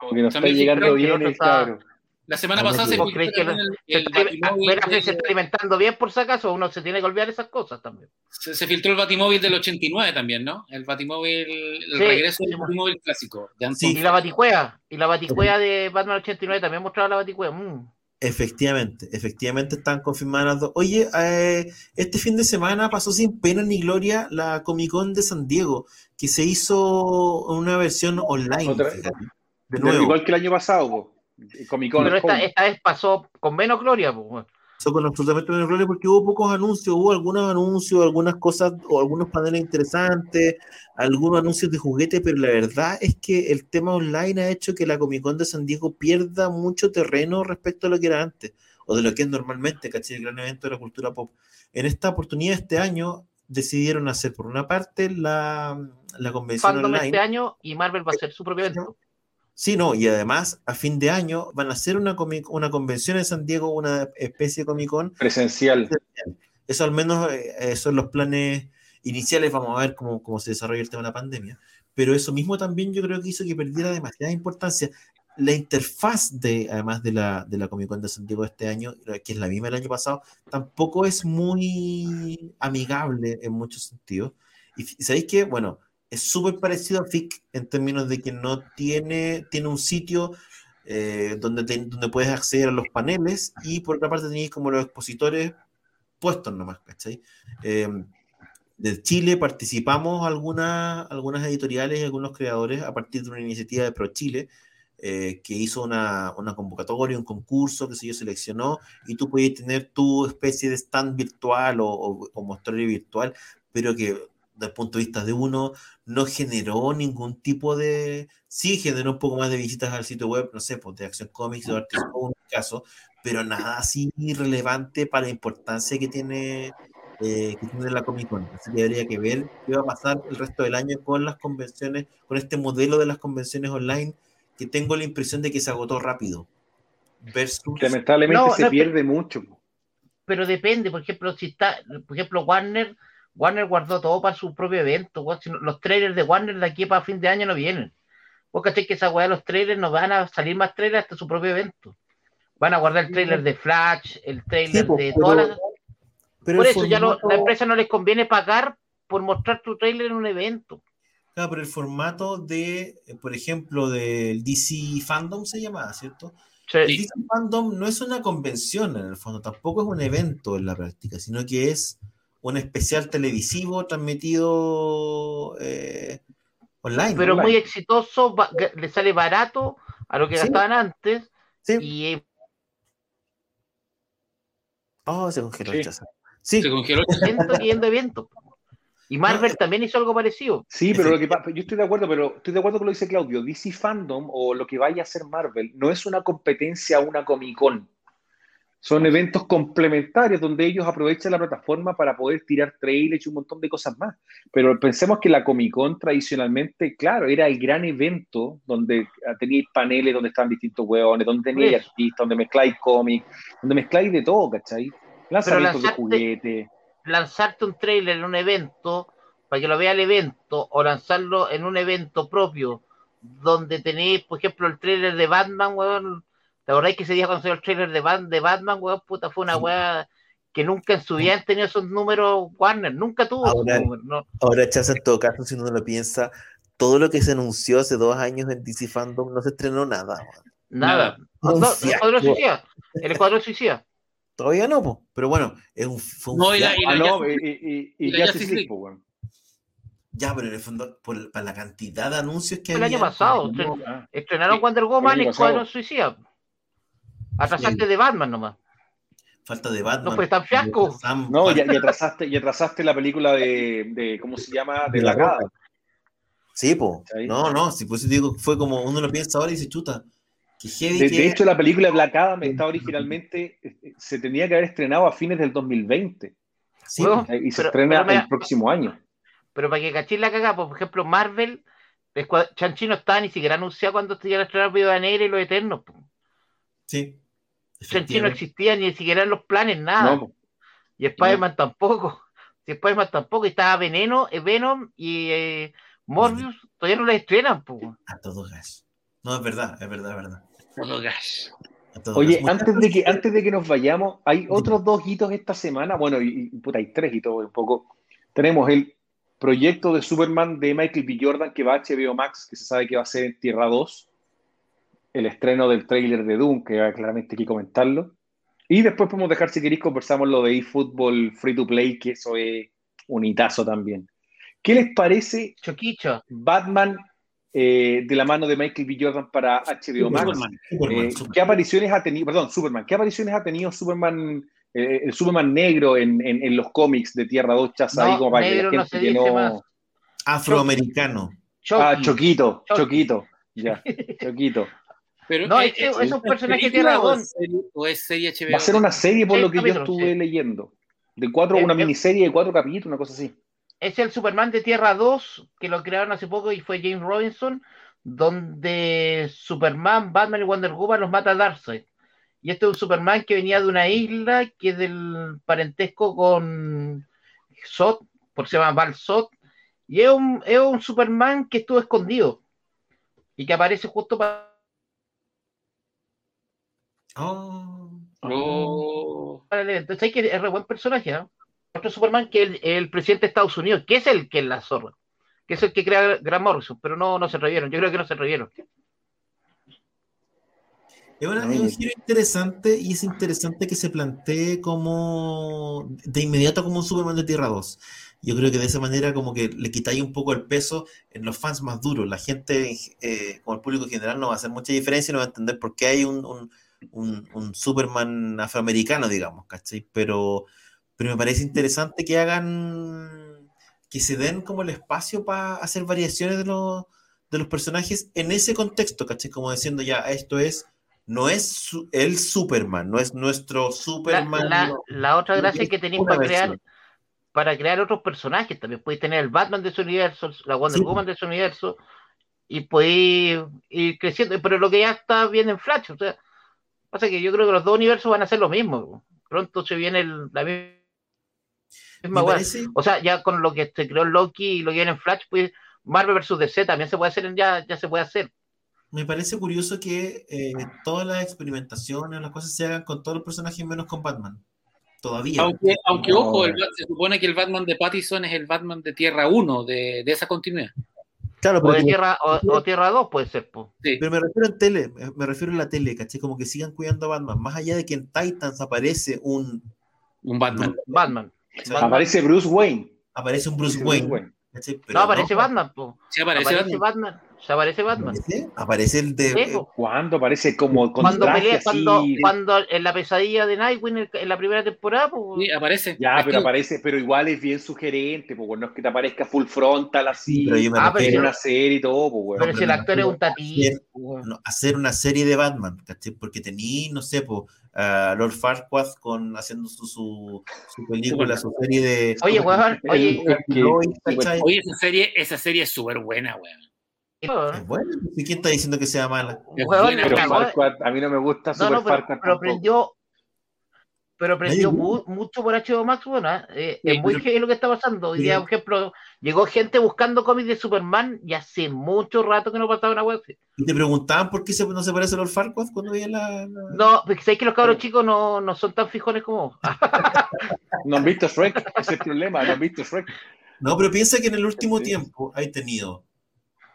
Como que no está llegando bien el cabrón. La semana pasada se filtró el, el, se está alimentando bien por si acaso, uno se tiene que olvidar esas cosas también. Se, filtró el Batimóvil del 89 también, ¿no? El Batimóvil, el regreso del Batimóvil clásico. sí. Y la Baticuea, y la Baticuea de Batman 89 también mostraba la Baticuea. Mm. Efectivamente, efectivamente están confirmadas las dos. Oye, eh, este fin de semana pasó sin pena ni gloria la Comic Con de San Diego, que se hizo una versión online. De nuevo. Igual que el año pasado, pero esta, vez pasó con menos gloria. Pues. Pasó con absolutamente menos gloria porque hubo pocos anuncios, hubo algunos anuncios, algunas cosas o algunos paneles interesantes, algunos anuncios de juguete, pero la verdad es que el tema online ha hecho que la Comic Con de San Diego pierda mucho terreno respecto a lo que era antes o de lo que es normalmente, ¿cachai? El gran evento de la cultura pop. En esta oportunidad, este año, decidieron hacer por una parte la, la convención Fandom online. este año y Marvel va a hacer su propio evento. Sí, no, y además a fin de año van a hacer una, una convención en San Diego, una especie de Comic Con. Presencial. Eso al menos eh, son los planes iniciales, vamos a ver cómo, se desarrolla el tema de la pandemia. Pero eso mismo también yo creo que hizo que perdiera demasiada importancia. la interfaz de, además de la, de la Comic Con de Santiago este año, que es la misma del año pasado, tampoco es muy amigable en muchos sentidos. Y sabéis que, bueno, es súper parecido a FIC en términos de que no tiene, tiene un sitio eh, donde, donde puedes acceder a los paneles y por otra parte tenéis como los expositores puestos nomás, ¿cachai? Eh, de Chile participamos algunas, algunas editoriales y algunos creadores a partir de una iniciativa de ProChile eh, que hizo una, una, convocatoria, un concurso que se yo seleccionó y tú podías tener tu especie de stand virtual o, o, o virtual, pero que desde el punto de vista de uno no generó ningún tipo de... Sí, generó un poco más de visitas al sitio web, no sé, pues de Acción Comics o Artes en mi caso, pero nada así relevante para la importancia que tiene eh, que tiene la Comic Con. Así que habría que ver qué va a pasar el resto del año con las convenciones, con este modelo de las convenciones online, que tengo la impresión de que se agotó rápido. Versus... Lamentablemente no, se no, pierde pero, mucho. Pero depende, por ejemplo, si está, por ejemplo, Warner, Warner guardó todo para su propio evento. Los trailers de Warner de aquí para fin de año no vienen. Vos caché que esa weá los trailers no van a salir más trailers hasta su propio evento. Van a guardar el trailer de Flash, el trailer sí, de pero, todas las pero por eso formato... ya no, la empresa no les conviene pagar por mostrar tu trailer en un evento. Claro, pero el formato de, por ejemplo, del DC Fandom se llamaba, ¿cierto? Sí. El DC Fandom no es una convención en el fondo, tampoco es un evento en la práctica, sino que es un especial televisivo transmitido eh, online. Pero online. muy exitoso, le sale barato a lo que sí. gastaban antes. Sí. Y. Oh, se congeló Sí. el chaza. Sí, Se congeló. evento yendo evento. Y Marvel No, también hizo algo parecido. Sí, pero lo que pasa, yo estoy de acuerdo, pero estoy de acuerdo con lo que dice Claudio. DC Fandom o lo que vaya a hacer Marvel no es una competencia a una Comic Con. Son eventos complementarios donde ellos aprovechan la plataforma para poder tirar trailers y un montón de cosas más. Pero pensemos que la Comic Con tradicionalmente, claro, era el gran evento donde teníais paneles donde estaban distintos hueones, donde teníais artistas, donde mezcláis cómics, donde mezcláis de todo, ¿cachai? Lanzamientos de lanzarte- juguetes. Lanzarte un trailer en un evento para que lo vea el evento o lanzarlo en un evento propio donde tenéis, por ejemplo, el trailer de Batman, weón. ¿Te acordáis que ese día cuando salió el trailer de, Bat- de Batman, weón? Puta, fue una Sí. weá que nunca en su vida han tenido esos números Warner, nunca tuvo esos Ahora- números, no. Ahora, Chaza, en todo caso, si uno lo piensa, todo lo que se anunció hace dos años en DC Fandom no se estrenó nada. man. Nada. No, el. Escuadrón Suicida. El Escuadrón Suicida. Todavía no, po. pero bueno, es un, fue un No, y la- y Ah, la no, y, y, y, y y la Justice Justice League, League. pues, weón. Ya, pero en el fondo, por, para la cantidad de anuncios que El había. año pasado. no, Ah. Estrenaron Sí, Wonder Woman el y Escuadrón pasado. Suicida. Atrasaste de Batman nomás. falta de Batman. No fue tan fiasco. No, y, y atrasaste, y atrasaste la película de, de ¿cómo se llama? De De la. Gada. Sí, po. No, no, si por eso digo, fue como uno lo piensa ahora y dice, chuta, que heavy De, que de hecho, la película Black Adam está originalmente, eh, se tenía que haber estrenado a fines del 2020 sí, y se Pero- estrena pero el próximo año. Pero para que cachéis la cagada, por ejemplo, Marvel, Chanchi no estaba ni siquiera anunciado cuando se iban a estrenar Viuda Negra y Los Eternos. po. sí. Chanchi no existía ni siquiera en los planes, nada. No, y Spider-Man tampoco. Si Spider-Man tampoco, estaba Veneno, eh, Venom y eh, Morbius, todavía no la estrenan. po. A todo gas. No, es verdad, es verdad, es verdad. A todo Oye, gas. antes de, que, antes de que nos vayamos, hay otros dos hitos esta semana. Bueno, y, y, puta, hay tres hitos un poco. Tenemos el proyecto de Superman de Michael B. Jordan que va a HBO Max, que se sabe que va a ser en Tierra 2. El estreno del tráiler de Doom, que claramente hay que comentarlo. Y después podemos dejar, si queréis, conversamos lo de eFootball Free to Play, que eso es un hitazo también. ¿Qué les parece Choquicho. Batman eh, de la mano de Michael B. Jordan para HBO Max? Superman. Superman, Eh, Superman. ¿Qué apariciones ha tenido, perdón, Superman, qué apariciones ha tenido Superman, eh, el Superman negro en, en- en los cómics de Tierra 2 Chaza No, ahí como para que negro la no gente se que dice no... más. Afroamericano. Chucky. Ah, Choquito, Chucky. Choquito, ya, Choquito. Pero, No, ¿es, ese- es- es un personaje de película Tierra o dos. es serie- ¿O es serie HBO? Va a ser una serie por lo que yo estuve sí. leyendo. De cuatro, una miniserie de cuatro capítulos, una cosa así. Es el Superman de Tierra 2, que lo crearon hace poco y fue James Robinson, donde Superman, Batman y Wonder Woman los mata Darkseid. Y este es un Superman que venía de una isla que es del parentesco con Zod, porque se llama Val Zod, y es un, es un Superman que estuvo escondido y que aparece justo para Oh. oh. Entonces hay que es re buen personaje, ¿no? Otro Superman que el, el presidente de Estados Unidos, que es el que es la zorra, que es el que crea Gran Morrison, pero no, no se revieron. Yo creo que no se revieron. Es, un giro interesante y es interesante que se plantee como de inmediato como un Superman de Tierra 2. Yo creo que de esa manera como que le quitáis un poco el peso en los fans más duros. La gente, eh, como el público en general, no va a hacer mucha diferencia y no va a entender por qué hay un, un, Superman afroamericano, digamos, ¿cachai? Pero, pero me parece interesante que hagan, que se den como el espacio para hacer variaciones de los, de los personajes en ese contexto, ¿cachai? Como diciendo ya, esto es no es el Superman, no es nuestro Superman. La, otra gracia que tenéis para crear, para crear otros personajes, también podéis tener el Batman de su universo, la Wonder Woman de su universo, y podéis ir creciendo, pero lo que ya está bien en Flash, o sea, pasa que yo creo que los dos universos van a ser lo mismo. Pronto se viene la misma O sea, ya con lo que se creó Loki y lo que viene en Flash, pues Marvel vs DC también se puede hacer, ya, ya se puede hacer me parece curioso que eh, todas las experimentaciones, las cosas se hagan con todos los personajes menos con Batman. Todavía. Aunque, aunque ojo, se supone que el Batman de Pattison es el Batman de Tierra 1, de, de esa continuidad. Claro, o, de tierra, o, Tierra 2 puede ser. Pero me refiero en tele, me refiero en la tele, ¿caché? Como que sigan cuidando a Batman. Más allá de que en Titans aparece un... Un Batman. Batman. Aparece Bruce Wayne. Aparece un Bruce, Wayne. no, aparece Batman. Sí, aparece, Batman. ¿Se aparece Batman? ¿Aparece? el de. ¿Cuándo? Aparece como con cuando pelea, cuando, cuando en la pesadilla de Nightwing en la primera temporada, pues. Sí, aparece. Ya, pero aparece, pero igual es bien sugerente, pues no es que te aparezca full frontal así. Pero yo me ah, pero una serie y todo, pues Pero si el actor es un tatí. Hacer, una serie de Batman, ¿cachai? Porque tení, no sé, pues. Lord Farquaad con haciendo su, su, su película, su serie de. Oye, weón, oye, oye, esa serie, esa serie es súper buena, weón. Es bueno, ¿quién está diciendo que sea mala? a mí no me gusta Super no, pero, pero prendió, pero prendió mucho por HBO Max, bueno, eh, es muy lo que está pasando. Hoy día, por ejemplo, llegó gente buscando cómics de Superman y hace mucho rato que no pasaba una web. ¿Y te preguntaban por qué no se parece a Lord Farquaad cuando veían la, No, porque sabéis que los cabros chicos no, no son tan fijones como no han visto Shrek, ese es el problema, no han visto Shrek. No, pero piensa que en el último tiempo hay tenido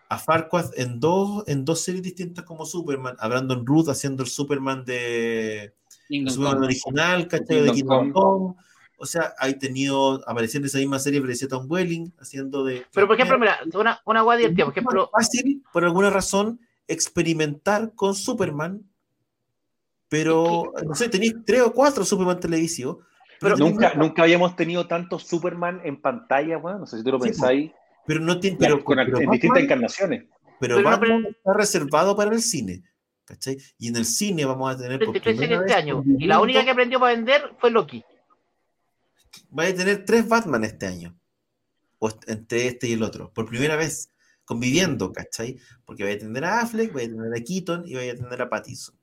a Farquaad en dos, en dos series distintas como Superman, a Brandon Ruth haciendo el Superman de Superman original, ¿cachai? De Kingdom Come. O sea, ha tenido, apareciendo en esa misma serie, aparecía Tom Welling haciendo de. Pero por ejemplo, mira, una, una guay divertida, por ejemplo. fácil, por alguna razón, experimentar con Superman, pero no sé, tenéis tres o cuatro Superman televisivos. Pero nunca, nunca habíamos tenido tantos Superman en pantalla, bueno, no sé si tú lo pensáis. Pero no tiene. Pero, con, distintas encarnaciones. Pero, Batman está reservado para el cine. ¿Cachai? Y en el cine vamos a tener. Por este año. Y la única que aprendió para vender fue Loki. Va a tener tres Batman este año. O entre este y el otro. Por primera vez. Conviviendo, ¿cachai? Porque vaya a tener a Affleck, vaya a tener a Keaton y vaya a tener a Pattinson.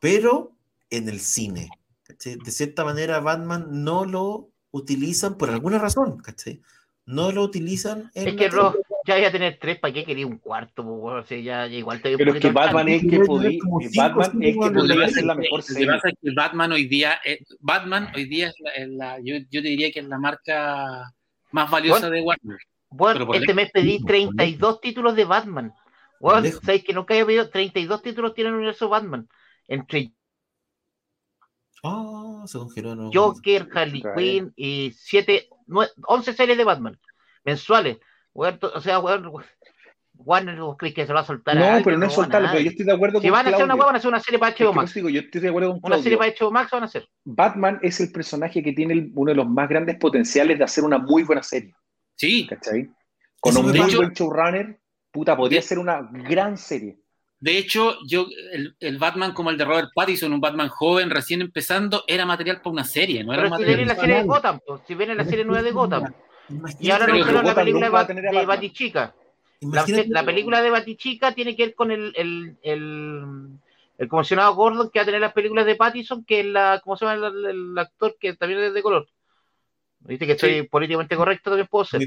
Pero en el cine. ¿cachai? De cierta manera, Batman no lo utilizan por alguna razón, ¿cachai? No lo utilizan. En es que Ross ya iba a tener tres, ¿para qué quería un cuarto? O sea, ya, igual te Pero es que Batman es que podía, Batman es que podría ser la mejor serie. Lo que pasa es que Batman hoy día, eh, Batman hoy día es la, yo, yo, te diría que es la marca más valiosa de Warner. Bueno, este mes pedí 32 títulos de Batman. Bueno, ¿sabéis que nunca había pedido 32 títulos tiene el universo Batman? Entre Oh, se congeló, Joker, Harley Quinn y 7, 11 series de Batman mensuales. o sea, Warner, crees que se va a soltar? No, pero no es soltarlo, pero yo estoy de acuerdo si con Si van a hacer una web, van a hacer una serie para HBO Max. Digo, yo estoy de acuerdo con Una serie para HBO Max van a hacer. Batman es el personaje que tiene uno de los más grandes potenciales de hacer una muy buena serie. Sí. ¿Cachai? Con un muy buen showrunner, puta, podría ser una gran serie. De hecho, yo el, Batman como el de Robert Pattinson, un Batman joven, recién empezando, era material para una serie, no era Pero si viene la serie de Gotham, si viene la serie nueva de Gotham. Y ahora no la película de, de Batichica. La, película de Batichica tiene que ver con el, el, el, el comisionado Gordon que va a tener las películas de Pattinson, que es la, ¿cómo se llama el, actor que también es de color? Viste que estoy políticamente correcto también puedo ser.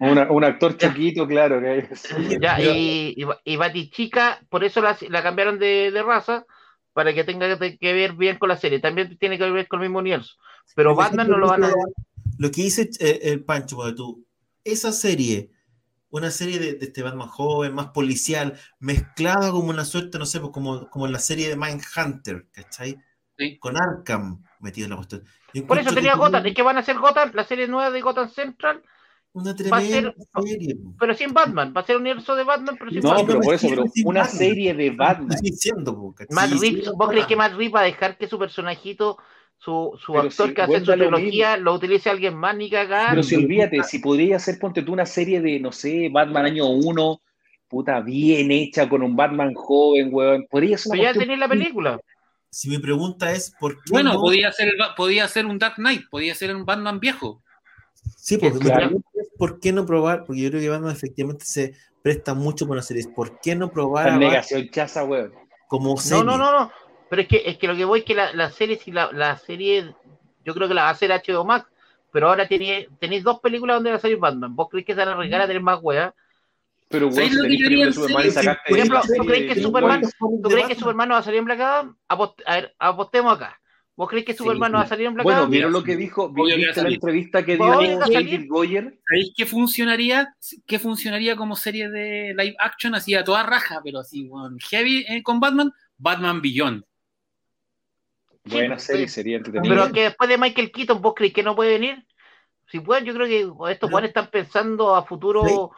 un actor chiquito, claro. Que ya, y, y, Bati Chica, por eso la, la cambiaron de, de, raza, para que tenga que ver bien con la serie. También tiene que ver con el mismo universo. Pero Batman no lo van a. Lo que dice eh, el Pancho, tú, esa serie, una serie de, de, este Batman joven, más policial, mezclada como una suerte, no sé, pues como, como en la serie de Mindhunter, ¿cachai? Sí. Con Arkham metido en la cuestión. Por eso tenía Gotham, es que van a hacer Gotham, la serie nueva de Gotham Central. Una tremenda serie. Pero sin Batman, va a ser un universo de Batman, pero sin no, Batman. pero por eso, pero una serie de Batman. Diciendo, Matt Reeves, ¿vos crees que Matt Reeves va a dejar que su personajito, su, su actor que hace su trilogía, lo, utilice alguien más ni cagar? Pero si olvídate, si podría hacer, ponte tú una serie de, no sé, Batman año 1, puta, bien hecha, con un Batman joven, weón. Podría ser una Pero ya tenés la película. Si mi pregunta es por qué. Bueno, podía, ser, podía ser un Dark Knight, podía ser un Batman viejo. Sí, porque mi pregunta es por qué no probar, porque yo creo que Batman efectivamente se presta mucho para series. ¿Por qué no probar? La negación chaza, weón. Como serie. No, no, no, no. Pero es que, es que lo que voy es que la, la serie, si la, la, serie, yo creo que la va a hacer HBO Max, pero ahora tenéis, tenéis dos películas donde va a salir Batman. ¿Vos creéis que se van a arriesgar a tener más weas? Pero bueno, si tenéis Superman y sacaste. Por ejemplo, ¿tú crees que Superman, ¿tú crees que Superman no va a salir en Black Adam? A ver, apostemos acá. ¿Vos crees que Superman no va a salir en Black Adam? Bueno, ¿vieron lo que dijo? ¿Viste la entrevista que dio David Goyer? ¿Sabéis qué funcionaría? ¿Qué funcionaría como serie de live action así a toda raja, pero así, bueno, heavy eh, con Batman? Batman Beyond. Buena serie, sería entretenida. Pero que después de Michael Keaton, ¿vos crees que no puede venir? Si pueden, yo creo que estos jóvenes están pensando a futuro,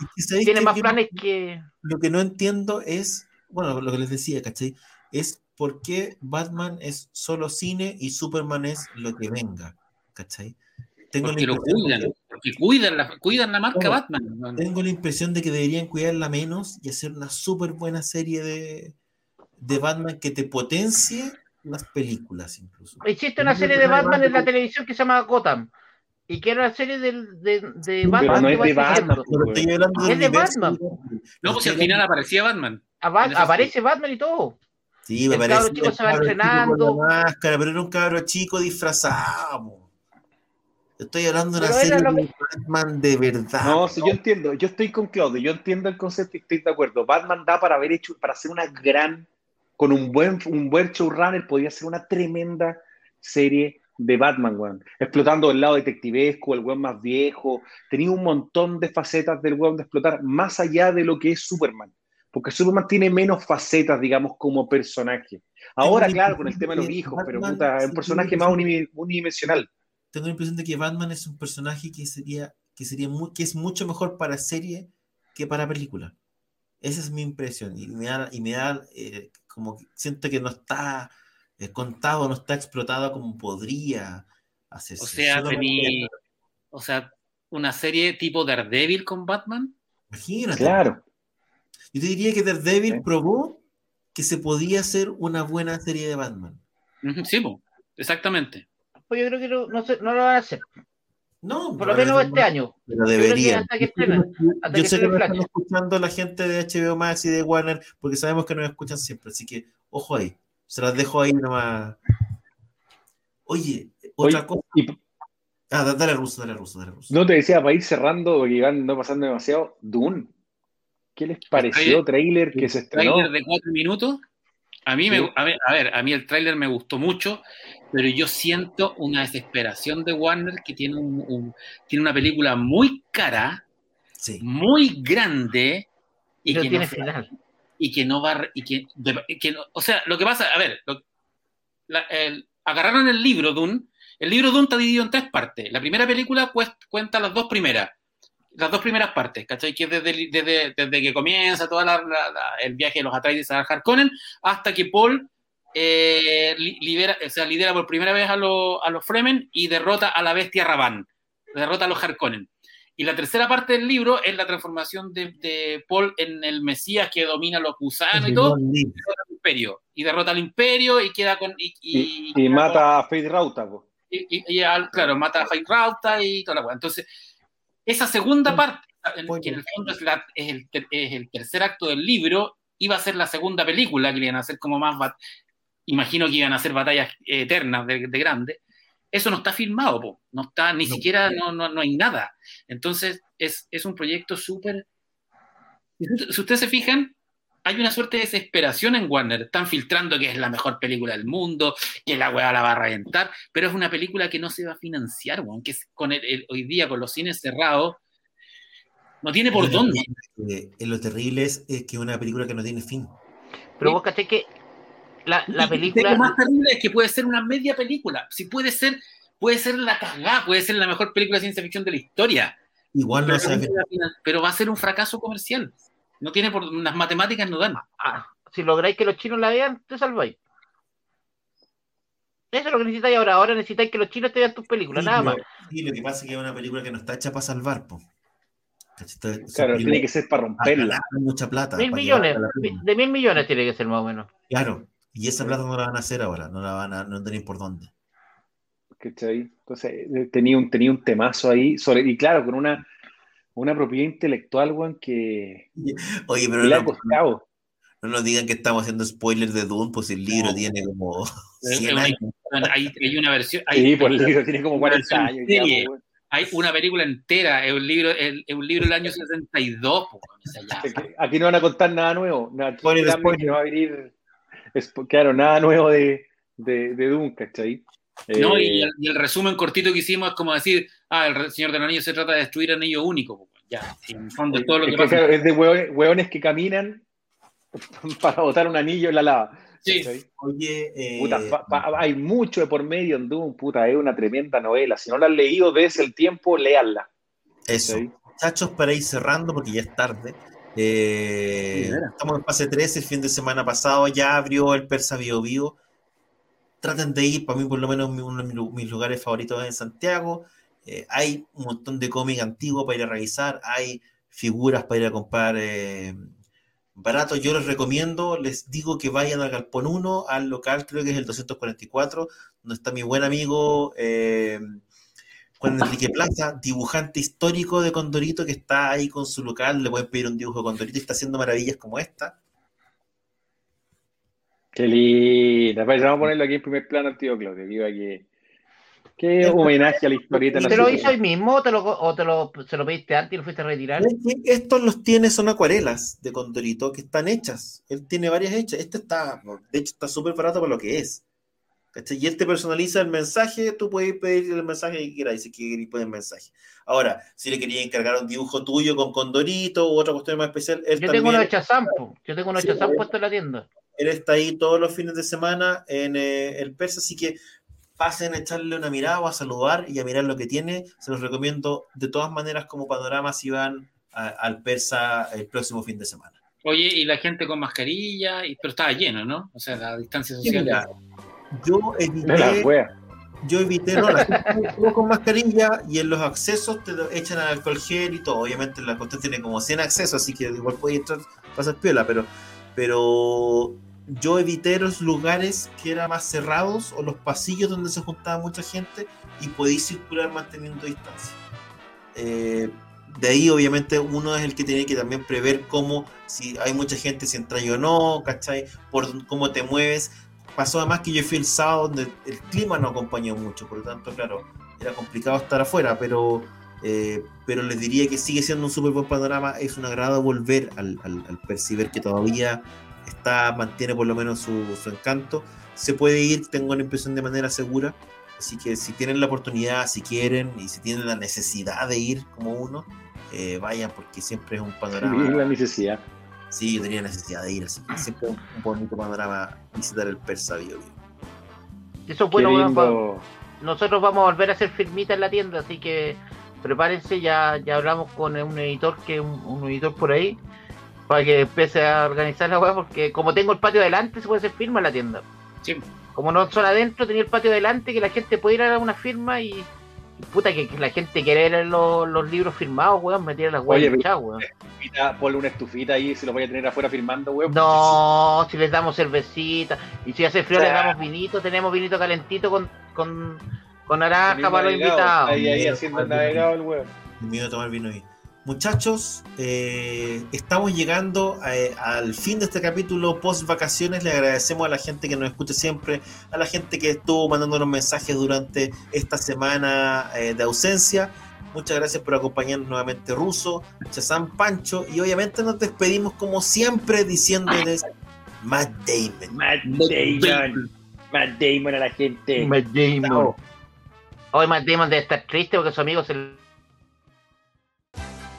tienen más planes que... Lo que no entiendo es, bueno, lo que les decía, ¿cachai? Es por qué Batman es solo cine y Superman es lo que venga, ¿cachai? Tengo porque lo cuidan, porque cuidan la, cuidan la marca Batman. Tengo la impresión de que deberían cuidarla menos y hacer una súper buena serie de, de Batman que te potencie las películas incluso. Existe una serie de Batman en la televisión que se llama Gotham y que era la serie de, de, de Batman. Pero no es de Batman. es de Batman. No, pues al final aparecía Batman. aparece Batman y todo. Sí, me el parece. El chico se va entrenando. Máscara, pero era un cabro chico disfrazado. Estoy hablando de una serie de Batman de verdad. No, sí, yo entiendo, yo estoy con Claudio, yo entiendo el concepto y estoy de acuerdo. Batman da para haber hecho, para hacer una gran, con un buen, un buen showrunner, podría ser una tremenda serie de Batman, weón. Explotando el lado detectivesco, el weón más viejo. Tenía un montón de facetas del weón de explotar, más allá de lo que es Superman. Porque Superman tiene menos facetas, digamos, como personaje. Ahora, claro, con el tema de los hijos, pero puta, es un personaje más unidimensional. Tengo la impresión de que Batman es un personaje que sería, que sería muy, que es mucho mejor para serie que para película. Esa es mi impresión. Y me da, y me da eh, como que siento que no está contado, no está explotado como podría hacerse. O sea, o sea, una serie tipo Daredevil con Batman. Imagínate. Claro. Yo te diría que Daredevil probó que se podía hacer una buena serie de Batman. Sí, exactamente. Pues yo creo que no, no, lo van a hacer. No, por lo menos este año. Pero debería. Yo, sé que nos están escuchando la gente de HBO Max y de Warner porque sabemos que nos escuchan siempre, así que ojo ahí. Se las dejo ahí nomás. Oye, otra cosa. Ah, dale ruso, dale ruso, dale ruso. No te decía, para ir cerrando, porque iban no pasando demasiado, Dune. ¿Qué les pareció? ¿Trailer que se estrenó? ¿Trailer de cuatro minutos? A mí, me, a, ver, a, mí el tráiler me gustó mucho, pero yo siento una desesperación de Warner que tiene, un, tiene una película muy cara, muy grande y que tiene final y que no va y que, o sea lo que pasa a ver agarraron el libro Dune el libro Dune está dividido en tres partes la primera película cuenta las dos primeras las dos primeras partes ¿cachai? que es desde, desde, que comienza todo el viaje de los Atreides a Harkonnen hasta que Paul eh, libera, o sea, lidera por primera vez a, a los Fremen y derrota a la bestia Ravan derrota a los Harkonnen y la tercera parte del libro es la transformación de, Paul en el Mesías que domina los gusanos y todo, y derrota al imperio. Y derrota al imperio y queda con. Y, mata a Faith Rauta. Y, claro, mata a Faith Rauta y toda la cosa. Entonces, esa segunda parte, que en el fondo es, el, tercer acto del libro, iba a ser la segunda película que iban a hacer como más. Imagino que iban a ser batallas eternas de, de grande. Eso no está filmado, no está, ni siquiera, no, no, no, hay nada. Entonces, es, es un proyecto súper... Si ustedes se fijan, hay una suerte de desesperación en Warner. Están filtrando que es la mejor película del mundo, que la weá la va a reventar, pero es una película que no se va a financiar, weón, que con el, hoy día con los cines cerrados no tiene por dónde. lo terrible es, que es una película que no tiene fin. Pero vos caché que la, la película. Lo más terrible es que puede ser una media película. Si puede ser, puede ser la cagada, puede ser la mejor película de ciencia ficción de la historia. Igual no pero, pero va a ser un fracaso comercial. No tiene por las matemáticas no dan. Ah, si lográis que los chinos la vean, te salváis. Eso es lo que necesitáis ahora. Ahora necesitáis que los chinos te vean tus películas, nada más. Sí, lo que pasa es que es una película que no está hecha para salvar, po. Claro, tiene que ser para romperla. Mucha plata. Mil millones, de mil millones tiene que ser más o menos. Claro, y esa plata no la van a hacer ahora, no la van a, no tenéis por dónde. ¿Cachai? Entonces, eh, tenía un, tenía un temazo ahí, sobre, y claro, con una, una propiedad intelectual, weón, que, Oye, pero le ha costado. No nos digan que estamos haciendo spoilers de Dune, pues el libro tiene como 100 años. Hay, hay, una versión. Hay, sí, pues el libro tiene como 40 años. Ya, pues, hay una película entera, es un libro, es, un libro del año 62. Pues, Aquí no van a contar nada nuevo. Nada, no va a venir. Claro, nada nuevo de, de, de Dune, ¿cachai? No, y, el, y, el, resumen cortito que hicimos es como decir, ah, el Señor de los Anillos se trata de destruir anillo único. Ya, en el fondo todo lo que, es, pasa. es de hueones, que caminan para botar un anillo en la lava. Sí. Oye, eh, puta, pa, pa, hay mucho de por medio en Doom, puta, es una tremenda novela. Si no la has leído, desde el tiempo, léanla. Eso. ¿Sí? Muchachos, para ir cerrando, porque ya es tarde. Eh, estamos en fase 3, el fin de semana pasado ya abrió el Persa Bio Bio traten de ir, para mí por lo menos uno de mis lugares favoritos es en Santiago. Eh, hay un montón de cómic antiguo para ir a revisar, hay figuras para ir a comprar eh, barato. Yo les recomiendo, les digo que vayan al Galpón 1, al local, creo que es el 244, donde está mi buen amigo eh, Juan Enrique Plaza, dibujante histórico de Condorito, que está ahí con su local. Le pueden pedir un dibujo de Condorito y está haciendo maravillas como esta. Qué linda. Vamos a ponerlo aquí en primer plano al tío Claudio. Que. Qué homenaje a la historieta. ¿Y te lo hizo hoy mismo o, te lo, o te lo, se lo pediste antes y lo fuiste a retirar? Estos los tiene, son acuarelas de Condorito que están hechas. Él tiene varias hechas. Este está, de hecho, está súper barato para lo que es. Y él te personaliza el mensaje, tú puedes pedir el mensaje que quieras, si quieres poner mensaje. Ahora, si le quería encargar un dibujo tuyo con Condorito u otra cuestión más especial, él Yo también... tengo Chazam, yo tengo uno de Chazam puesto en la tienda. Él está ahí todos los fines de semana en eh, el Persa, así que pasen a echarle una mirada o a saludar y a mirar lo que tiene. Se los recomiendo de todas maneras como panorama si van a, al Persa el próximo fin de semana. Oye, y la gente con mascarilla, y, pero estaba lleno, ¿no? O sea, la distancia social. Mira, yo evité, yo evité, no, la gente con mascarilla y en los accesos te lo echan al alcohol gel y todo. Obviamente la cuestión tiene como 100 accesos, así que igual puede entrar, pasar piola, pero, pero yo evité los lugares que eran más cerrados o los pasillos donde se juntaba mucha gente y podéis circular manteniendo distancia. Eh, de ahí, obviamente, uno es el que tiene que también prever cómo, si hay mucha gente, si entra o no, ¿cachai? Por cómo te mueves. Pasó además que yo fui el sábado donde el clima no acompañó mucho, por lo tanto, claro, era complicado estar afuera, pero, eh, pero les diría que sigue siendo un súper buen panorama. Es un agrado volver al, al, al percibir que todavía está, mantiene por lo menos su, su, encanto. Se puede ir, tengo la impresión, de manera segura. Así que si tienen la oportunidad, si quieren y si tienen la necesidad de ir como uno, eh, vayan porque siempre es un panorama. Sí, la necesidad. Sí, yo tenía necesidad de ir, así que siempre es un bonito panorama visitar el Persa Bio. Eso es bueno, bueno, nosotros vamos a volver a hacer firmita en la tienda, así que prepárense, ya, ya hablamos con un editor que un, un editor por ahí para que empiece a organizar la weá, porque como tengo el patio adelante, se puede hacer firma en la tienda. Sí. Como no son adentro, tenía el patio adelante, que la gente puede ir a una firma y puta, que, que, la gente quiere leer los, los libros firmados, weón, me tira las weas echadas, weón. Ponle una estufita ahí, si lo voy a tener afuera firmando, weón. No, si les damos cervecita, y si hace frío, o sea, les damos vinito, tenemos vinito calentito con, con, con naranja para los invitados. Ahí, ahí, haciendo el navegado el weón. Miedo a tomar vino ahí. Muchachos, eh, estamos llegando eh, al fin de este capítulo post vacaciones. Le agradecemos a la gente que nos escucha siempre, a la gente que estuvo mandándonos mensajes durante esta semana eh, de ausencia. Muchas gracias por acompañarnos nuevamente, Ruso, Chazán Pancho. Y obviamente nos despedimos como siempre diciéndoles Matt Damon. Matt Damon. Matt Damon a la gente. Matt Damon. Hoy Matt Damon debe estar triste porque su amigo se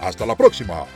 Hasta la próxima.